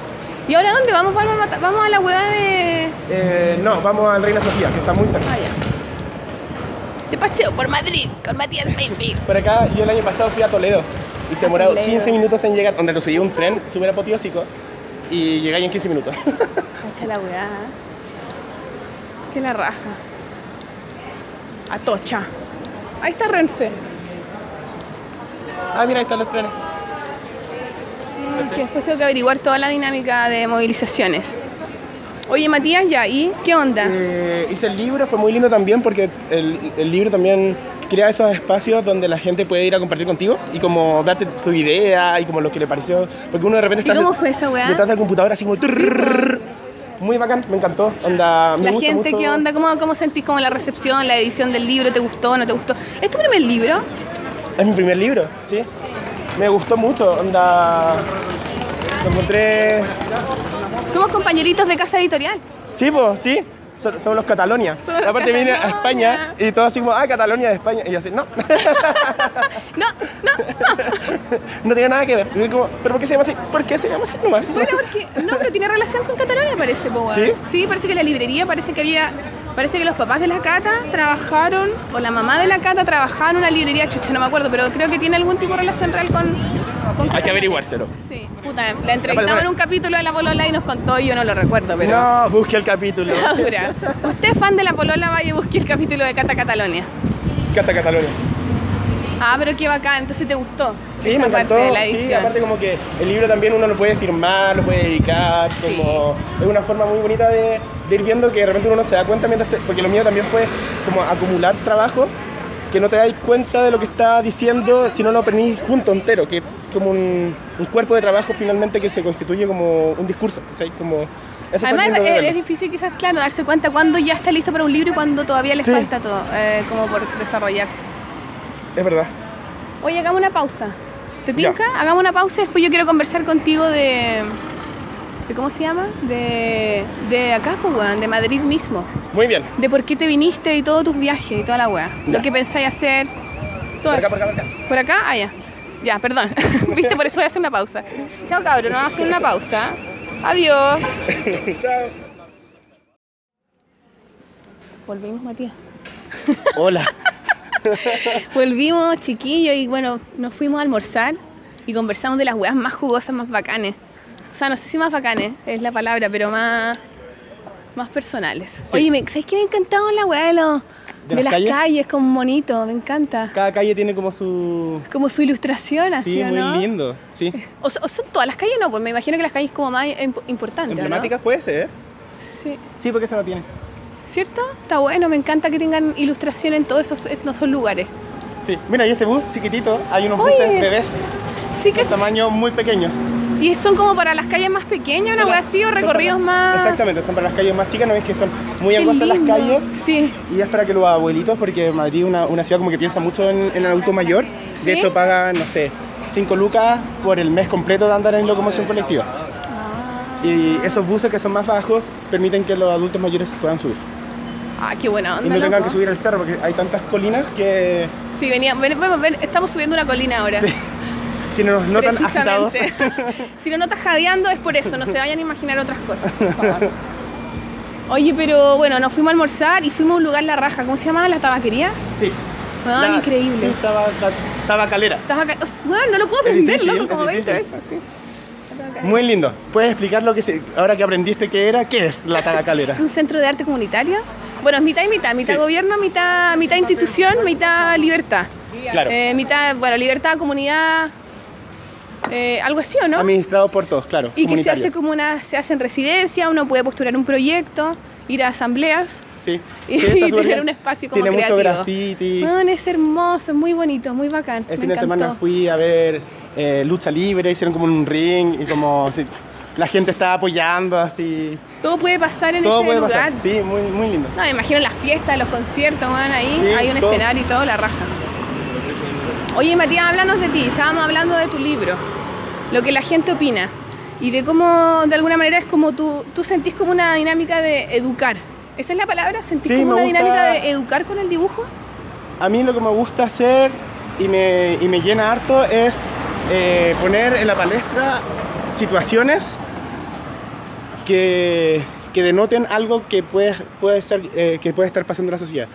¿Y ahora dónde vamos? Vamos a, vamos a la hueá de... Eh, no, vamos al Reina Sofía, que está muy cerca. Ah, ya. De paseo por Madrid con Matías Seinfeld. Por acá, yo el año pasado fui a Toledo y se A demoró Toledo. 15 minutos en llegar, donde lo subí un tren súper apoteósico y llegué ahí en 15 minutos. Cacha la weá. Que la raja. Atocha. Ahí está Renfe. ah, mira, ahí están los trenes. Que después tengo que averiguar toda la dinámica de movilizaciones. Oye, Matías, ya, ¿y qué onda? Eh, hice el libro, fue muy lindo también porque el, el libro también crea esos espacios donde la gente puede ir a compartir contigo y como darte su idea y como lo que le pareció. Porque uno de repente ¿Y está cómo fue esa weá? detrás del computador así como... Muy bacán, me encantó. Onda, me La gusta gente, mucho- ¿qué onda? ¿Cómo, ¿Cómo sentís como la recepción, la edición del libro? ¿Te gustó no te gustó? ¿Es tu primer libro? Es mi primer libro, sí. Me gustó mucho, onda... Lo encontré... Somos compañeritos de casa editorial. Sí, pues, sí. Son- Somos los Catalonia. Los Aparte vine a. España y todos así como, ah, Catalonia de España. Y yo así, no, No, no. no tiene nada que ver. Y yo como, ¿pero por qué se llama así? ¿Por qué se llama así nomás? Bueno, porque. No, pero tiene relación con Catalonia, parece, weón. ¿Sí? Sí, parece que la librería, parece que había. Parece que los papás de la Cata trabajaron, o la mamá de la Cata trabajaba en una librería, chucha, no me acuerdo, pero creo que tiene algún tipo de relación real con. con Hay que averiguárselo. Sí, puta, la entrevistamos en un capítulo de la Polola y nos contó y yo no lo recuerdo, pero. No, busque el capítulo. Usted fan de la Polola, vaya y busque el capítulo de Cata Catalonia. Cata Catalonia. Ah, pero qué bacán, entonces te gustó Sí, esa me encantó. parte de la sí, edición. aparte como que el libro también uno lo puede firmar, lo puede dedicar, Sí. como es una forma muy bonita de, de ir viendo que de repente uno no se da cuenta mientras te- porque lo mío también fue como acumular trabajo que no te dais cuenta de lo que está diciendo si no lo aprendís junto entero, que es como un, un cuerpo de trabajo finalmente que se constituye como un discurso, Además, de es, difícil quizás, claro, darse cuenta cuándo ya está listo para un libro y cuándo todavía le Sí. falta todo, eh, como por desarrollarse. Es verdad. Oye, hagamos una pausa. ¿Te Ya. tinca? Hagamos una pausa y después yo quiero conversar contigo de... de ¿Cómo se llama? De, de acá, pues, de Madrid mismo. Muy bien. De por qué te viniste y todos tus viajes y toda la weá. Ya. Lo que pensáis hacer. Todo Por acá, por acá, por acá. ¿Por acá? Ah, ya. Ya, perdón. Viste, por eso voy a hacer una pausa. Chao, cabrón, vamos a hacer una pausa. Adiós. Chao. Volvimos, Matías. Hola. Volvimos, chiquillos, y bueno, nos fuimos a almorzar y conversamos de las weas más jugosas, más bacanes. O sea, no sé si más bacanes es la palabra, pero más, más personales. Sí. Oye, me, ¿sabes qué me ha encantado la wea de, los- ¿De de las calles? calles? como bonito, me encanta. Cada calle tiene como su... Como su ilustración, así, Sí, ¿o muy no? lindo, sí. O, so- o son todas las calles, no, pues me imagino que las calles como más imp- importantes, ¿o ¿no? Emblemáticas puede ser. Sí. Sí, porque esa no tiene. ¿Cierto? Está bueno, me encanta que tengan ilustración en todos esos, en esos lugares. Sí. Mira, y este bus chiquitito, hay unos Oye. buses bebés Sí, de que tamaño muy pequeños. ¿Y son como para las calles más pequeñas, una así, o recorridos para- más...? Exactamente, son para las calles más chicas, no es que son muy angostas las calles. Sí. Y es para que los abuelitos, porque Madrid es una, una ciudad como que piensa mucho en, en el adulto mayor. ¿Sí? De hecho, pagan, no sé, 5 lucas por el mes completo de andar en locomoción colectiva. Ah. Y esos buses que son más bajos permiten que los adultos mayores puedan subir. Ah, qué buena onda, Y no tengan loco. que subir al cerro, porque hay tantas colinas que Sí, venía, ven, vamos, ven, estamos subiendo una colina ahora. Sí. si no nos notan agitados. Si no notas jadeando es por eso, no se vayan a imaginar otras cosas. por favor. Oye, pero bueno, nos fuimos a almorzar y fuimos a un lugar La Raja. ¿Cómo se llama? ¿La tabaquería? Sí. Ah, La- increíble. Sí, estaba, estaba calera. Tabaca- o sea, bueno, no lo puedo aprender, difícil, loco, como es 20 difícil. veces. Sí. Muy lindo. ¿Puedes explicar lo que se, ahora que aprendiste qué era? ¿Qué es la tabacalera? Es un centro de arte comunitario. Bueno, es mitad y mitad, mitad Sí. gobierno, mitad, mitad institución, mitad libertad. Claro. Eh, mitad, bueno, libertad, comunidad, eh, algo así, ¿o no? Administrado por todos, claro. y que se hace como una, se hace en residencia, uno puede postular un proyecto, ir a asambleas Sí. y, Sí, y tener un espacio como Tiene creativo. mucho graffiti. Bueno, es hermoso, es muy bonito, muy bacán. El me fin de semana fui a ver eh, lucha libre, hicieron como un ring y como la gente estaba apoyando así. Todo puede pasar en Todo ese puede lugar. pasar. Sí, muy, muy lindo. No, me imagino las fiestas, los conciertos, van ahí, Sí, hay un todo. escenario y todo, la raja. Oye, Matías, háblanos de ti. Estábamos hablando de tu libro, lo que la gente opina y de cómo, de alguna manera, es como tú, tú sentís como una dinámica de educar. ¿Esa es la palabra? ¿Sentís Sí, como una gusta- dinámica de educar con el dibujo? A mí lo que me gusta hacer y me, y me llena harto es eh, poner en la palestra situaciones que, que denoten algo que puede, puede, ser, eh, que puede estar pasando en la sociedad.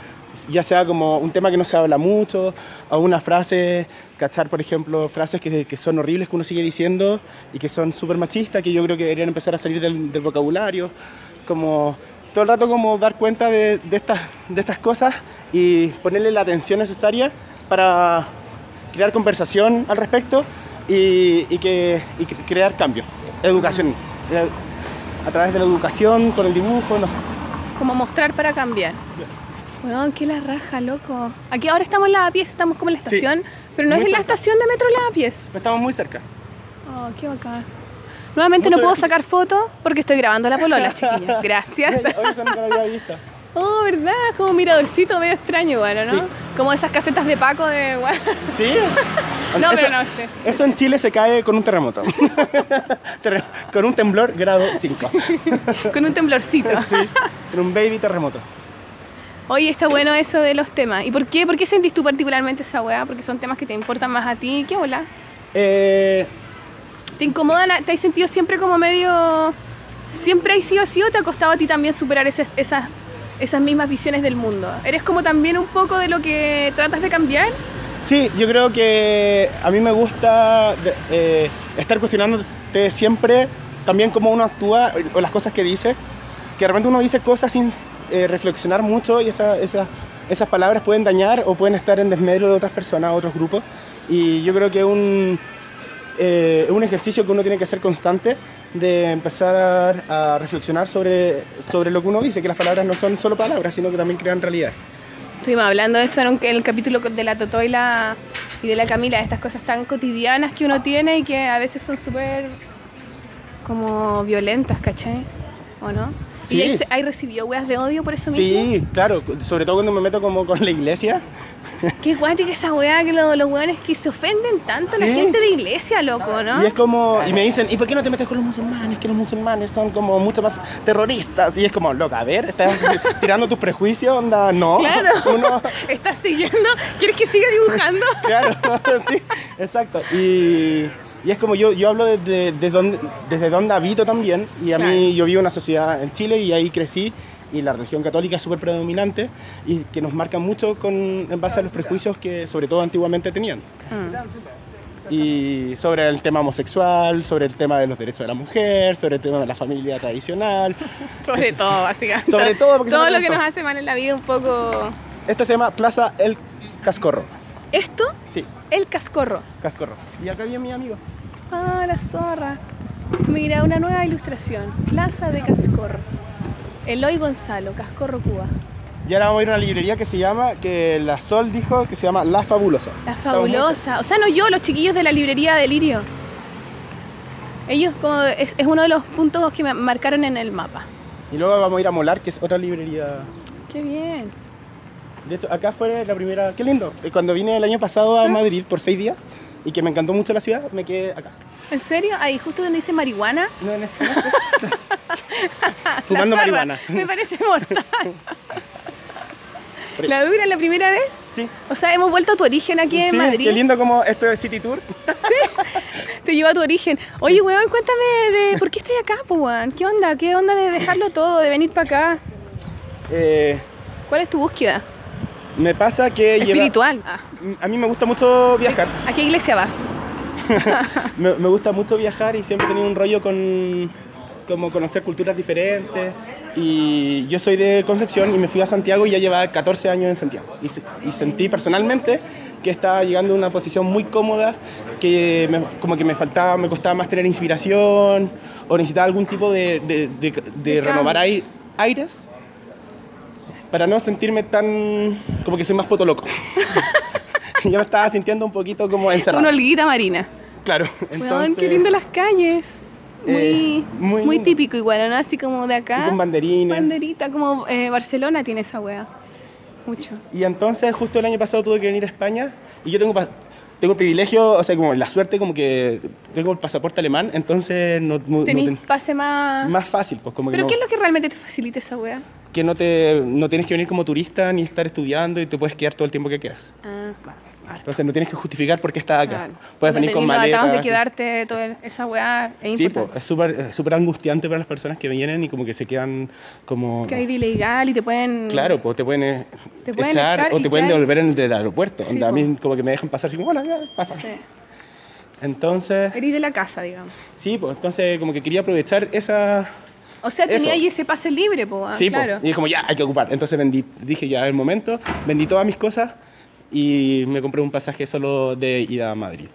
Ya sea como un tema que no se habla mucho, o una frase, cachar, por ejemplo, frases que, que son horribles que uno sigue diciendo y que son súper machistas, que yo creo que deberían empezar a salir del, del vocabulario. Como todo el rato como dar cuenta de, de estas, de estas cosas y ponerle la atención necesaria para crear conversación al respecto y, y que, y cre- crear cambio. Educación. A través de la educación, con el dibujo, no sé. Como mostrar para cambiar. Weón, qué la raja, loco. Aquí ahora estamos en Lavapiés, estamos como en la Sí, estación, pero no es en la estación de Metro Lavapiés. Estamos muy cerca. Oh, qué bacán. Nuevamente Mucho no puedo sacar fotos porque estoy grabando la polola, chiquilla. Gracias. Hoy eso nunca lo había visto. Oh, ¿verdad? Como un miradorcito medio extraño, bueno, ¿no? Sí. Como esas casetas de Paco de... ¿Sí? No, Eso- pero no, este. Eso en Chile se cae con un terremoto. Terre- con un temblor grado 5. Con un temblorcito. Sí, con un baby terremoto. Oye, está bueno eso de los temas. ¿Y por qué? ¿Por qué sentís tú particularmente esa weá? Porque son temas que te importan más a ti. ¿Qué hola? Eh, ¿Te incomodan? ¿Te has sentido siempre como medio... ¿Siempre has sido así o te ha costado a ti también superar ese- esas, esas mismas visiones del mundo? ¿Eres como también un poco de lo que tratas de cambiar? sí, yo creo que a mí me gusta eh, estar cuestionándote siempre también cómo uno actúa o las cosas que dice. Que de repente uno dice cosas sin eh, reflexionar mucho y esa- esa- esas palabras pueden dañar o pueden estar en desmedro de otras personas, otros grupos. Y yo creo que un, eh, un ejercicio que uno tiene que hacer constante de empezar a, a reflexionar sobre, sobre lo que uno dice, que las palabras no son solo palabras, sino que también crean realidad. Estuvimos hablando de eso en el capítulo de la Totó y, la, y de la Camila, de estas cosas tan cotidianas que uno tiene y que a veces son súper como violentas, ¿cachai? ¿O no? Sí. ¿Y hay, hay recibido weas de odio por eso mismo? Sí, claro, sobre todo cuando me meto como con la iglesia. Qué guática esa wea que lo- los weones que se ofenden tanto a la gente de iglesia, loco, ¿no? Y es como, y me dicen, ¿y por qué no te metes con los musulmanes? Que los musulmanes son como mucho más terroristas. Y es como, loca, a ver, estás tirando tus prejuicios, onda, no. Claro. Uno, ¿Estás siguiendo? ¿Quieres que siga dibujando? claro, sí, exacto. Y, y es como yo, yo hablo desde, desde, donde, desde donde habito también. Y a Claro. mí, yo vivo en una sociedad en Chile y ahí crecí. Y la religión católica es súper predominante y que nos marca mucho con, en base a los prejuicios que sobre todo antiguamente tenían. Mm. Y sobre el tema homosexual, sobre el tema de los derechos de la mujer, sobre el tema de la familia tradicional. Sobre todo, básicamente. Sobre todo, porque Todo lo que nos hace mal en la vida un poco... Esta se llama Plaza El Cascorro. Esto, Sí, el cascorro. Cascorro. Y acá viene mi amigo. Ah, la zorra. Mira, una nueva ilustración. Plaza de Cascorro. Eloy Gonzalo, Cascorro, Cuba. Y ahora vamos a ir a una librería que se llama, que la Sol dijo que se llama La Fabulosa. La fabulosa. O sea, no yo, los chiquillos de la librería Delirio. Ellos como es, es uno de los puntos que me marcaron en el mapa. Y luego vamos a ir a Molar, que es otra librería. Qué bien. De hecho, acá fue la primera. Qué lindo. Cuando vine el año pasado a Madrid por seis días y que me encantó mucho la ciudad, me quedé acá. ¿En serio? Ahí, justo donde dice marihuana. No, en este- Fumando zorra. marihuana. Me parece mortal. ¿La dura la primera vez? Sí. O sea, hemos vuelto a tu origen aquí en Sí, Madrid. Qué lindo como esto es City Tour. Te lleva a tu origen. Oye, weón, cuéntame de por qué estás acá, po, weón. ¿Qué onda? ¿Qué onda de dejarlo todo, de venir para acá? Eh, ¿Cuál es tu búsqueda? Me pasa que lleva- Espiritual. Ah. A mí me gusta mucho viajar. ¿A qué iglesia vas? Me, me gusta mucho viajar y siempre he tenido un rollo con como conocer culturas diferentes. Y yo soy de Concepción y me fui a Santiago y ya llevaba 14 años en Santiago. Y, se- y sentí personalmente que estaba llegando a una posición muy cómoda, que me- como que me faltaba, me costaba más tener inspiración o necesitaba algún tipo de, de, de- de De renovar aires para no sentirme tan como que soy más potoloco. yo me estaba sintiendo un poquito como encerrado. Una holguita marina. Claro, entonces... qué lindo las calles. Muy, Eh, muy muy, típico igual, ¿no? Así como de acá. Y con banderines. Banderita, como eh, Barcelona tiene esa wea. Mucho. Y entonces justo el año pasado tuve que venir a España y yo tengo, tengo privilegio, o sea, como la suerte, como que tengo el pasaporte alemán, entonces no, no- no ten- pase más... más fácil, pues como que ¿Pero no, qué es lo que realmente te facilita esa wea? Que no, te, no tienes que venir como turista ni estar estudiando y te puedes quedar todo el tiempo que quieras. Ah, Entonces no tienes que justificar por qué estás acá. claro. Puedes No venir con maletas. de quedarte toda esa wea es Sí, pues, es súper angustiante para las personas que vienen y como que se quedan como... Que hay de ilegal y te pueden... Claro, pues te pueden, eh, Te pueden echar, echar o te pueden devolver en el aeropuerto. Sí, a po. mí como que me dejan pasar así como, hola, ya, pasa. Sí. Entonces, Eres de la casa, digamos. sí, pues entonces como que quería aprovechar esa... O sea, tenía Eso. ahí ese pase libre, po, ah, sí, claro. y es como ya, hay que ocupar. Entonces vendí, dije ya, el momento, vendí todas mis cosas y me compré un pasaje solo de ida a Madrid.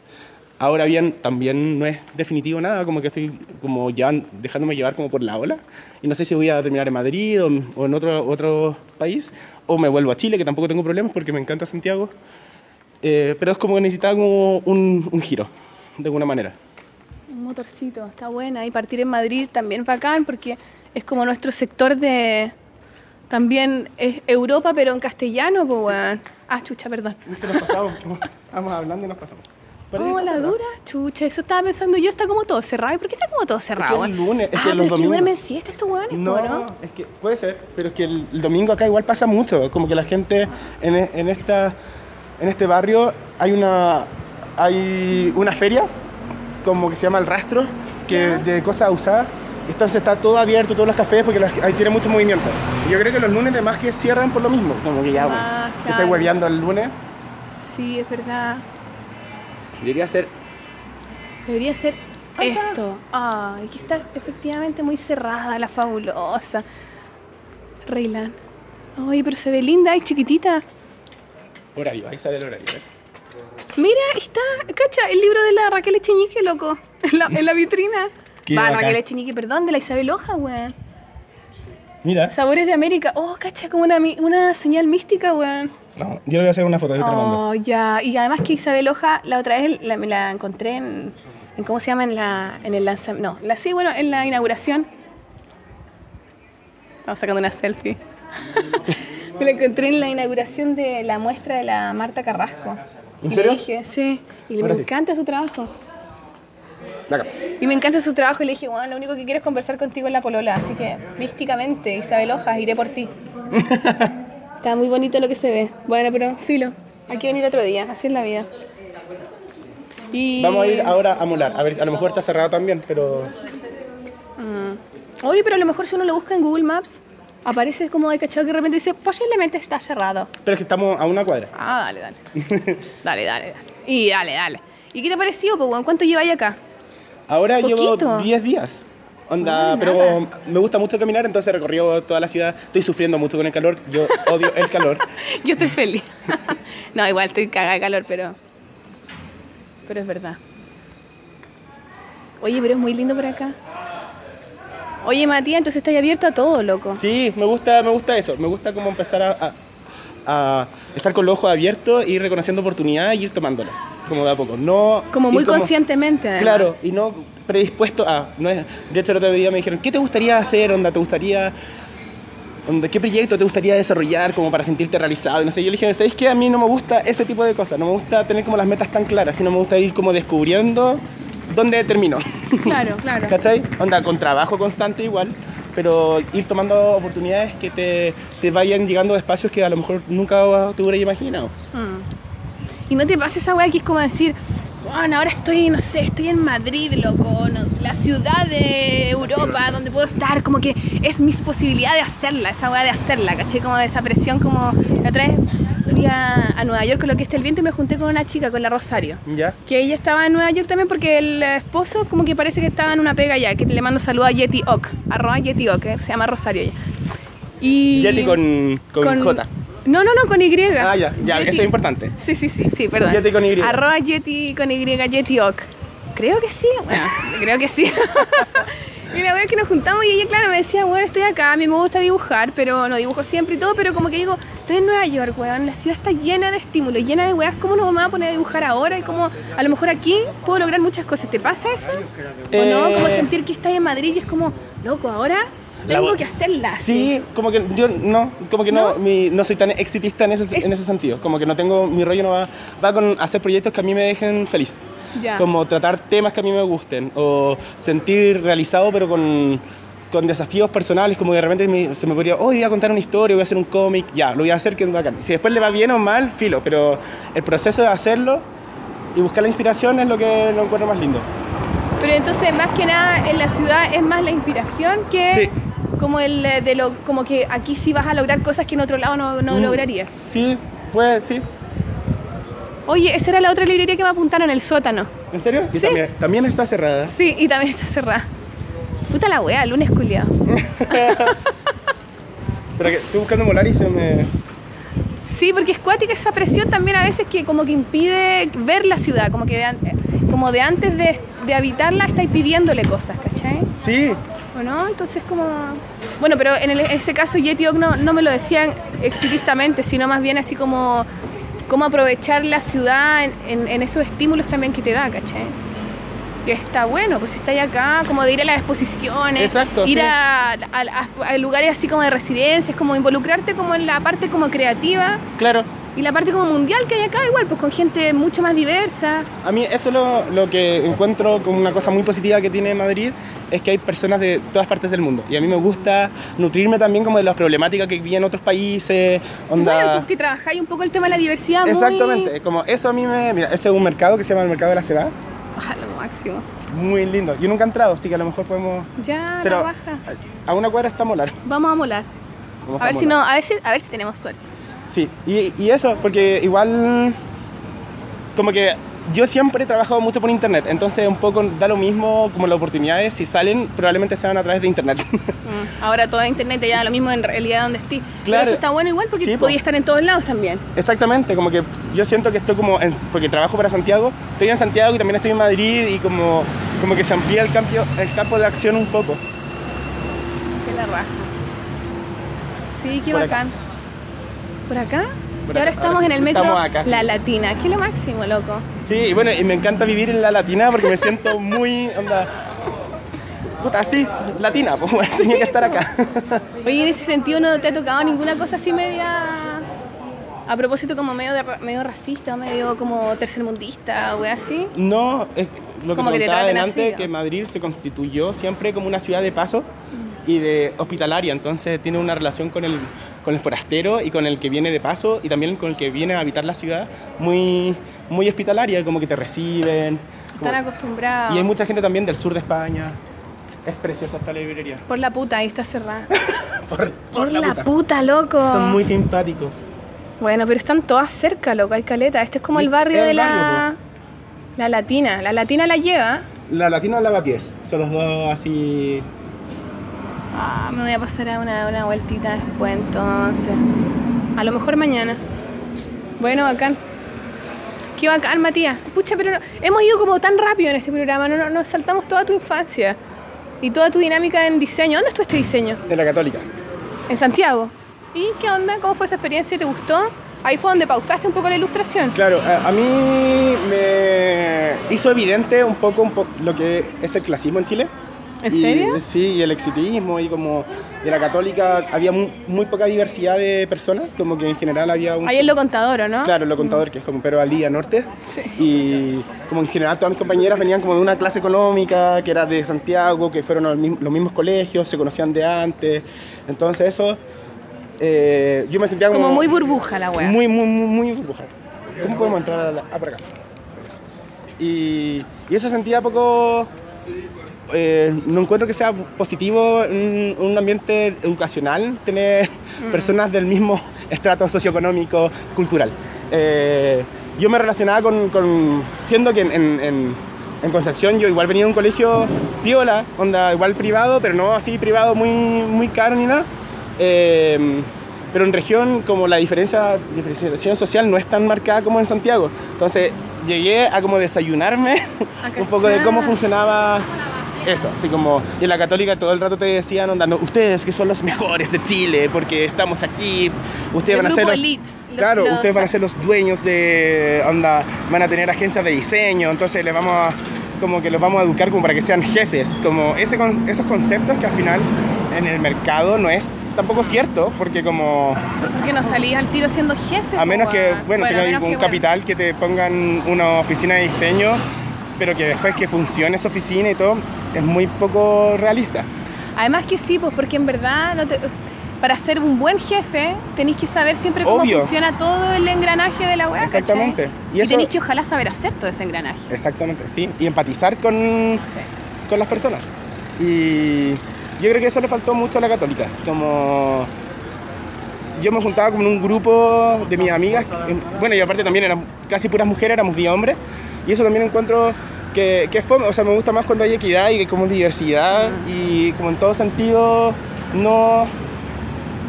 Ahora bien, también no es definitivo nada, como que estoy como llevan- dejándome llevar como por la ola y no sé si voy a terminar en Madrid o, o en otro, otro país o me vuelvo a Chile, que tampoco tengo problemas porque me encanta Santiago. Eh, pero es como que necesitaba como un, un giro, de alguna manera. Motorcito, está buena. Y partir en Madrid también bacán porque es como nuestro sector de... También es Europa, pero en castellano, pues, weón. Ah, chucha, perdón. ¿Viste? Nos pasamos, vamos hablando y nos pasamos. Parece Oh, que la dura, chucha, eso estaba pensando yo, está como todo cerrado. ¿Y por qué está como todo cerrado? es el weón? lunes, es ah, que pero los es que domingos- siesta estos weones, po, No, ¿no? es que puede ser, pero es que el, el domingo acá igual pasa mucho, como que la gente en, en esta en este barrio hay una hay una feria como que se llama el rastro que de cosas usadas. Entonces está todo abierto, todos los cafés, porque ahí tiene mucho movimiento. Y yo creo que los lunes además que cierran por lo mismo, como que ya, bueno, Ah, claro. estoy hueveando el lunes, Sí, es verdad. debería ser Debería ser esto. Ay, que está efectivamente muy cerrada, la fabulosa. Reylan. Oye, pero se ve linda y chiquitita. Horario, ahí sale el horario. ¿eh? Mira, está, cacha, el libro de la Raquel Echeñique, loco. En la, en la vitrina. Qué Va, bacán. Raquel Echeñique, perdón, de la Isabel Hoja, weón. Mira. Sabores de América. Oh, cacha, como una, una señal mística, weón. No, yo le voy a hacer una foto, yo te la mando. Oh, ya. Y además que Isabel Hoja, la otra vez la, me la encontré en, en ¿cómo se llama? En, la, en el lanzamiento. No, la, sí, bueno, en la inauguración. Estamos sacando una selfie. me la encontré en la inauguración de la muestra de la Marta Carrasco. ¿En y serio? le dije, sí. Y Ahora me sí. encanta su trabajo. Y me encanta su trabajo y le dije, bueno, lo único que quiero es conversar contigo en la polola. Así que, místicamente, Isabel Hojas, iré por ti. Está muy bonito lo que se ve. Bueno, pero filo, hay que venir otro día, así es la vida. Y... Vamos a ir ahora a molar. A ver, a lo mejor está cerrado también, pero. Mm. Oye, pero a lo mejor si uno lo busca en Google Maps, aparece como de cachado que de repente dice, posiblemente está cerrado. Pero es que estamos a una cuadra. Ah, dale, dale. dale, dale, dale. Y dale, dale. ¿Y qué te ha parecido, pues, weón? ¿Cuánto lleváis acá? Ahora Poquito. llevo 10 días. Onda, Ah, pero nada. me gusta mucho caminar, entonces he recorrido toda la ciudad. Estoy sufriendo mucho con el calor. Yo odio el calor. Yo estoy feliz. no, igual estoy cagada de calor, pero. Pero es verdad. Oye, pero es muy lindo por acá. Oye, Matías, entonces estás abierto a todo, loco. Sí, me gusta, me gusta eso. Me gusta como empezar a, a- a estar con los ojos abiertos, ir reconociendo oportunidades y ir tomándolas. Como de a poco. No, Como muy conscientemente, además. Claro, y no predispuesto a. No es, de hecho, el otro día me dijeron, ¿qué te gustaría hacer? Onda, ¿te gustaría.? onda, ¿Qué proyecto te gustaría desarrollar como para sentirte realizado? Y no sé, yo le dije, ¿sabéis qué? A mí no me gusta ese tipo de cosas. No me gusta tener como las metas tan claras, sino me gusta ir como descubriendo dónde termino. Claro, claro. ¿Cachai? Onda, con trabajo constante igual, pero ir tomando oportunidades que te, te vayan llegando a espacios que a lo mejor nunca te hubieras imaginado. Mm. Y no te pasa esa weá que es como decir, bueno, ahora estoy, no sé, estoy en Madrid, loco, no- la ciudad de Europa donde puedo estar, como que es mis posibilidades de hacerla, esa weá de hacerla, ¿caché? Como de esa presión, como la otra vez fui a, a Nueva York con lo que está el viento y me junté con una chica, con la Rosario. ¿Ya? Que ella estaba en Nueva York también porque el esposo como que parece que estaba en una pega allá, que le mando saludos a Yeti Ock, arroba Yeti Ock, eh, se llama Rosario ella. Y Yeti con, con, J. No, no, no, con Y. Ah, ya, ya, Yeti. eso es importante. Sí, sí, sí, sí, perdón. Yeti con Y. Arroba Yeti con Y, Yeti Ock. Creo que sí, bueno, creo que sí. y la wea que nos juntamos y ella, claro, me decía, bueno, estoy acá, a mí me gusta dibujar, pero no dibujo siempre y todo, pero como que digo, estoy en Nueva York, weón, la ciudad está llena de estímulos, llena de weas, ¿cómo no me voy a poner a dibujar ahora? Y como, a lo mejor aquí puedo lograr muchas cosas. ¿Te pasa eso? ¿O no? Como Eh, sentir que estás en Madrid y es como, loco, ahora tengo que hacerla. Sí, como que yo no, como que no, ¿No? mi- no soy tan exitista en ese, Es- en ese sentido. Como que no tengo, mi rollo no va, va con hacer proyectos que a mí me dejen feliz. Como tratar temas que a mí me gusten o sentir realizado pero con, con desafíos personales, como de repente me- se me podría, hoy voy a contar una historia, voy a hacer un cómic, ya, lo voy a hacer, que es bacán. Si después le va bien o mal, filo, pero el proceso de hacerlo y buscar la inspiración es lo que lo encuentro más lindo. Pero entonces, más que nada, en la ciudad es más la inspiración que Sí. Como el eh, de lo como que aquí sí vas a lograr cosas que en otro lado no, no Mm, lograrías. Sí, pues sí. Oye, esa era la otra librería que me apuntaron, el sótano. ¿En serio? Y Sí. también, también está cerrada. Sí, y también está cerrada. Puta la wea, lunes culiado. Pero que estoy buscando molar y se me... Sí, porque es cuática esa presión también a veces que como que impide ver la ciudad, como que de, como de antes de, de habitarla estáis pidiéndole cosas, ¿cachai? Sí, ¿O no? Entonces como... Bueno, pero en el- ese caso Yeti no, no me lo decían exitistamente, sino más bien así como cómo aprovechar la ciudad en, en- en esos estímulos también que te da, ¿cachai? Que está bueno, pues si estáis acá, como de ir a las exposiciones, Exacto, ir sí. a, a- a lugares así como de residencias, como involucrarte como en la parte como creativa claro. Y la parte como mundial que hay acá igual, pues con gente mucho más diversa. A mí eso es lo, lo que encuentro como una cosa muy positiva que tiene Madrid, es que hay personas de todas partes del mundo. Y a mí me gusta nutrirme también como de las problemáticas que viven en otros países. Onda... Bueno, tú que trabajáis un poco el tema de la diversidad. muy- Exactamente, como eso a mí me... Mira, ese es un mercado que se llama el Mercado de la Cebada, Ah, lo máximo. muy lindo. Yo nunca he entrado, así que a lo mejor podemos... Ya, Pero la baja. a una cuadra está molar. Vamos a molar. Vamos A ver si no, a ver si, a ver si tenemos suerte. Sí, y, y eso, porque igual como que yo siempre he trabajado mucho por internet, entonces un poco da lo mismo como las oportunidades, si salen probablemente sean a través de internet. Mm, Ahora todo internet te da lo mismo en realidad donde estés. Pero Claro. eso está bueno igual porque Sí, po. podía estar en todos lados también. Exactamente, como que yo siento que estoy como, en- porque trabajo para Santiago, estoy en Santiago y también estoy en Madrid y como, como que se amplía el, campo, el campo de acción un poco. Qué la raja. Sí, qué Por acá. ¿Por acá? Por y ahora estamos ahora en el metro estamos acá, sí. La Latina. Qué lo máximo, loco. Sí, y bueno, y me encanta vivir en la latina porque me siento muy, onda, puta, sí, latina, pues bueno, tenía que estar acá. Oye, en ese sentido no te ha tocado ninguna cosa así media... A propósito como medio, de medio racista, medio como tercermundista o así. No, es lo que Como que te adelante, así, que. Madrid se constituyó siempre como una ciudad de paso y de hospitalaria, entonces tiene una relación con el, con el forastero y con el que viene de paso y también con el que viene a habitar la ciudad muy, muy hospitalaria, como que te reciben. como- Están acostumbrados. y hay mucha gente también del sur de España. Es preciosa esta librería. Por la puta, ahí está cerrada. Por, Por la, puta. loco. Son muy simpáticos. Bueno, pero están todas cerca, loco, hay caleta. Este es como el barrio de la... La latina. La latina la lleva. La latina o lavapiés, son los dos así. Ah, me voy a pasar a una, una vueltita después entonces. A lo mejor mañana. Bueno, bacán. Qué bacán, Matías. Pucha, pero no- hemos ido como tan rápido en este programa, no, no- nos saltamos toda tu infancia y toda tu dinámica en diseño. ¿Dónde estuvo este diseño? De la católica. En Santiago. ¿Y qué onda? ¿Cómo fue esa experiencia? ¿Te gustó? Ahí fue donde pausaste un poco la ilustración. Claro, a, a mí me hizo evidente un poco, un po- lo que es el clasismo en Chile. ¿En Y- serio? Sí, y el exitismo y como de la católica había mu- muy, poca diversidad de personas, como que en general había un... Ahí en lo contador, ¿o ¿no? Claro, lo contador, que es como Pero al día norte. Sí. Y como en general todas mis compañeras venían como de una clase económica, que era de Santiago, que fueron a los mismos, los mismos colegios, se conocían de antes. Entonces eso, eh, yo me sentía como... Como muy burbuja la wea. Muy, muy, muy, muy burbuja. ¿Cómo podemos entrar a la, ah, por acá? Y, y eso sentía poco... eh, no encuentro que sea positivo en un ambiente educacional tener personas del mismo estrato socioeconómico, cultural. Eh, yo me relacionaba con, con- siendo que en, en- en- Concepción yo igual venía de un colegio piola, onda igual privado, pero no así privado muy, muy caro ni nada. Eh, pero en región como la diferencia, diferenciación social no es tan marcada como en Santiago. Entonces llegué a como desayunarme un poco de cómo funcionaba eso, así como y en la católica todo el rato te decían, onda, no, ustedes que son los mejores de Chile porque estamos aquí, ustedes El van a ser los, elites, los- claro, los- ustedes van a ser los dueños de, onda, van a tener agencias de diseño, entonces les vamos a, como que los vamos a educar como para que sean jefes, como ese, esos conceptos que al final en el mercado no es tampoco cierto, porque como Porque no salías al tiro siendo jefe. a menos que, bueno, a tenga menos un que, bueno, capital que te pongan una oficina de diseño, pero que después que funcione esa oficina y todo, es muy poco realista. Además que sí, pues porque en verdad no te- para ser un buen jefe tenéis que saber siempre cómo Obvio. funciona todo el engranaje de la. ¿cachai? Exactamente. Y, tenéis que ojalá saber hacer todo ese engranaje. Exactamente, sí. Y empatizar con, con las personas. Y yo creo que eso le faltó mucho a la católica. Como yo me juntaba con un grupo de mis amigas, bueno, y aparte también eran casi puras mujeres, éramos 10 hombres, y eso también encuentro que, que es fome, o sea, me gusta más cuando hay equidad y que como diversidad, y como en todo sentido, no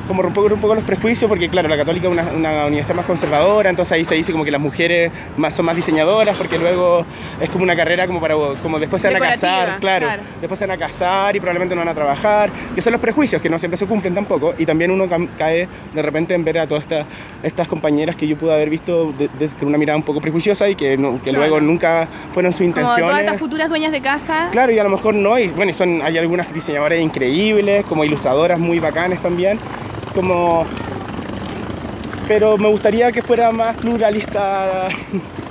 como romper un poco los prejuicios, porque claro, la católica es una, una universidad más conservadora, entonces ahí se dice como que las mujeres más, son más diseñadoras, porque luego es como una carrera como para, como después se van a casar, claro, claro. después se van a casar y probablemente no van a trabajar, que son los prejuicios que no siempre se cumplen tampoco, y también uno cae de repente en ver a todas estas, estas compañeras que yo pude haber visto de- de- una mirada un poco prejuiciosa y que, no- que Claro. luego nunca fueron sus Como intenciones. todas estas futuras dueñas de casa. Claro, y a lo mejor no, y bueno, y son, hay algunas diseñadoras increíbles, como ilustradoras muy bacanes también, como... Pero me gustaría que fuera más pluralista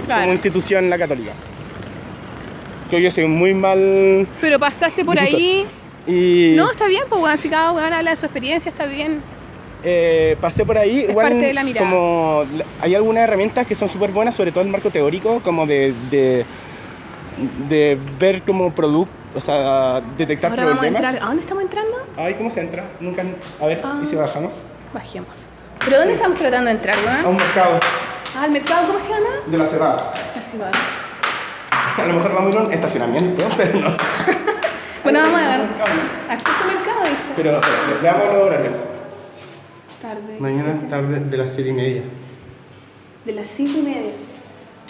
Claro. como institución la católica. Que yo soy muy mal... Pero pasaste por Difusor. ahí. Y No, está bien, pues weón, si cada weón habla de su experiencia, está bien. eh, pasé por ahí, Es igual parte de la mirada. como hay algunas herramientas que son súper buenas, sobre todo el marco teórico, como de, de, de ver como producto, o sea, detectar Ahora vamos a problemas. entrar. ¿A dónde estamos entrando? Ay, ¿cómo se entra? Nunca. A ver, ¿y si bajamos? Bajemos. ¿Pero dónde estamos tratando de entrar, A weón? un mercado Ah, al mercado, ¿cómo se llama? de la cebada. La cebada. A lo mejor vamos a a un estacionamiento, pero no sé. Bueno, vamos a ver. Acceso a mercado, dice. Pero espera, veamos los horarios. Tarde. Mañana tarde de las 7 y media. De las 5 y media.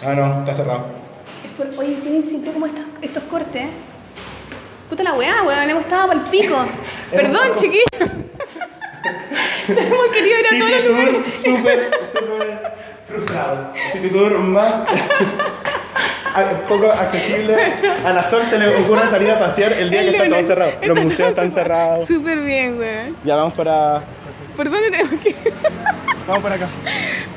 Ah, no, está cerrado. Es por, oye, tienen siempre como estos, estos cortes. Puta la weá, weón, hemos estado pa'l pico. Perdón, chiquillos. hemos querido ir a todos los lugares. Súper, súper frustrado. City Tour más poco accesible. A la Sol se le ocurre salir a pasear el día que está todo cerrado. Los museos están cerrados. Súper bien, weón. Ya vamos para. ¿Por dónde tenemos que ir? Vamos para acá.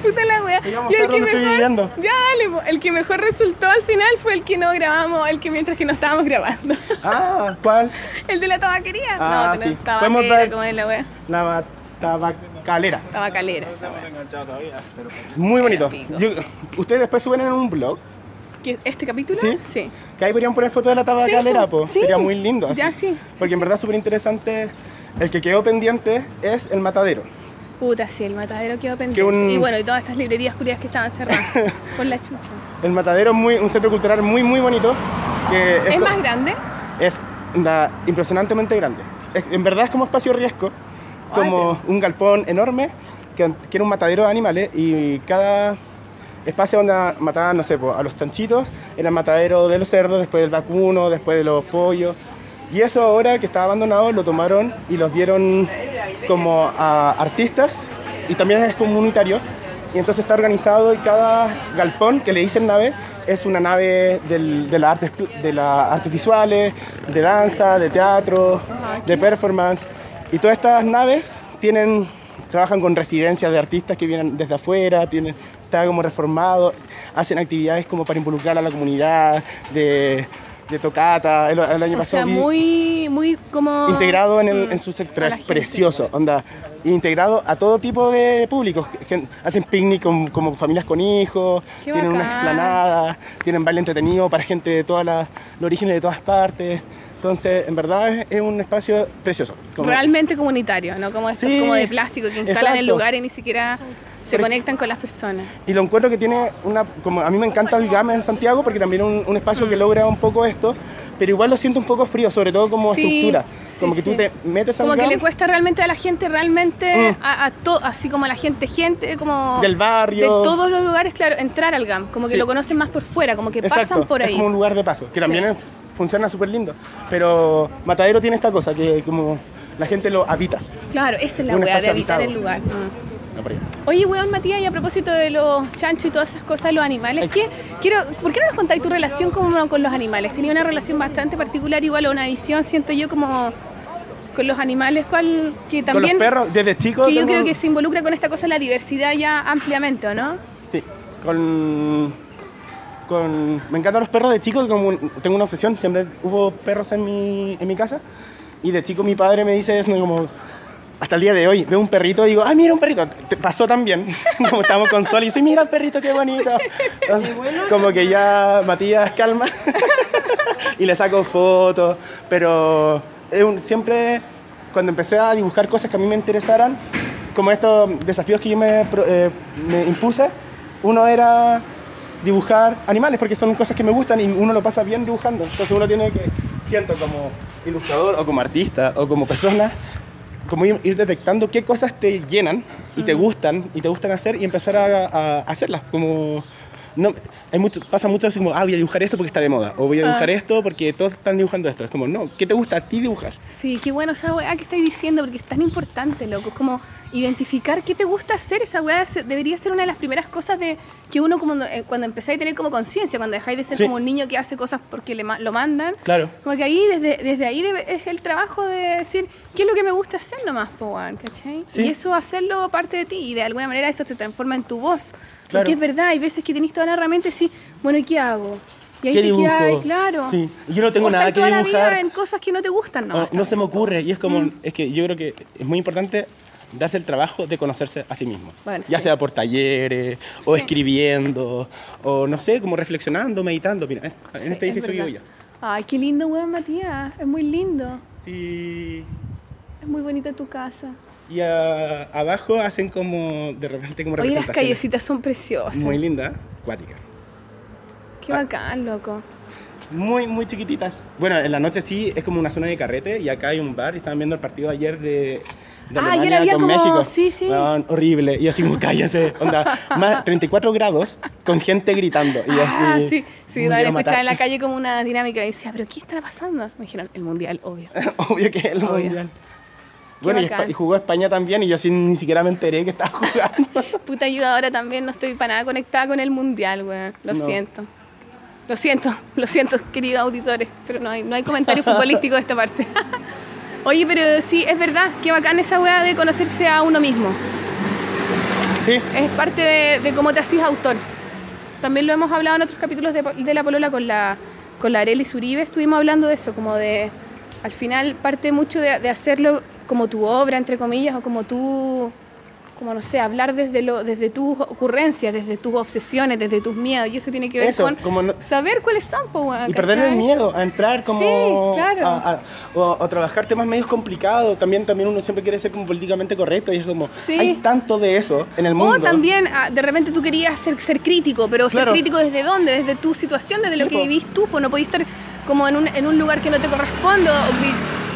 Puta la wea. Y a el ver que mejor. viviendo. Ya, dale, po. El que mejor resultó al final fue el que no grabamos, el que mientras que no estábamos grabando. Ah, ¿cuál? El de la tabaquería. Ah, no, sí. tabaquera, dar- como es la wea. La tabacalera. Tabacalera. Es muy bonito. Yo- Ustedes después suben en un blog. ¿Qué- ¿Este capítulo? ¿Sí? Sí. Que ahí podrían poner fotos de la tabacalera, Sí, po. sí. Sería muy lindo. así. Ya, sí, sí, Porque en sí. verdad es súper interesante. El que quedó pendiente es el matadero. Puta, sí, el matadero quedó pendiente. Que un- Y bueno, y todas estas librerías curiosas que estaban cerradas. por la chucha. El matadero es muy, un centro cultural muy, muy bonito. Que ¿Es más grande? es da, impresionantemente grande. Es- en verdad es como espacio riesgo, como un galpón enorme que, que era un matadero de animales y cada espacio donde mataban, no sé, a los chanchitos era el matadero de los cerdos, después del vacuno, después de los pollos. Y eso ahora que estaba abandonado lo tomaron y los dieron como a artistas y también es comunitario. Y entonces está organizado y cada galpón que le dicen nave es una nave del- de, las artes, de las artes visuales, de danza, de teatro, de performance. Y todas estas naves tienen, trabajan con residencias de artistas que vienen desde afuera, tienen, está como reformado, hacen actividades como para involucrar a la comunidad, de, de tocata. El, el año O pasado sea, muy, muy como... integrado en, el- Mm, en su sector, es gente. precioso, onda, integrado a todo tipo de públicos, hacen picnic con, como familias con hijos, Qué tienen una bacán. explanada, tienen baile entretenido para gente de todas las, los orígenes de todas partes, entonces en verdad es, es un espacio precioso. como- Realmente comunitario, no como estos Sí, como de plástico que instalan exacto. lugares y ni siquiera se conectan con las personas. Y lo encuentro que tiene una, como a mí me encanta el GAM en Santiago porque también es un, un espacio que logra un poco esto, pero igual lo siento un poco frío, sobre todo como Mm. Sí, estructura, sí, como que tú sí. te metes al Como que GAM le cuesta realmente a la gente, realmente, Mm. a, a to- así como a la gente, gente, como... del barrio. De todos los lugares, claro, entrar al GAM, como que Sí. lo conocen más por fuera, como que Exacto, pasan por es ahí. como un lugar de paso, que también Sí. es- funciona súper lindo. Pero Matadero tiene esta cosa, que como la gente lo habita. Claro, esa es la weá de habitar habitado. el lugar. Mm. No, por ahí. Oye, weón, Matías, y a propósito de los chanchos y todas esas cosas, los animales, ¿qué, quiero, ¿por qué no nos contáis tu relación como con los animales? Tenía una relación bastante particular, igual a una visión, siento yo, como con los animales, cual que Con también... los perros, desde chico. que yo tengo- creo que se involucra con esta cosa la diversidad ya ampliamente, ¿o no? Sí, con, con... Me encantan los perros de chico, como un- tengo una obsesión, siempre hubo perros en mi, en mi casa. Y de chico mi padre me dice eso, como... Hasta el día de hoy, veo un perrito y digo, ah, mira un perrito. Te pasó también. como estamos con Sol y dice, mira el perrito, qué bonito. Entonces, como que ya Matías calma y le saco fotos. Pero es un- siempre, cuando empecé a dibujar cosas que a mí me interesaran, como estos desafíos que yo me, eh, me impuse, uno era dibujar animales, porque son cosas que me gustan y uno lo pasa bien dibujando. Entonces uno tiene que, siento como ilustrador o como artista o como persona, como ir, ir detectando qué cosas te llenan y te gustan y te gustan hacer y empezar a, a hacerlas. Como, no, hay mucho, pasa mucho así como, ah, voy a dibujar esto porque está de moda, o voy a dibujar esto porque todos están dibujando esto. Es como, no, ¿qué te gusta a ti dibujar? Sí, qué bueno esa weá que estáis diciendo, porque es tan importante, loco. Es como identificar qué te gusta hacer. Esa weá debería ser una de las primeras cosas de que uno como, eh, cuando empezáis a tener como conciencia, cuando dejáis de ser Sí. como un niño que hace cosas porque le ma- lo mandan. Claro. Como que ahí, desde, desde ahí debe- es el trabajo de decir qué es lo que me gusta hacer nomás, po, weón, ¿cachai? Sí. Y eso hacerlo parte de ti y de alguna manera eso se transforma en tu voz. Claro. Porque es verdad, hay veces que tenés toda la herramienta y decís, bueno, ¿y qué hago? Y ahí ¿Qué te dibujo? quedas, claro. Sí. Yo no tengo O nada que toda la dibujar. vida en cosas que no te gustan, O ¿no? no se me ocurre y es como es que yo creo que es muy importante darse el trabajo de conocerse a sí mismo Bueno, ya sí. sea por talleres o Sí. escribiendo o no sé como reflexionando meditando mira es- en Sí, este es edificio vivo verdad. yo Ay, qué lindo, weón, Matías. Es muy lindo. sí Es muy bonita tu casa. y ah, abajo hacen como de repente como Oye, las callecitas son preciosas. muy linda cuática Qué bacán, loco. Muy, muy chiquititas. Bueno, en la noche sí, es como una zona de carrete y acá hay un bar y estaban viendo el partido ayer de, de Ah, Alemania había con como- México. sí, sí. Horrible. Y así como cállese. Onda, más 34 grados con gente gritando. Y Ah, así, sí, sí, iba a escuchaba en la calle como una dinámica y decía, ¿pero qué está pasando? Me dijeron, el mundial, obvio. Obvio que es el Obvio. mundial. Bueno, y, y jugó España también y yo así ni siquiera me enteré que estaba jugando. Puta ayuda, ahora también no estoy para nada conectada con el mundial, weón. Lo No. siento. Lo siento, lo siento, queridos auditores, pero no hay, no hay comentario futbolístico de esta parte. Oye, pero sí, es verdad, qué bacán esa weá de conocerse a uno mismo. Sí, Es parte de, de cómo te haces autor. También lo hemos hablado en otros capítulos de, de La Polola con la, con la Uribe. Estuvimos hablando de eso, como de. Al final, parte mucho de, de hacerlo como tu obra, entre comillas, o como tú. Como no sé, hablar desde, lo, desde tus ocurrencias, desde tus obsesiones, desde tus miedos. Y eso tiene que ver Eso, con como no- saber cuáles son, po, Y perder el miedo a entrar como Sí, claro. a, a- o, o trabajar temas medios complicados. También, también uno siempre quiere ser como políticamente correcto y es como, Sí. hay tanto de eso en el mundo. O también, ah, de repente tú querías ser, ser crítico, pero Claro. ser crítico desde dónde? Desde tu situación, desde Sí, lo que po. vivís tú, pues no podías estar como en un, en un lugar que no te corresponde o,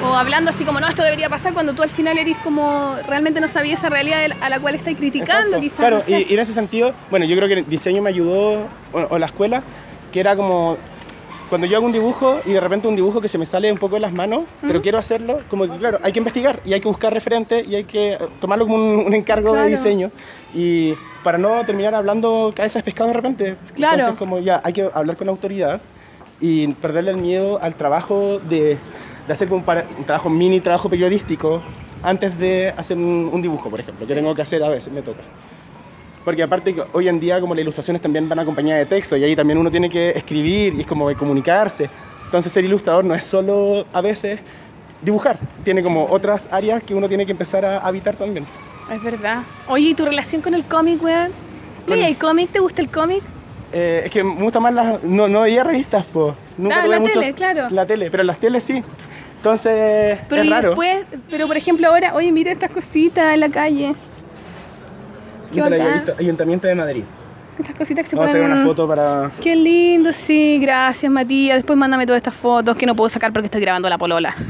o hablando así como, no, esto debería pasar cuando tú al final eres como, realmente no sabías esa realidad a la cual estás criticando, Exacto. quizás. Claro, no sé. y, y en ese sentido, bueno, yo creo que el diseño me ayudó, o, o la escuela, que era como cuando yo hago un dibujo y de repente un dibujo que se me sale un poco de las manos, pero quiero hacerlo, como que claro, hay que investigar y hay que buscar referentes y hay que eh, tomarlo como un, un encargo Claro. de diseño y para no terminar hablando cabeza de pescado de repente. Claro. Entonces como ya hay que hablar con autoridad y perderle el miedo al trabajo de, de hacer como un, para- un trabajo mini, trabajo periodístico antes de hacer un, un dibujo, por ejemplo, que tengo que hacer a veces, me toca. Porque aparte hoy en día como las ilustraciones también van acompañadas de texto y ahí también uno tiene que escribir y es como de comunicarse. Entonces ser ilustrador no es solo a veces dibujar, tiene como otras áreas que uno tiene que empezar a habitar también. Es verdad. Oye, ¿y tu relación con el cómic, weón? ¿Leí el cómic? ¿Te gusta el cómic? Eh, es que me gusta más las... No, no veía revistas, pues. Nunca Ah, tuve la mucho- tele, claro. La tele, pero las teles sí. Entonces Pero es y raro. después, pero por ejemplo ahora, oye, mira estas cositas en la calle. Qué visto. Ayuntamiento de Madrid. Estas cositas que se Vamos a sacar ponen... una foto para... Qué lindo, sí, gracias Matías. Después mándame todas estas fotos que no puedo sacar porque estoy grabando la polola.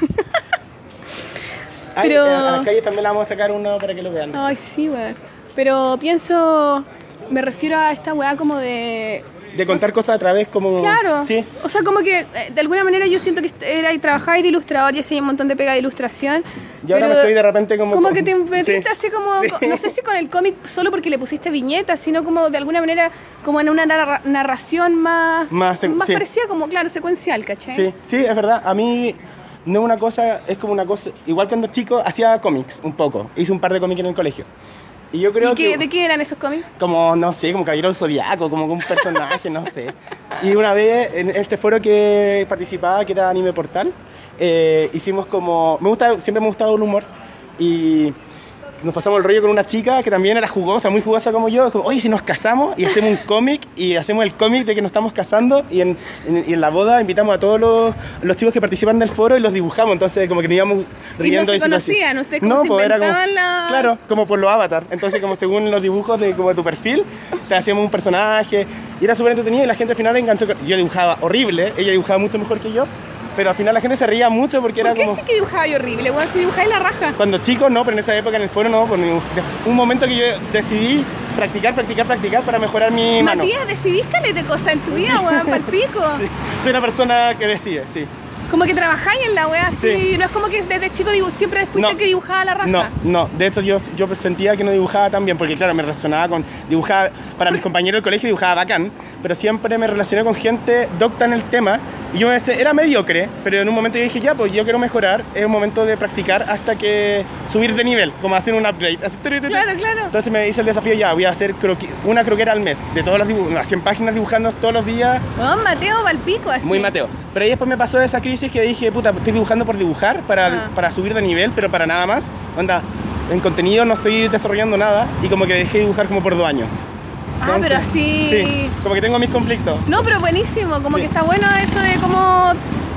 Ay, Pero- a la calle también la vamos a sacar uno para que lo vean. Ay, sí, weón. Pero pienso, me refiero a esta weá como de... De contar cosas a través como... Claro. Sí. O sea, como que eh, de alguna manera yo siento que era y trabajaba de ilustrador y hacía un montón de pega de ilustración. Y ahora me estoy de repente como... Como con- que te metiste Sí. así como, Sí. no sé si con el cómic solo porque le pusiste viñetas, sino como de alguna manera como en una narra- narración más, Más sí. parecida como, claro, secuencial, ¿cachai? Sí, sí, es verdad. A mí no es una cosa, es como una cosa... Igual cuando chico hacía cómics un poco. Hice un par de cómics en el colegio. Y yo creo ¿Y qué- que... de qué eran esos cómics? como, no sé, como Caballero Zodiaco, como un personaje, no sé. Y una vez en este foro que participaba, que era Anime Portal, eh, hicimos como, me gusta, siempre me ha gustado el humor y nos pasamos el rollo con una chica que también era jugosa, muy jugosa como yo, como, oye, si nos casamos y hacemos un cómic y hacemos el cómic de que nos estamos casando y en, en- y en la boda invitamos a todos los, los chicos que participan del foro y los dibujamos, entonces como que nos íbamos riendo. se diciendo así. conocían, ustedes como se pues era como, la- claro, como por los avatar. Entonces, como según los dibujos de como tu perfil, te hacíamos un personaje. Y era súper entretenido y la gente al final enganchó. Yo dibujaba horrible, ella dibujaba mucho mejor que yo. Pero al final la gente se reía mucho porque ¿Por era qué como. sí que dibujaba yo horrible? Weón, si dibujáis la raja. Cuando chicos, no, pero en esa época en el foro no. por ningún- un momento que yo decidí practicar, practicar, practicar para mejorar mi mano. Matías, decidís calete cosas en tu vida, weón, pa'l pico. Sí, Soy una persona que decide, sí. Como que trabajáis en la wea así. Sí. No es como que desde chico siempre fuiste No. el que dibujaba la raja. No, no, de hecho yo, yo sentía que no dibujaba tan bien, porque claro, me relacionaba con, dibujaba, para mis compañeros del colegio dibujaba bacán, pero siempre me relacioné con gente docta en el tema, y yo me decía, era mediocre, pero en un momento yo dije, ya, pues yo quiero mejorar, es un momento de practicar hasta que subir de nivel, como hacer un upgrade. así. Claro, claro. Entonces me hice el desafío, ya, voy a hacer croqui- una croquera al mes, de todos los dibujos, a 100 páginas dibujando todos los días, Weón, Mateo pa'l pico así. muy Mateo. Pero ahí después me pasó esa crisis que dije, puta, estoy dibujando por dibujar, para, Ah. para subir de nivel, pero para nada más. Onda, en contenido no estoy desarrollando nada y como que dejé de dibujar como por dos años. Ah, pero así. Sí, como que tengo mis conflictos. No, pero buenísimo. Como Sí. que está bueno eso de cómo,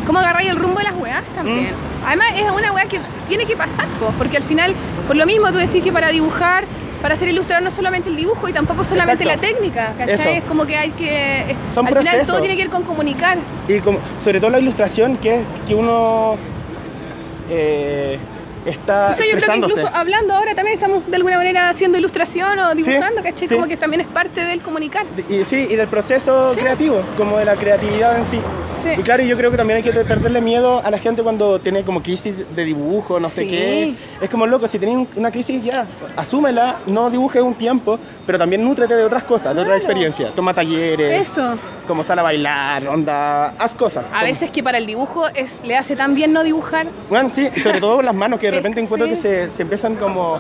cómo agarráis el rumbo de las weas también. Mm. Además, es una wea que tiene que pasar, po, porque al final, por lo mismo, tú decís que para dibujar para ser ilustrador no solamente el dibujo y tampoco solamente Exacto. la técnica, ¿cachai? Eso. Es como que hay que... eh, Son al final todo tiene que ver con comunicar. Y como, sobre todo la ilustración que, que uno eh, está O sea, yo creo que incluso hablando ahora también estamos de alguna manera haciendo ilustración o dibujando, Sí, ¿cachai? sí. Como que también es parte del comunicar. Y, sí, y del proceso Sí. creativo, como de la creatividad en sí. Sí. Y claro, yo creo que también hay que perderle miedo a la gente cuando tiene como crisis de dibujo, no sé qué. Es como loco, si tienes una crisis ya, asúmela, no dibujes un tiempo, pero también nútrete de otras cosas, de otras Claro. experiencias. Toma talleres, Eso. como sal a bailar, onda, haz cosas. A Como- veces que para el dibujo es, le hace tan bien no dibujar. Bueno, sí, sobre todo las manos, que repente encuentro sí. que se, se empiezan como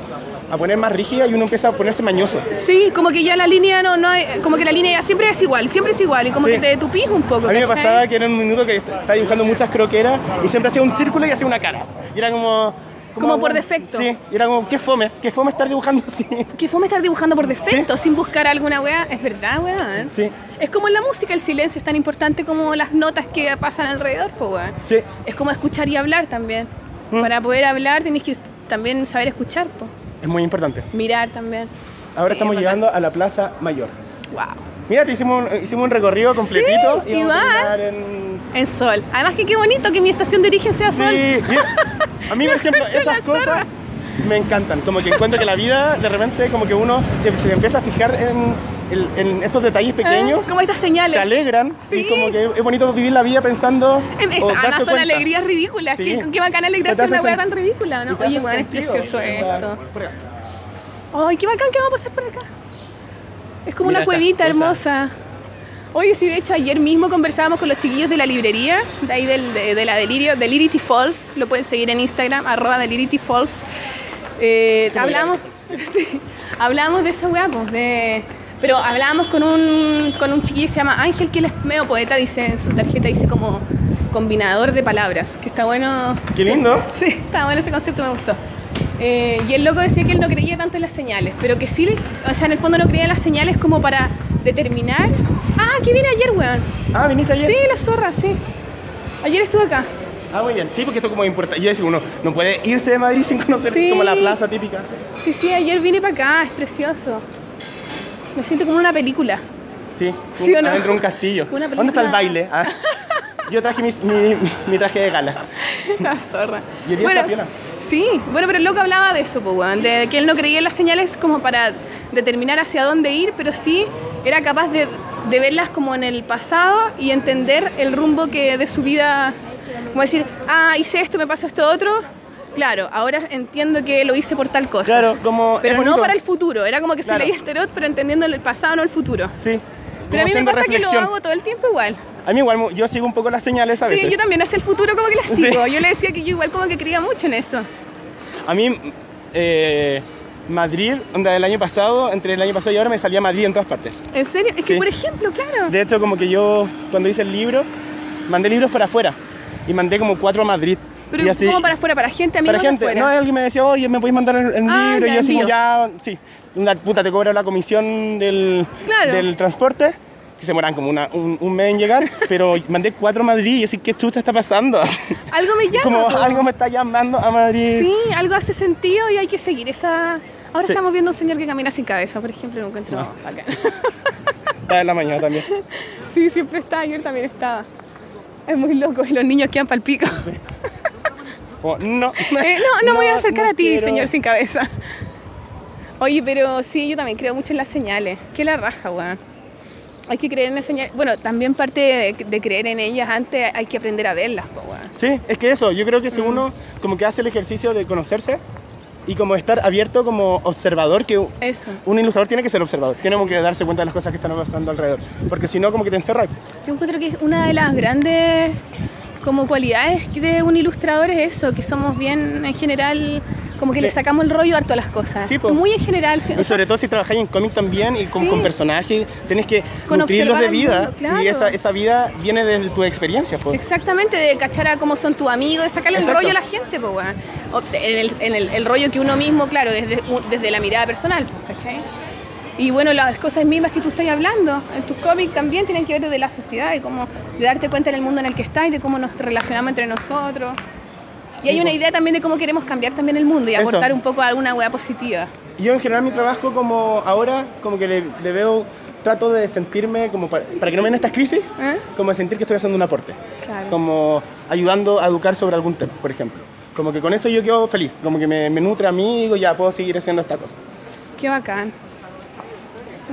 a poner más rígidas y uno empieza a ponerse mañoso. Sí, como que ya la línea no, no hay- como que la línea ya siempre es igual, siempre es igual y como Sí. que te tupís un poco. A mí me pasaba que era un minuto que estaba dibujando muchas croqueras y siempre hacía un círculo y hacía una cara. Y era como... Como por defecto. Sí, y era como, qué fome, qué fome estar dibujando así. Que fome estar dibujando por defecto, sin buscar alguna weá. Es verdad, weón. Sí, Es como en la música, el silencio es tan importante como las notas que pasan alrededor, pues weón. sí. Es como escuchar y hablar también. Mm. Para poder hablar tenés que también saber escuchar, pues. Es muy importante. Mirar también. Ahora Sí, estamos es llegando a la Plaza Mayor. Wow. Mira, te hicimos, un- hicimos un recorrido completito Sí, y igual. en... En sol. Además que qué bonito que mi estación de origen sea Sí, sol. a mí, por ejemplo, esas zorras. cosas me encantan. Como que encuentro que la vida, de repente, como que uno se, se empieza a fijar en, el- en estos detalles pequeños. Ah, Como estas señales. te alegran Sí. y como que es bonito vivir la vida pensando es- o además darse son cuenta. alegrías ridículas. Sí. Qué, qué bacán alegrarse de una weá tan ridícula, ¿no? Oye, weón, es precioso esto. Ay, qué bacán que vamos a pasar por acá. Es como Mira una cuevita hermosa. Oye, sí, de hecho, ayer mismo conversábamos con los chiquillos de la librería, de ahí del, de, de la Delirio, Delirity Falls. Lo pueden seguir en Instagram, arroba Delirity Falls. Eh, hablamos, sí, hablamos de esa weá, pues, de... Pero hablábamos con un, con un chiquillo que se llama Ángel, que él es medio poeta, dice en su tarjeta, dice como combinador de palabras, que está bueno. Qué Sí. lindo. Sí, está bueno ese concepto, me gustó. Eh, y el loco decía que él no creía tanto en las señales, pero que sí, o sea, en el fondo no creía en las señales como para determinar. Ah, que viene ayer, weón. Ah, viniste ayer. Sí, la zorra, sí. Ayer estuve acá. Ah, muy bien. Sí, porque esto como importante. Yo decía, uno no puede irse de Madrid sin conocer Sí. como la plaza típica. Sí, sí, ayer vine para acá, es precioso. Me siento como una película. Sí, ¿Sí un- o no? adentro de un castillo. ¿Dónde está el baile? Ah, yo traje mis- mi, mi traje de gala. La zorra. Y el día está piola. sí, bueno, pero el loco hablaba de eso, pues, de que él no creía en las señales como para determinar hacia dónde ir, pero sí era capaz de, de verlas como en el pasado y entender el rumbo que de su vida, como decir, ah, hice esto, me pasó esto otro. Claro, ahora entiendo que lo hice por tal cosa. Claro, como. Pero no para el futuro, era como que Claro. se leía el tarot, pero entendiendo el pasado, no el futuro. Sí. Pero a mí me pasa que lo hago todo el tiempo igual. A mí igual, yo sigo un poco las señales a Sí, veces. yo también hacia el futuro como que las Sí. sigo. Yo le decía que yo igual como que creía mucho en eso. A mí, eh, Madrid, onda, el año pasado, entre el año pasado y ahora me salía Madrid en todas partes. ¿En serio? Es que, Sí. por ejemplo, claro. De hecho, como que yo, cuando hice el libro, mandé libros para afuera. Y mandé como cuatro a Madrid. Pero y así, como para afuera, para gente, amigos para gente, no, alguien me decía, oye, ¿me podéis mandar el, el Ah, libro? y yo así como, ya, sí. Una puta te cobra la comisión del, Claro. del transporte, que se demoran como una- un, un mes en llegar, pero mandé cuatro a Madrid y yo así, ¿qué chucha está pasando? Algo me llama. como algo me está llamando a Madrid. Sí, algo hace sentido y hay que seguir esa... Ahora Sí. estamos viendo un señor que camina sin cabeza, por ejemplo, lo encuentro Ah. bacán. Está en la mañana también. sí, siempre está, ayer también estaba. Es muy loco y los niños quedan pal pico. Como, no. Eh, no, no, me voy a acercar no a ti, quiero. señor sin cabeza. Oye, pero sí, yo también creo mucho en las señales. Qué la raja, weón. Hay que creer en las señales. Bueno, también parte de, de creer en ellas antes hay que aprender a verlas, weón. Sí, es que eso, yo creo que si Mm. uno como que hace el ejercicio de conocerse y como estar abierto como observador, que Eso. un ilustrador tiene que ser observador, tiene como que darse cuenta de las cosas que están pasando alrededor, porque si no como que te encerras. Yo encuentro que es una de las grandes como cualidades de un ilustrador es eso, que somos bien en general, como que Sí. le sacamos el rollo harto a las cosas. Sí, po. Muy en general. sí, Y sea, sobre todo si trabajáis en cómic también y con, personajes, tenés que Con nutrirlos de vida mundo, claro. y esa, esa vida viene de tu experiencia. pues. Exactamente, de cachar a cómo son tus amigos, de sacarle Exacto. el rollo a la gente, pues, weón. O te- En, el, en el- el rollo que uno mismo, claro, desde, desde la mirada personal, pues, ¿cachai? Y bueno, las cosas mismas que tú estás hablando en tus cómics también tienen que ver de la sociedad y cómo de darte cuenta en el mundo en el que estás y de cómo nos relacionamos entre nosotros. Y hay Sí, una po. idea también de cómo queremos cambiar también el mundo y Eso. aportar un poco a alguna weá positiva. yo en general mi trabajo como ahora, como que le, le veo, trato de sentirme como para, para que no me den estas crisis, ¿Eh? como de sentir que estoy haciendo un aporte. Claro. Como ayudando a educar sobre algún tema, por ejemplo. Como que con eso yo quedo feliz, como que me, me nutre a mí y digo, ya puedo seguir haciendo esta cosa. Qué bacán.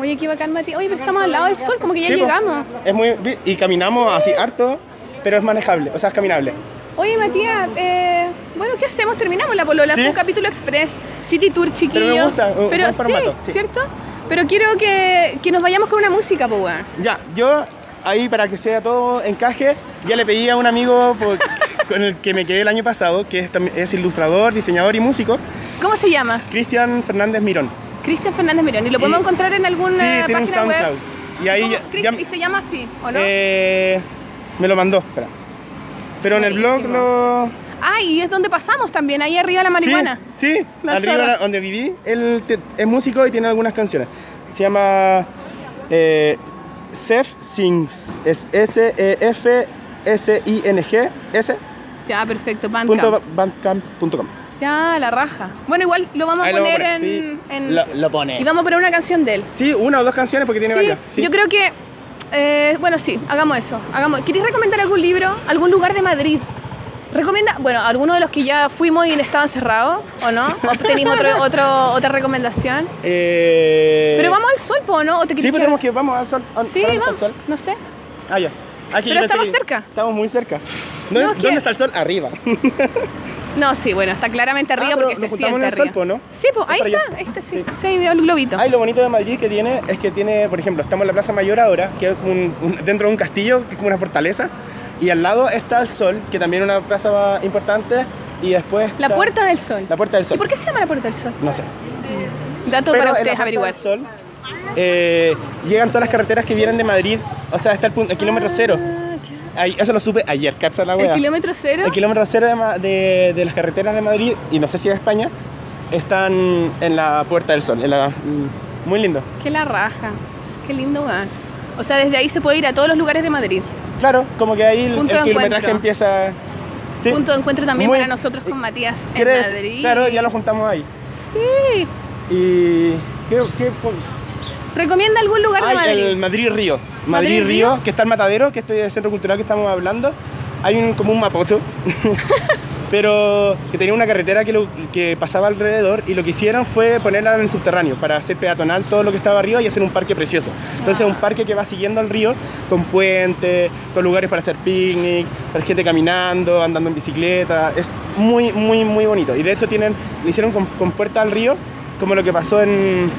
Oye, qué bacán, Matías. Oye, pero estamos al lado del sol, como que ya Sí, po. llegamos. Es muy, y caminamos así harto, pero es manejable, o sea, es caminable. Oye, Matías, eh, bueno, ¿qué hacemos? Terminamos la polola, Sí. fue un capítulo express, City Tour chiquillo. Pero me gusta, un Pero buen sí, formato, sí. ¿cierto? Pero quiero que, que nos vayamos con una música, pues, weón. Ya, yo ahí para que sea todo encaje, ya le pedí a un amigo por- con el que me quedé el año pasado, que es, también- es ilustrador, diseñador y músico, ¿Cómo se llama? Cristian Fernández Mirón. Cristian Fernández Mirón. ¿Y lo podemos Y- encontrar en alguna Sí, tiene un página web? Y ahí ¿Y se llama así, o no? eh, me lo mandó, espera. Pero en el blog lo... Ah, y es donde pasamos también, ahí arriba la marihuana. Sí, sí La arriba la- donde viví, él es músico y tiene algunas canciones. Se llama eh, Sef Sings, es S-E-F-S-I-N-G, S, Ya, perfecto, punto Bandcamp. bandcamp.com. Ya, la raja. Bueno, igual lo vamos a lo poner, vamos a poner, en, sí. en- Lo- lo pone. Y vamos a poner una canción de él. Sí, una o dos canciones porque tiene Sí, varias. Sí. yo creo que... eh, bueno, sí, hagamos eso. Hagamos. ¿Queréis recomendar algún libro? ¿Algún lugar de Madrid? ¿Recomienda, bueno, alguno de los que ya fuimos y estaban cerrados, o no? ¿O tenéis otro, otro, otra recomendación? Eh, Pero vamos al sol, po, ¿no? ¿O te Sí, querés pero tenemos quedar- que vamos al sol. al- Sí, vamos al vamos. sol. No sé. Ah, ya. Aquí Pero yo pensé estamos que- cerca. Estamos muy cerca. ¿No? No, es que- ¿Dónde está el sol? Arriba. No, sí, bueno, está claramente arriba Ah, pero porque se siente en el arriba. ¿no? Sí, pues ahí está, ahí está, sí. Sí. Ahí veo el globito. Ay, lo bonito de Madrid que tiene es que tiene, por ejemplo, estamos en la Plaza Mayor ahora, que es como un- un- dentro de un castillo, que es como una fortaleza, y al lado está el Sol, que también es una plaza importante, y después La está- Puerta del Sol. La Puerta del ¿Y Sol. por qué se llama la Puerta del Sol? No sé. Dato Pero para en la ustedes averiguar. del Sol eh, llegan todas las carreteras que vienen de Madrid, o sea, está el, punto, el kilómetro cero. Eso lo supe ayer, ¿cacha la Ah, ¿El kilómetro cero? El kilómetro cero de, de- de las carreteras de Madrid, y no sé si de España, están en la Puerta del Sol. en la- mm, muy lindo. Qué la raja. Qué lindo, weón. O sea, desde ahí se puede ir a todos los lugares de Madrid. Claro, como que ahí el, Punto el kilometraje empieza. Sí. Punto de encuentro también Muy- para nosotros con Matías en. Madrid. Claro, ya lo juntamos ahí. Sí. Y. ¿Qué, qué ¿Recomienda algún lugar de Hay Madrid? el Madrid Río. ¿Madrid Madrid Río, Río? que está el Matadero, que este es el centro cultural que estamos hablando. Hay un, como un mapocho, pero que tenía una carretera que, lo- que pasaba alrededor y lo que hicieron fue ponerla en el subterráneo para hacer peatonal todo lo que estaba arriba y hacer un parque precioso. Entonces es un parque que va siguiendo al río con puentes, con lugares para hacer picnic, para gente caminando, andando en bicicleta. Es muy, muy, muy bonito. Y de hecho tienen, lo hicieron con, con puerta al río, como lo que pasó en,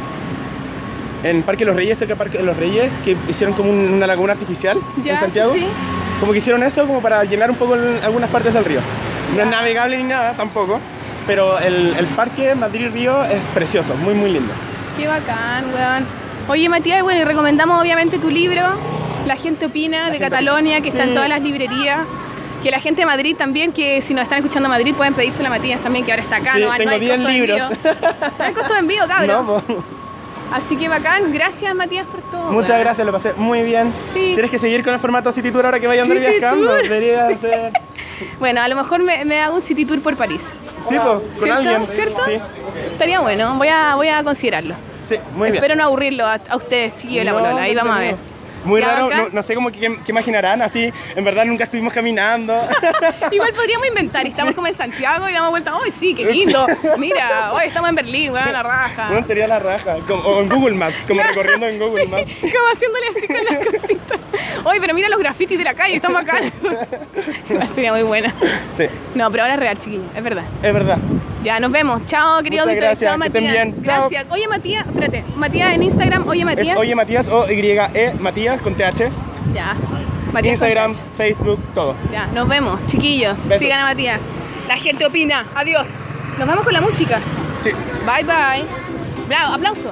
en Parque Los Reyes, cerca de Parque de los Reyes, que hicieron como un- una laguna artificial Ya, en Santiago. sí. Como que hicieron eso como para llenar un poco el- algunas partes del río. No es navegable ni nada tampoco, pero el, el parque Madrid-Río es precioso, muy muy lindo. Qué bacán, weón. Oye, Matías, bueno, y recomendamos obviamente tu libro, La gente opina, de gente Catalonia, que está en Sí. todas las librerías. Que la gente de Madrid también, que si nos están escuchando en Madrid, pueden pedírselo a Matías también, que ahora está acá. Sí, no, no tengo hay 10 costo de libros. envío. No hay costo de envío, cabrón. No, po. Así que bacán. Gracias, Matías, por todo. Muchas gracias, lo pasé muy bien. Sí. Tienes que seguir con el formato City Tour ahora que vaya a andar City viajando. Tour. Deberías Sí. hacer. Bueno, a lo mejor me, me hago un city tour por París. Sí, po, con ¿Cierto? alguien. ¿Cierto? Sí, Estaría bueno, voy a, voy a considerarlo. sí, muy bien. Espero no aburrirlo a, a ustedes, chiquillos de la No, bolola. Ahí vamos a ver. Muy raro, no, no sé cómo que, qué imaginarán, así, en verdad nunca estuvimos caminando. Igual podríamos inventar, estamos como en Santiago y damos vuelta, ¡ay, sí, qué lindo! Mira, hoy estamos en Berlín, weón, la raja. Bueno, sería la raja, como- o en Google Maps, como recorriendo en Google Maps. Como haciéndole así con las cositas. Oye, pero mira los grafitis de la calle, están bacanas. Sería muy buena. Sí, No, pero ahora es real, chiquillo, es verdad. es verdad. Ya, nos vemos. Chao, querido Muchas gracias, Chao, que estén Matías. bien. Chao. Gracias. Oye, Matías, espérate. Matías en Instagram, oye, Es Matías. Oye Matías o Y-E Matías con TH. Ya. Matías Instagram. Facebook, todo. Ya, nos vemos, chiquillos. Besos. Sigan a Matías. La gente opina. Adiós. Nos vamos con la música. Sí. Bye, bye. Bravo, aplauso.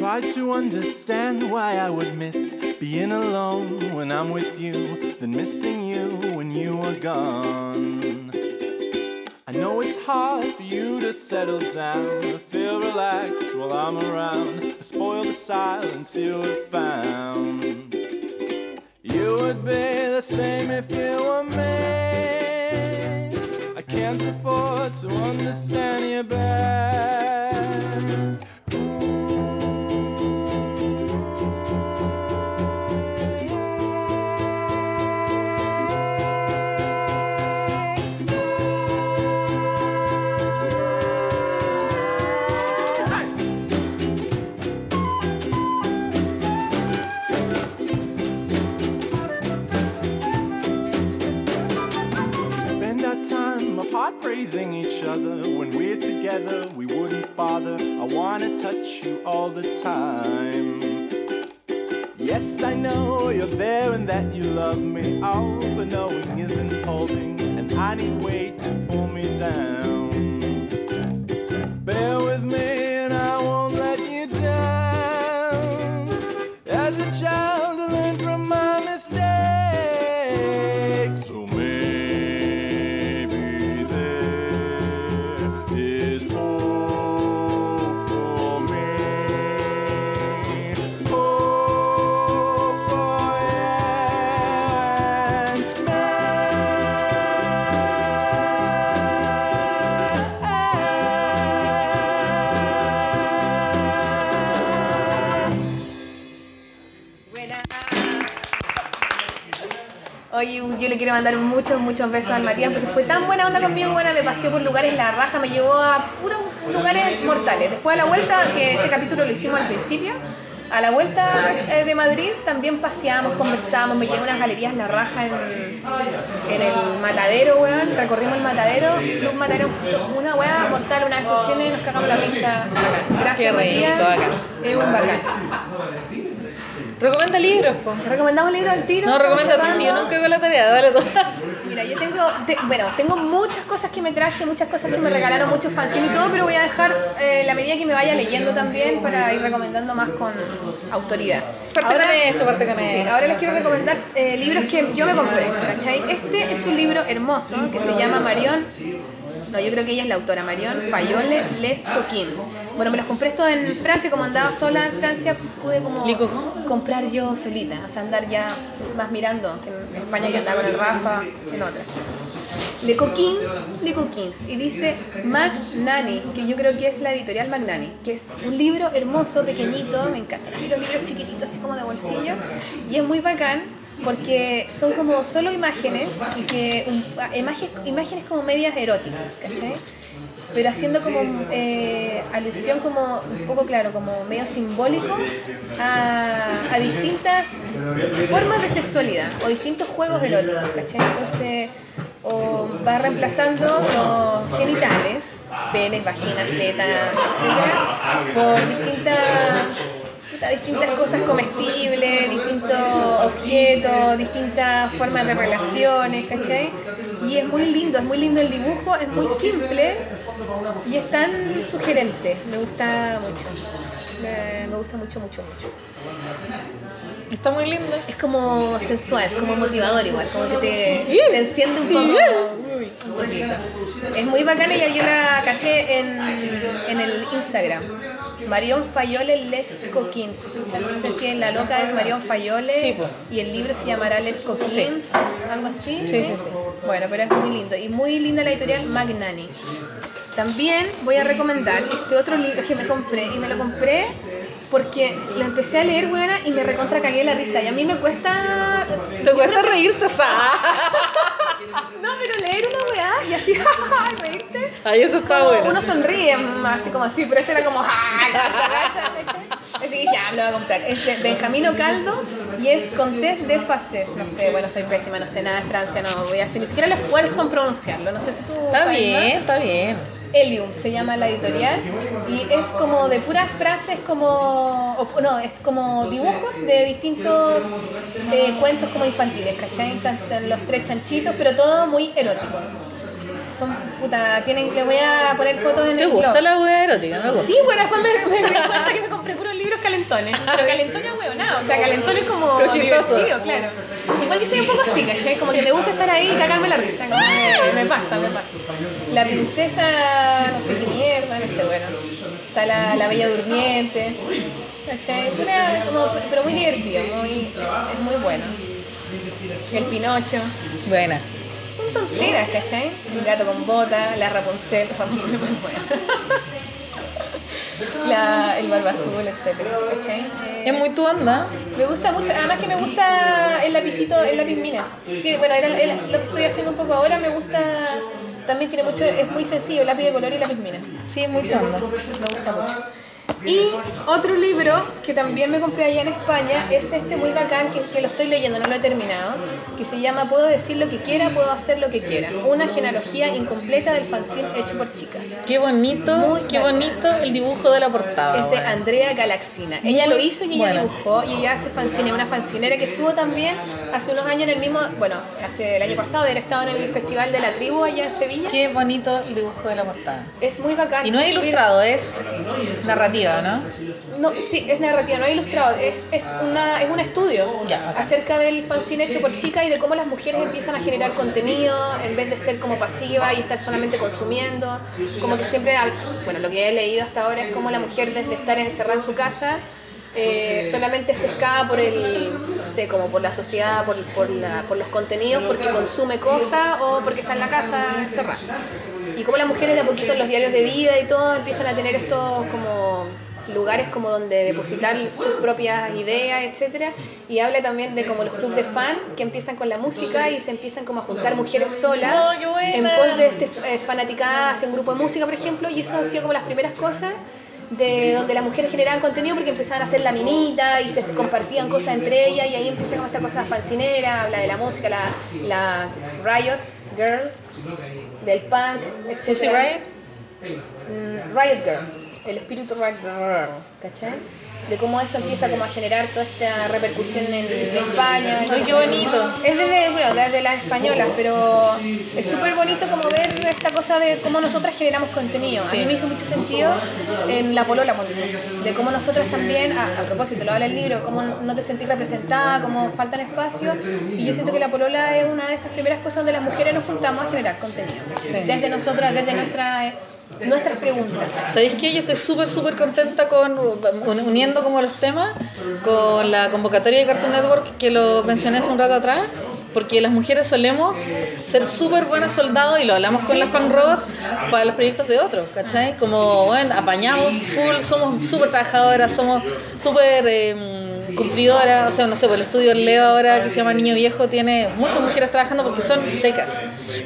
Try to understand why I would miss being alone when I'm with you, then missing you when you are gone. I know it's hard for you to settle down, to feel relaxed while I'm around, I spoil the silence you have found. You would be the same if you were me. I can't afford to understand you back. Together, we wouldn't bother. I wanna touch you all the time. Yes, I know you're there and that you love me. All but knowing isn't holding, and I need weight muchos, besos al Matías porque fue tan buena onda conmigo, buena, me paseó por lugares la raja, me llevó a puros lugares mortales. Después a la vuelta, que este capítulo lo hicimos al principio, a la vuelta eh, de Madrid también paseamos, conversamos, me llevé a unas galerías la raja en, en el Matadero, weón, recorrimos el Matadero, Club Matadero, una weá mortal, unas exposiciones, nos cagamos la risa. Gracias Matías, es un bacán. Recomienda libros, po. ¿Recomendamos libros al tiro? No, recomienda tú, ¿Estamos si yo nunca hago la tarea, dale tú. Yo tengo, te- bueno, tengo muchas cosas que me traje, muchas cosas que me regalaron, muchos fanzines y todo, pero voy a dejar eh, la medida que me vaya leyendo también para ir recomendando más con autoridad. Parte con esto, parte con Sí, esto. ahora les quiero recomendar eh, libros que yo me compré, ¿cachai? Este es un libro hermoso que se llama Marion, no, yo creo que ella es la autora, Marion Fayole Les Coquins. Bueno, me los compré estos en Francia, como andaba sola en Francia, pude como ¿Le? Comprar yo solita, o sea, andar ya más mirando que en España que andaba con el Rafa, en otra. Le Coquins, Le Coquins, y dice Magnani, que yo creo que es la editorial Magnani, que es un libro hermoso, pequeñito, me encantan los libros chiquititos, así como de bolsillo, y es muy bacán porque son como solo imágenes, y que imágenes, imágenes como medias eróticas, ¿cachai? Pero haciendo como eh, alusión como un poco claro, como medio simbólico a, distintas formas de sexualidad o distintos juegos eróticos, ¿cachai? Entonces, o va reemplazando los genitales, penes, vaginas, tetas, etcétera, por distintas distintas cosas comestibles, distintos objetos, distintas formas de relaciones, ¿cachai? Y es muy lindo, es muy lindo el dibujo, es muy simple y es tan sugerente, me gusta mucho. Me, me gusta mucho, mucho, mucho. Está muy lindo. Es como sensual, como motivador igual, como que te, te enciende un poco. Uy, un poquito. Es muy bacana y yo la caché en, en el Instagram. Marion Fayole Les Coquins. No sé si en la loca es Marion Fayole Sí, pues. y el libro se llamará Les Coquins, Sí. algo así. Sí, sí, sí. Bueno, pero es muy lindo y muy linda la editorial Magnani. También voy a recomendar este otro libro que me compré y me lo compré porque lo empecé a leer, buena, y me recontra cagué la risa. Y a mí me cuesta. Te cuesta reírte, ¿sabes? No, pero leer una weá y así, reírte. Ahí eso está como bueno. Uno sonríe, así como así, pero este era como, ¡ja! gaya, gaya", ¿cachai? Así que dije, ah, me lo voy a comprar. Es de Benjamino Caldo y es Comtesse de Faces. No sé, bueno, soy pésima, no sé nada de Francia, no voy a hacer ni siquiera el esfuerzo en pronunciarlo. No sé si tú. Está bien, está bien. Elium se llama la editorial y es como de puras frases como no es como dibujos de distintos eh, cuentos como infantiles ¿cachai? Los tres chanchitos pero todo muy erótico son puta tienen que voy a poner fotos en ¿Te el gusta blog. la wea erótica? Me gusta. Sí, bueno, después me, me di cuenta que me compré puros libros calentones. Pero calentones huevonados. O sea, calentones como divertido, claro. Igual yo soy un poco así, ¿cachai? Como que me gusta estar ahí y cagarme la risa. Como me, me pasa, me pasa. La princesa, no sé qué mierda, no sé, bueno. Está la, la bella durmiente. ¿Cachai? Una- como- pero muy divertido, muy, es, es muy bueno. El Pinocho. Buena. Son ochenteras, ¿cachai? El gato con bota, la Rapunzel, Rapunzel muy buena. La, el barba azul, etcétera, ¿cachai? Eh, Es muy tu onda. me gusta mucho, además que me gusta el lapicito, el lápiz mina. Que, bueno, era, era lo que estoy haciendo un poco ahora, me gusta, también tiene mucho, es muy sencillo, lápiz de color y lápiz mina. Sí, es muy tu onda. Me gusta mucho. Y otro libro que también me compré allá en España es este muy bacán, que, que lo estoy leyendo, no lo he terminado, que se llama Puedo decir lo que quiera, puedo hacer lo que quiera. Una genealogía incompleta del fanzine hecho por chicas. Qué bonito, Muy qué bacán. bonito el dibujo de la portada. Es de. Andrea Galaxina. Ella Muy lo hizo y ella buena. dibujó y ella hace fanzine, una fancinera que estuvo también hace unos años en el mismo, bueno, hace el año pasado, era estado en el Festival de la Tribu allá en Sevilla. Qué bonito el dibujo de la portada. Es muy bacán. Y no es ilustrado, es narrativa, ¿no? No, sí, es narrativa, no es ilustrado, es, es, una, es un estudio Ya, acerca del fanzine hecho por chicas y de cómo las mujeres empiezan a generar contenido en vez de ser como pasiva y estar solamente consumiendo. Como que siempre, bueno, lo que he leído hasta ahora es como la mujer desde estar encerrada en su casa eh, solamente es pescada por el, no sé, como por la sociedad, por, por, la- por los contenidos, porque consume cosas o porque está en la casa encerrada. Y como las mujeres de a poquito en los diarios de vida y todo empiezan a tener estos como lugares como donde depositar sus propias ideas, etcétera, y habla también de como los clubes de fan que empiezan con la música y se empiezan como a juntar mujeres solas Oh, en pos de este eh, fanaticada hacia un grupo de música, por ejemplo, y eso han sido como las primeras cosas de donde las mujeres generaban contenido porque empezaban a hacer la minita y se compartían cosas entre ellas y ahí empieza como esta cosa fancinera, habla de la música, la, la Riots Girl, del punk, etc. Pussy Riot. Mm, Riot Girl, el espíritu Riot Girl, ¿cachai? De cómo eso empieza como a generar toda esta repercusión en, en España. Ay, qué bonito. Es desde, bueno, desde las españolas, pero es súper bonito como ver esta cosa de cómo nosotras generamos contenido. A mí me hizo mucho sentido en La Polola, tú, de cómo nosotras también, a, a propósito, lo habla el libro, cómo no te sentís representada, cómo faltan espacios, y yo siento que La Polola es una de esas primeras cosas donde las mujeres nos juntamos a generar contenido. Desde nosotras, desde nuestra, eh, nuestras preguntas. ¿Sabéis qué? Yo estoy súper, súper contenta con, un- uniendo como los temas, con la convocatoria de Cartoon Network que lo mencioné hace un rato atrás, porque las mujeres solemos ser súper buenas soldados y lo hablamos con las robots para los proyectos de otros, ¿cachai? Como, bueno, apañamos full, somos súper trabajadoras, somos súper eh, cumplidoras, o sea, no sé, pues el estudio Leo ahora que se llama Niño Viejo tiene muchas mujeres trabajando porque son secas,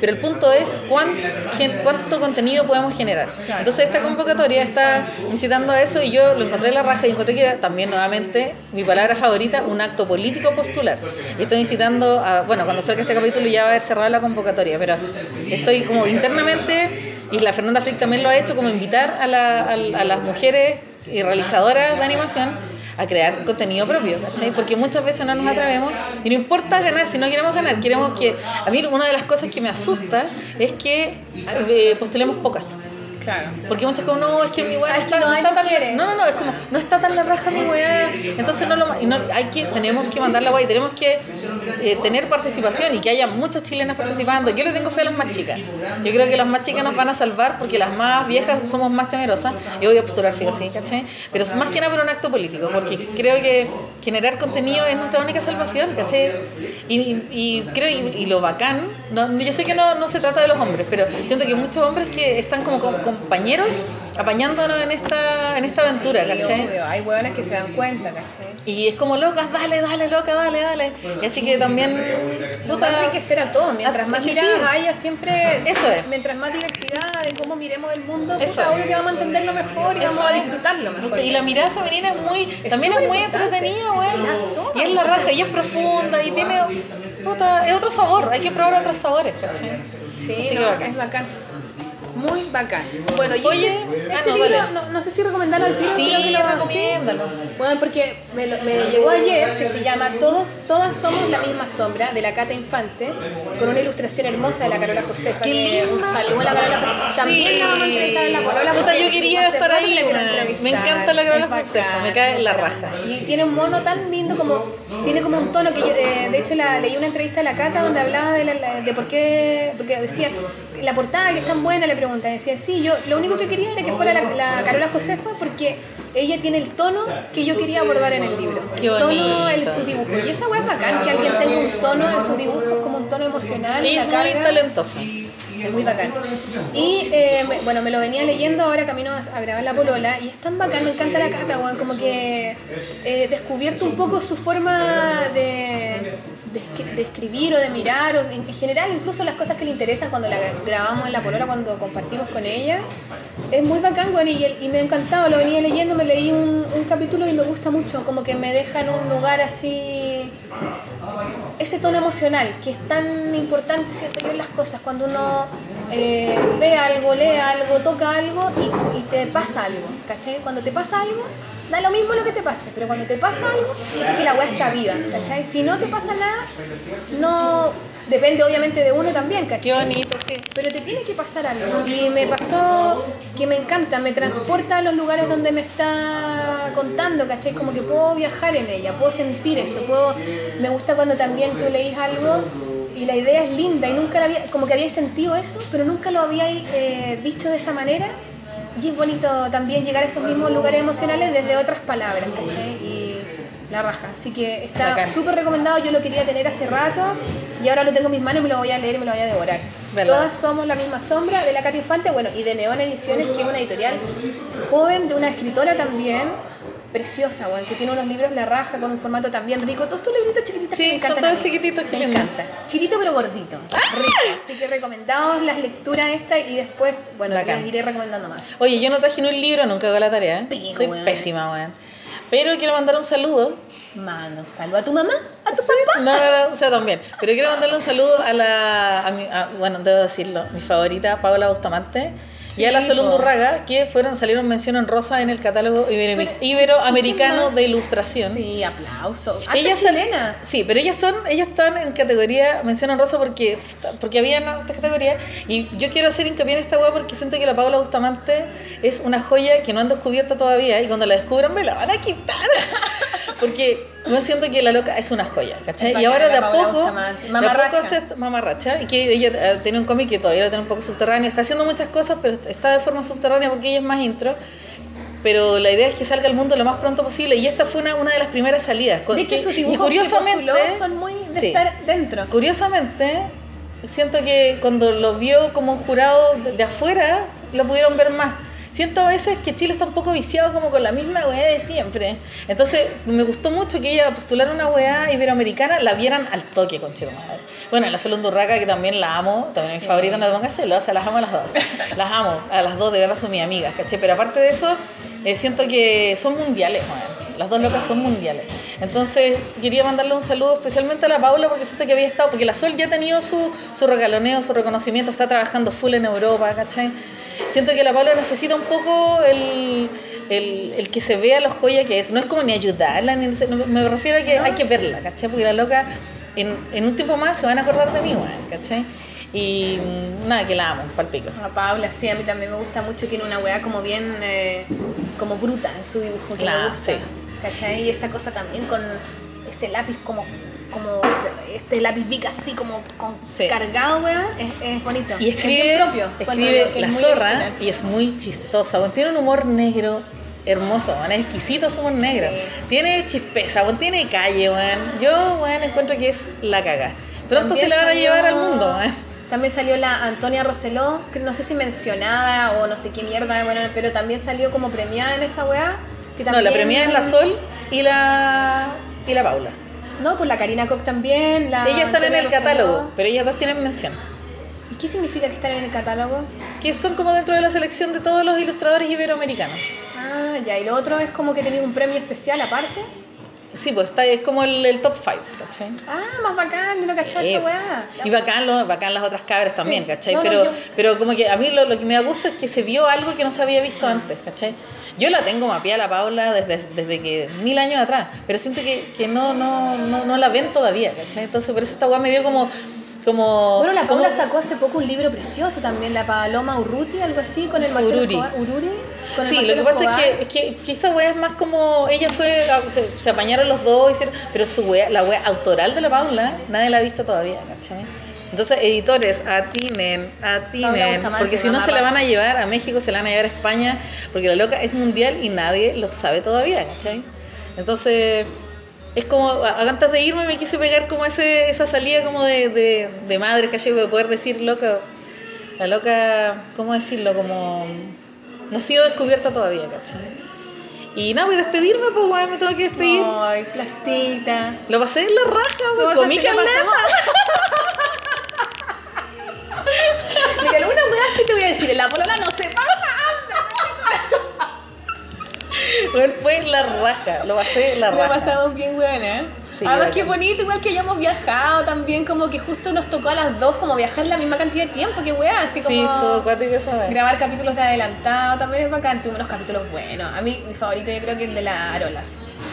pero el punto es cuán- gen- cuánto contenido podemos generar. Entonces esta convocatoria está incitando a eso y yo lo encontré en la raja y encontré que era también nuevamente mi palabra favorita, un acto político postular. Y estoy incitando a, bueno, cuando salga este capítulo ya va a haber cerrado la convocatoria, pero estoy como internamente, y la Fernanda Frick también lo ha hecho, como invitar a, la- a- a las mujeres y realizadoras de animación a crear contenido propio, ¿cachai? Porque muchas veces no nos atrevemos y no importa ganar, si no queremos ganar, queremos que... A mí una de las cosas que me asusta es que eh, postulemos pocas. Claro. Porque muchas como, no, es que mi weá Ah, no está, no no está tan... No, no, no, es como, no está tan la raja mi weá, entonces no lo... y no- hay que, tenemos que mandar la weá y tenemos que eh, tener participación y que haya muchas chilenas participando. Yo le tengo fe a las más chicas. Yo creo que las más chicas nos van a salvar porque las más viejas somos más temerosas. Yo voy a postular sí o sí, ¿cachai? Pero es más que nada por un acto político, porque creo que generar contenido es nuestra única salvación, ¿cachai? Y, y- y creo, y, y lo bacán, no, yo sé que no, no se trata de los hombres, pero siento que muchos hombres que están como, com- compañeros apañándonos en esta, en esta aventura, Sí, ¿cachai? obvio, Hay hueones que se dan cuenta, ¿cachai? Y es como locas, dale, dale, loca, dale, dale. Y así que también, puta, Hay que ser a todos, mientras más es miradas sí. haya siempre, Eso es. mientras más diversidad de cómo miremos el mundo, Eso puta, es. obvio que vamos a entenderlo mejor y Eso vamos a es. disfrutarlo mejor. Y la mirada femenina es muy, también es muy importante. entretenida, zorra. Y es la raja, y es profunda, y tiene, puta, es otro sabor, hay que probar otros sabores, ¿cachai? Sí, no, bacán. es bacán. Muy bacán. Bueno, y Oye, este, ah, no, libro, no, no sé si recomendarlo al tiro. Sí, que lo- recomiéndalo. Bueno, porque me, lo- me llegó ayer que se llama Todos, Todas somos la misma sombra de la Cata Infante, con una ilustración hermosa de la Carola Josefa. ¡Qué que Un linda! saludo a la Carola Josefa. También Sí. la vamos a entrevistar en la. Puta, porque yo quería estar ahí, la. Me encanta la Carola Josefa, me cae en la raja. Y tiene un mono tan lindo como. Tiene como un tono que yo. eh, de hecho, la, leí una entrevista de la Cata donde hablaba de, la- de por qué. Porque decía. La portada que es tan buena, le preguntan. Decía, sí, yo lo único que quería era que fuera la, la Carola Josefa porque ella tiene el tono que yo quería abordar en el libro. El tono en su dibujo. Y esa weá es bacán, que alguien tenga un tono en su dibujo, como un tono emocional. La es muy talentosa. Es muy bacán. Y eh, bueno, me lo venía leyendo ahora camino a, grabar la polola y es tan bacán, me encanta la cata, weón, como que he descubierto un poco su forma de, de, de escribir o de mirar, o en, en general incluso las cosas que le interesan cuando la grabamos en la polola, cuando compartimos con ella. Es muy bacán, weón, y, y me ha encantado, lo venía leyendo, me leí un, un capítulo y me gusta mucho, como que me deja en un lugar así ese tono emocional que es tan importante, siento yo, en las cosas, cuando uno eh, ve algo, lee algo, toca algo y, y te pasa algo, ¿cachai? Cuando te pasa algo, da lo mismo lo que te pase, pero cuando te pasa algo, es que la weá está viva, ¿cachai? Si no te pasa nada, no... Depende obviamente de uno también, ¿cachai? Qué bonito, sí. Pero te tiene que pasar algo. Y me pasó que me encanta, me transporta a los lugares donde me está contando, ¿cachai? Como que puedo viajar en ella, puedo sentir eso, puedo... Me gusta cuando también tú leís algo y la idea es linda y nunca la había... Como que había sentido eso, pero nunca lo había eh, dicho de esa manera. Y es bonito también llegar a esos mismos lugares emocionales desde otras palabras, ¿cachai? Y la raja. Así que está súper recomendado, yo lo quería tener hace rato y ahora lo tengo en mis manos y me lo voy a leer y me lo voy a devorar. ¿Verdad? Todas somos la misma sombra de la Cata Infante, bueno, y de Neón Ediciones, que es una editorial joven, de una escritora también, preciosa, bueno, que tiene unos libros La Raja con un formato también rico. Todos estos libritos chiquititos Sí, que me son encantan todos a mí. chiquititos, qué Me encanta. Chiquito pero gordito. Rico. Así que recomendados las lecturas estas y después, bueno, Bacán. les iré recomendando más. Oye, yo no traje ni un libro, nunca hago la tarea. ¿eh? Pico, Soy weón. pésima, weón. Pero quiero mandar un saludo. Mano, salvo a tu mamá, a tu papá. No, no, no, o sea, también. Pero quiero mandarle un saludo a la. a mi- a- bueno, debo decirlo, mi favorita, Paula Bustamante. Y a la Sol. Undurraga, que fueron, salieron mención en rosa en el catálogo ibero- Pero, ¿y iberoamericano de ilustración. Sí, aplauso. Ellas son- sí, pero ellas son, ellas están en categoría mención honrosa porque, porque habían otras categorías y yo quiero hacer hincapié en esta weá porque siento que la Paula Bustamante es una joya que no han descubierto todavía y cuando la descubran me la van a quitar. Porque yo siento que la loca es una joya, ¿cachai? Y ahora de a poco, de a Mamarracha. poco mamarracha, y que ella eh, tiene un cómic que todavía lo tiene un poco subterráneo, está haciendo muchas cosas, pero está de forma subterránea porque ella es más intro. Pero la idea es que salga al mundo lo más pronto posible y esta fue una, una de las primeras salidas. Con- De hecho, sus y dibujos curiosamente, que son muy de sí. estar dentro. Curiosamente, siento que cuando lo vio como un jurado de, de afuera, lo pudieron ver más. Siento a veces que Chile está un poco viciado como con la misma weá de siempre. Entonces, me gustó mucho que ella postulara una weá iberoamericana, la vieran al toque con madre. Bueno, la Sol Undurraca, que también la amo, también es mi Sí. favorita, no te pongas celosa, las amo a las dos. Las amo, a las dos, de verdad son mis amigas, ¿cachai? Pero aparte de eso, eh, siento que son mundiales, weón. Las dos locas son mundiales. Entonces, quería mandarle un saludo especialmente a la Paula porque siento que había estado, porque la Sol ya ha tenido su, su regaloneo, su reconocimiento, está trabajando full en Europa, ¿cachai? Siento que la Paula necesita un poco el, el, el que se vea la joya que es. No es como ni ayudarla, ni, no me refiero a que hay que verla, ¿cachai? Porque la loca en, en un tiempo más se van a acordar de mí, ¿cachai? Y mm, nada, que la amo, palpico. A Paula, sí, a mí también me gusta mucho. Tiene una weá como bien, eh, como bruta en su dibujo. Que Claro, me gusta. sí. ¿Cachai? Y esa cosa también con ese lápiz como, como este lápiz así como con Sí. cargado, weá, es, es bonito. Y Es escribe, bien propio. escribe es La Zorra original. y es muy chistosa. bueno, tiene un humor negro hermoso, bueno, es exquisito su humor negro. Sí. Tiene chispeza, bueno, tiene calle, bueno. Yo bueno, encuentro que es la caga. Pronto se la van a llevar al mundo. bueno. También salió la Antonia Roseló, que no sé si mencionada o no sé qué mierda, bueno, pero también salió como premiada en esa weá. Que No, también, la premiada es la Sol y la, y la Paula. No, pues la Karina Koch también. La ellas están en el catálogo, pero ellas dos tienen mención. ¿Y qué significa que están en el catálogo? Que son como dentro de la selección de todos los ilustradores iberoamericanos. Ah, ya, y lo otro es como que tenéis un premio especial aparte. Sí, pues está, es como el, el top 5, ¿cachai? Ah, más bacán, no cachaba Eh, esa weá. Y bacán, lo- bacán las otras cabras también, Sí. ¿cachai? No, no, pero, yo- pero como que a mí lo, lo que me da gusto es que se vio algo que no se había visto antes, ¿cachai? Yo la tengo mapeada la Paula desde, desde que mil años atrás, pero siento que, que no, no, no, no la ven todavía, ¿cachai? Entonces por eso esta weá me dio como... como Bueno, la Paula como- sacó hace poco un libro precioso también, La Paloma Urruti, algo así, con el Marcelo Ururi. Escobar. Ururi. con el Sí, lo que pasa Escobar. es que, es que, que esa wea es más como. Ella fue. Se, se apañaron los dos, hicieron, pero su wea, la wea autoral de la Paula, nadie la ha visto todavía, ¿cachai? Entonces, editores, atinen, atinen, Bustamante, porque si no se la van a llevar a México, se la van a llevar a España, porque la loca es mundial y nadie lo sabe todavía, ¿cachai? Entonces, es como, antes de irme me quise pegar como ese, esa salida como de, de, de madre, ¿cachai? De poder decir, loca, la loca, ¿cómo decirlo? Como, no ha sido descubierta todavía, ¿cachai? Y nada, voy a despedirme, pues, weón, me tengo que despedir. Ay, plastita. Lo pasé en la raja, weón, comí caleta. Mira, alguna weá sí te voy a decir, la polola no se pasa. Weón, fue la raja, lo pasé la Lo raja. pasamos bien buena. ¿eh? Sí, Además, qué bonito, igual que hayamos viajado también, como que justo nos tocó a las dos como viajar la misma cantidad de tiempo, qué weá, así como... Sí, todo cuático weón. Grabar capítulos de adelantado también es bacán, tuvimos unos capítulos buenos. A mí, mi favorito yo creo que es el de las arolas.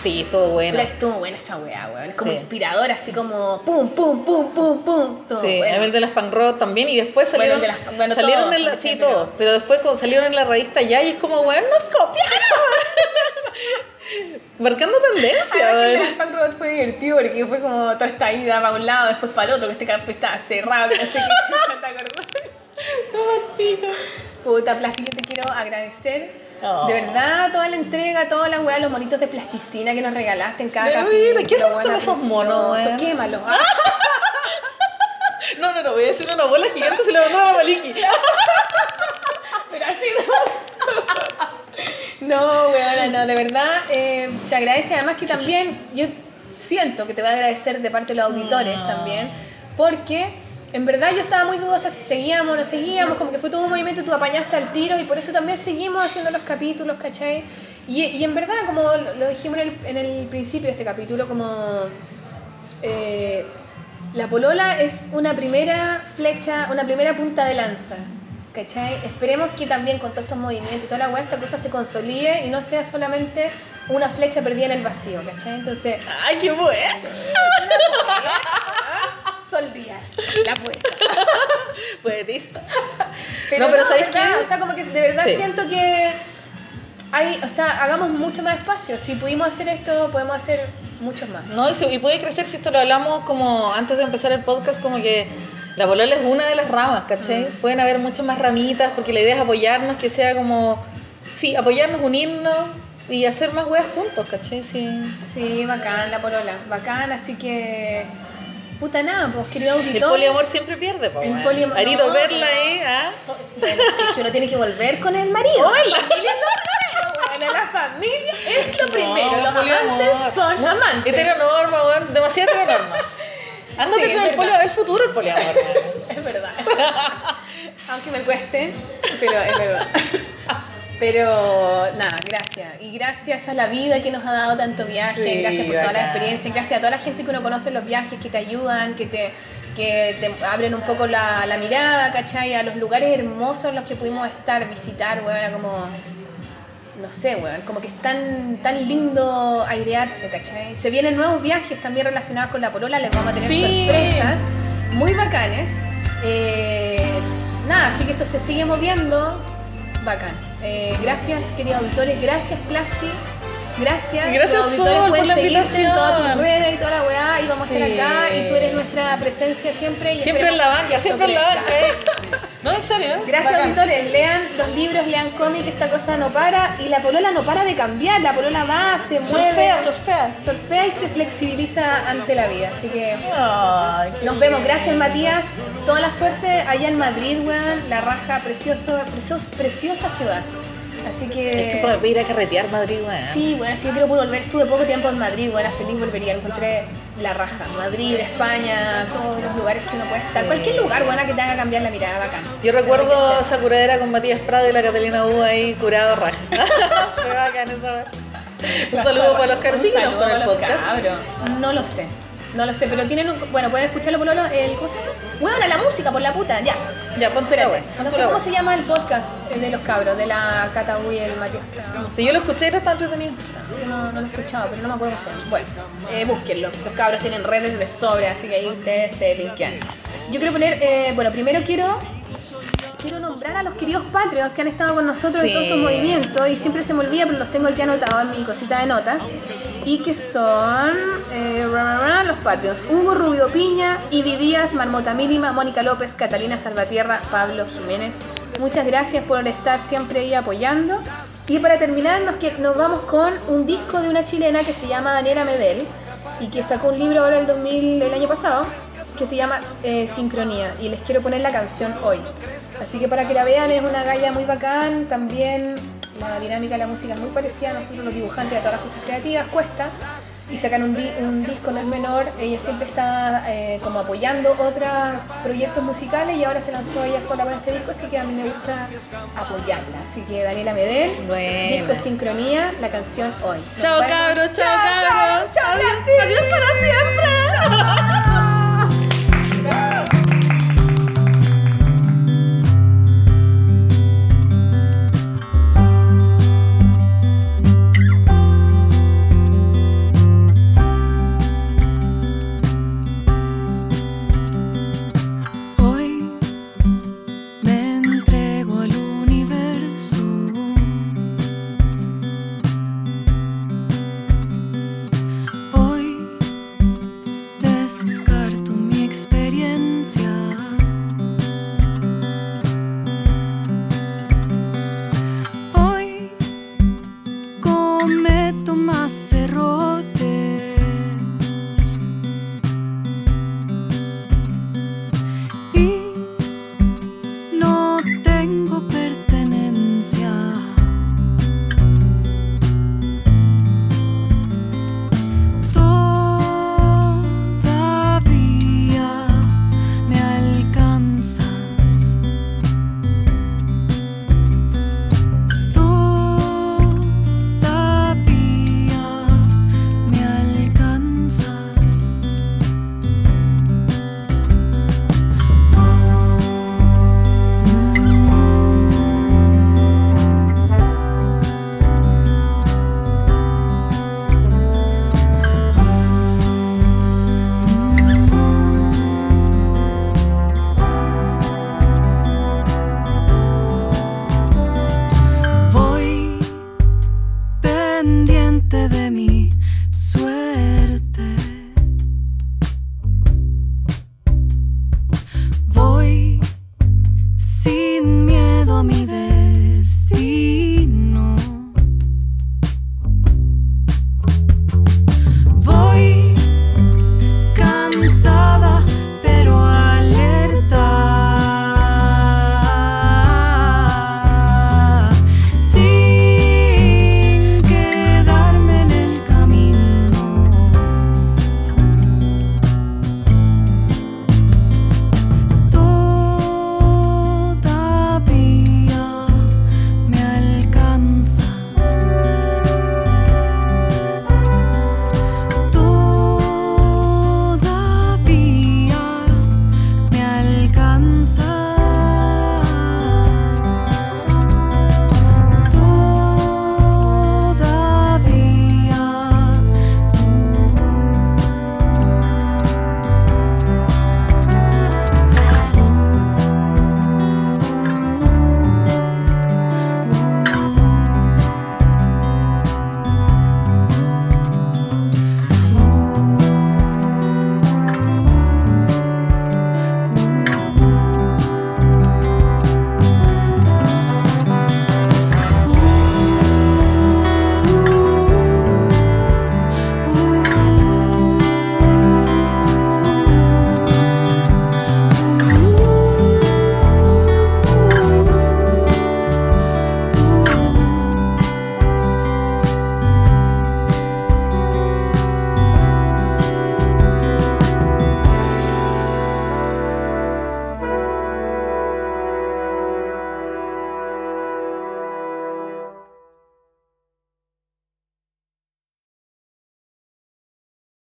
Sí, estuvo bueno. Pero estuvo buena esa weá, weón. Como Sí. inspirador, así como pum, pum, pum, pum, pum. Todo Sí, bueno. el de las punk rock también y después Bueno, salieron, el de las- bueno, salieron todos, en la, como sí, ¿no? pero después cuando salieron en la revista ya y es como, weón, nos copiaron. Marcando tendencia, el weón. las punk rock fue divertido porque fue como toda esta ida para un lado, después para el otro, que este campo estaba cerrado, que no sé qué chucha, ¿te acordás? No pico. Puta, Plasti, yo te quiero agradecer. Oh. De verdad, toda la entrega, todas las weas, los monitos de plasticina que nos regalaste en cada Mira, capítulo. ¿qué hacemos con esos monos? Quémalo. No, no, no, voy a decir una bola gigante se la mandó a la Maliki. Pero así no. No, weona, no, de verdad eh, se agradece. Además que también yo siento que te voy a agradecer de parte de los auditores también, porque en verdad yo estaba muy dudosa si seguíamos o no seguíamos, como que fue todo un movimiento, tú apañaste al tiro y por eso también seguimos haciendo los capítulos, ¿cachai? Y, y en verdad, como lo, dijimos en el, en el principio de este capítulo, como... eh, la polola es una primera flecha, una primera punta de lanza. ¿Cachai? Esperemos que también con todos estos movimientos y toda la weá, esta cosa se consolide y no sea solamente una flecha perdida en el vacío, ¿cachai? Entonces, Ay, qué bueno. Díaz, la apuesta. Poetista. Pero no, pero ¿sabes ¿verdad? qué? O sea, como que de verdad Sí. siento que hay, o sea, hagamos mucho más espacio. Si pudimos hacer esto, podemos hacer muchos más. No, y, puede crecer si esto lo hablamos como antes de empezar el podcast, como que la polola es una de las ramas, ¿cachai? Pueden haber muchas más ramitas, porque la idea es apoyarnos, que sea como, sí, apoyarnos, unirnos y hacer más weas juntos, ¿cachai? Sí. Sí, bacán la polola, bacán, así que puta nada, pues querido El auditor. poliamor siempre pierde, po, El poliamor- Arito, no, verla no. ahí, ¿ah? Que uno tiene que volver con el marido. la familia bueno, la familia es lo primero. No, Los poliamor. amantes son amantes. Heteronorma, weón, demasiado heteronorma. Ándate Sí, con el, polio, el futuro el poliamor. Es verdad. Aunque me cueste, pero es verdad. Pero nada, gracias. Y gracias a la vida que nos ha dado tanto viaje, Sí, gracias por toda la experiencia, gracias a toda la gente que uno conoce en los viajes, que te ayudan, que te, que te abren un poco la, la mirada, ¿cachai? A los lugares hermosos en los que pudimos estar, visitar, weón, era como no sé, weón, como que es tan, tan lindo airearse, ¿cachai? Se vienen nuevos viajes también relacionados con la polola, les vamos a tener Sí. sorpresas muy bacanes. Eh, nada, así que esto se sigue moviendo, bacán. Eh, gracias, queridos auditores, gracias, Plasti. Gracias, Gracias, Sol, por la seguirte en todas tus invitación. redes y toda la weá y vamos a estar acá y tú eres nuestra presencia siempre. Y Siempre en la banca, siempre en la banca, eh. No, en serio. ¿eh? Gracias Bacán. auditores, lean los libros, lean cómics, esta cosa no para y la polola no para de cambiar, la polola va, se mueve, Surfea, surfea. surfea y se flexibiliza ante la vida, así que nos vemos, gracias Matías, toda la suerte allá en Madrid, weón, la raja, precioso, preciosa, preciosa ciudad, así que... Es que para ir a carretear Madrid, weón. Sí, bueno, si yo quiero volver, estuve poco tiempo en Madrid, bueno, feliz volvería, encontré la raja, Madrid, España, todos los lugares que uno puede estar, cualquier lugar, buena que te haga cambiar la mirada, bacán. Yo recuerdo enriquece. esa curadera con Matías Prado y la Catalina U ahí curado raja. Fue bacán esa. Un saludo para los Síguenos saludo con el podcast. cabros. No lo sé. No lo sé, pero tienen un... Bueno, pueden escucharlo por lo el ¿Cómo se llama? Bueno, la música, por la puta, ya. Ya, ponte la wea. No sé cómo se llama el podcast de los cabros, de la Cata Uy y el Matías. Si yo lo escuché, era tan entretenido. Yo no, no lo he escuchado, pero no me acuerdo cómo se llama. Bueno, eh, búsquenlo. Los cabros tienen redes de sobra, así que ahí ustedes se linkean. Yo quiero poner, eh, bueno, primero quiero quiero nombrar a los queridos Patreons que han estado con nosotros en todos estos movimientos y siempre se me olvida, pero los tengo aquí anotados en mi cosita de notas. Y que son eh, los Patreons. Hugo Rubio Piña, Ivy Díaz, Marmota Mínima, Mónica López, Catalina Salvatierra, Pablo Jiménez. Muchas gracias por estar siempre ahí apoyando. Y para terminar nos vamos con un disco de una chilena que se llama Daniela Medel y que sacó un libro ahora el 2000, el año pasado que se llama eh, Sincronía y les quiero poner la canción hoy. Así que para que la vean es una galla muy bacán, también la dinámica de la música es muy parecida a nosotros los dibujantes a todas las cosas creativas, cuesta. Y sacan un, di- un disco no es menor, ella siempre está eh, como apoyando otros proyectos musicales y ahora se lanzó ella sola con este disco, así que a mí me gusta apoyarla. Así que Daniela Medel, Buena. disco Sincronía, la canción hoy. Chao cabros, chao cabros. chao, Adiós, adiós para siempre.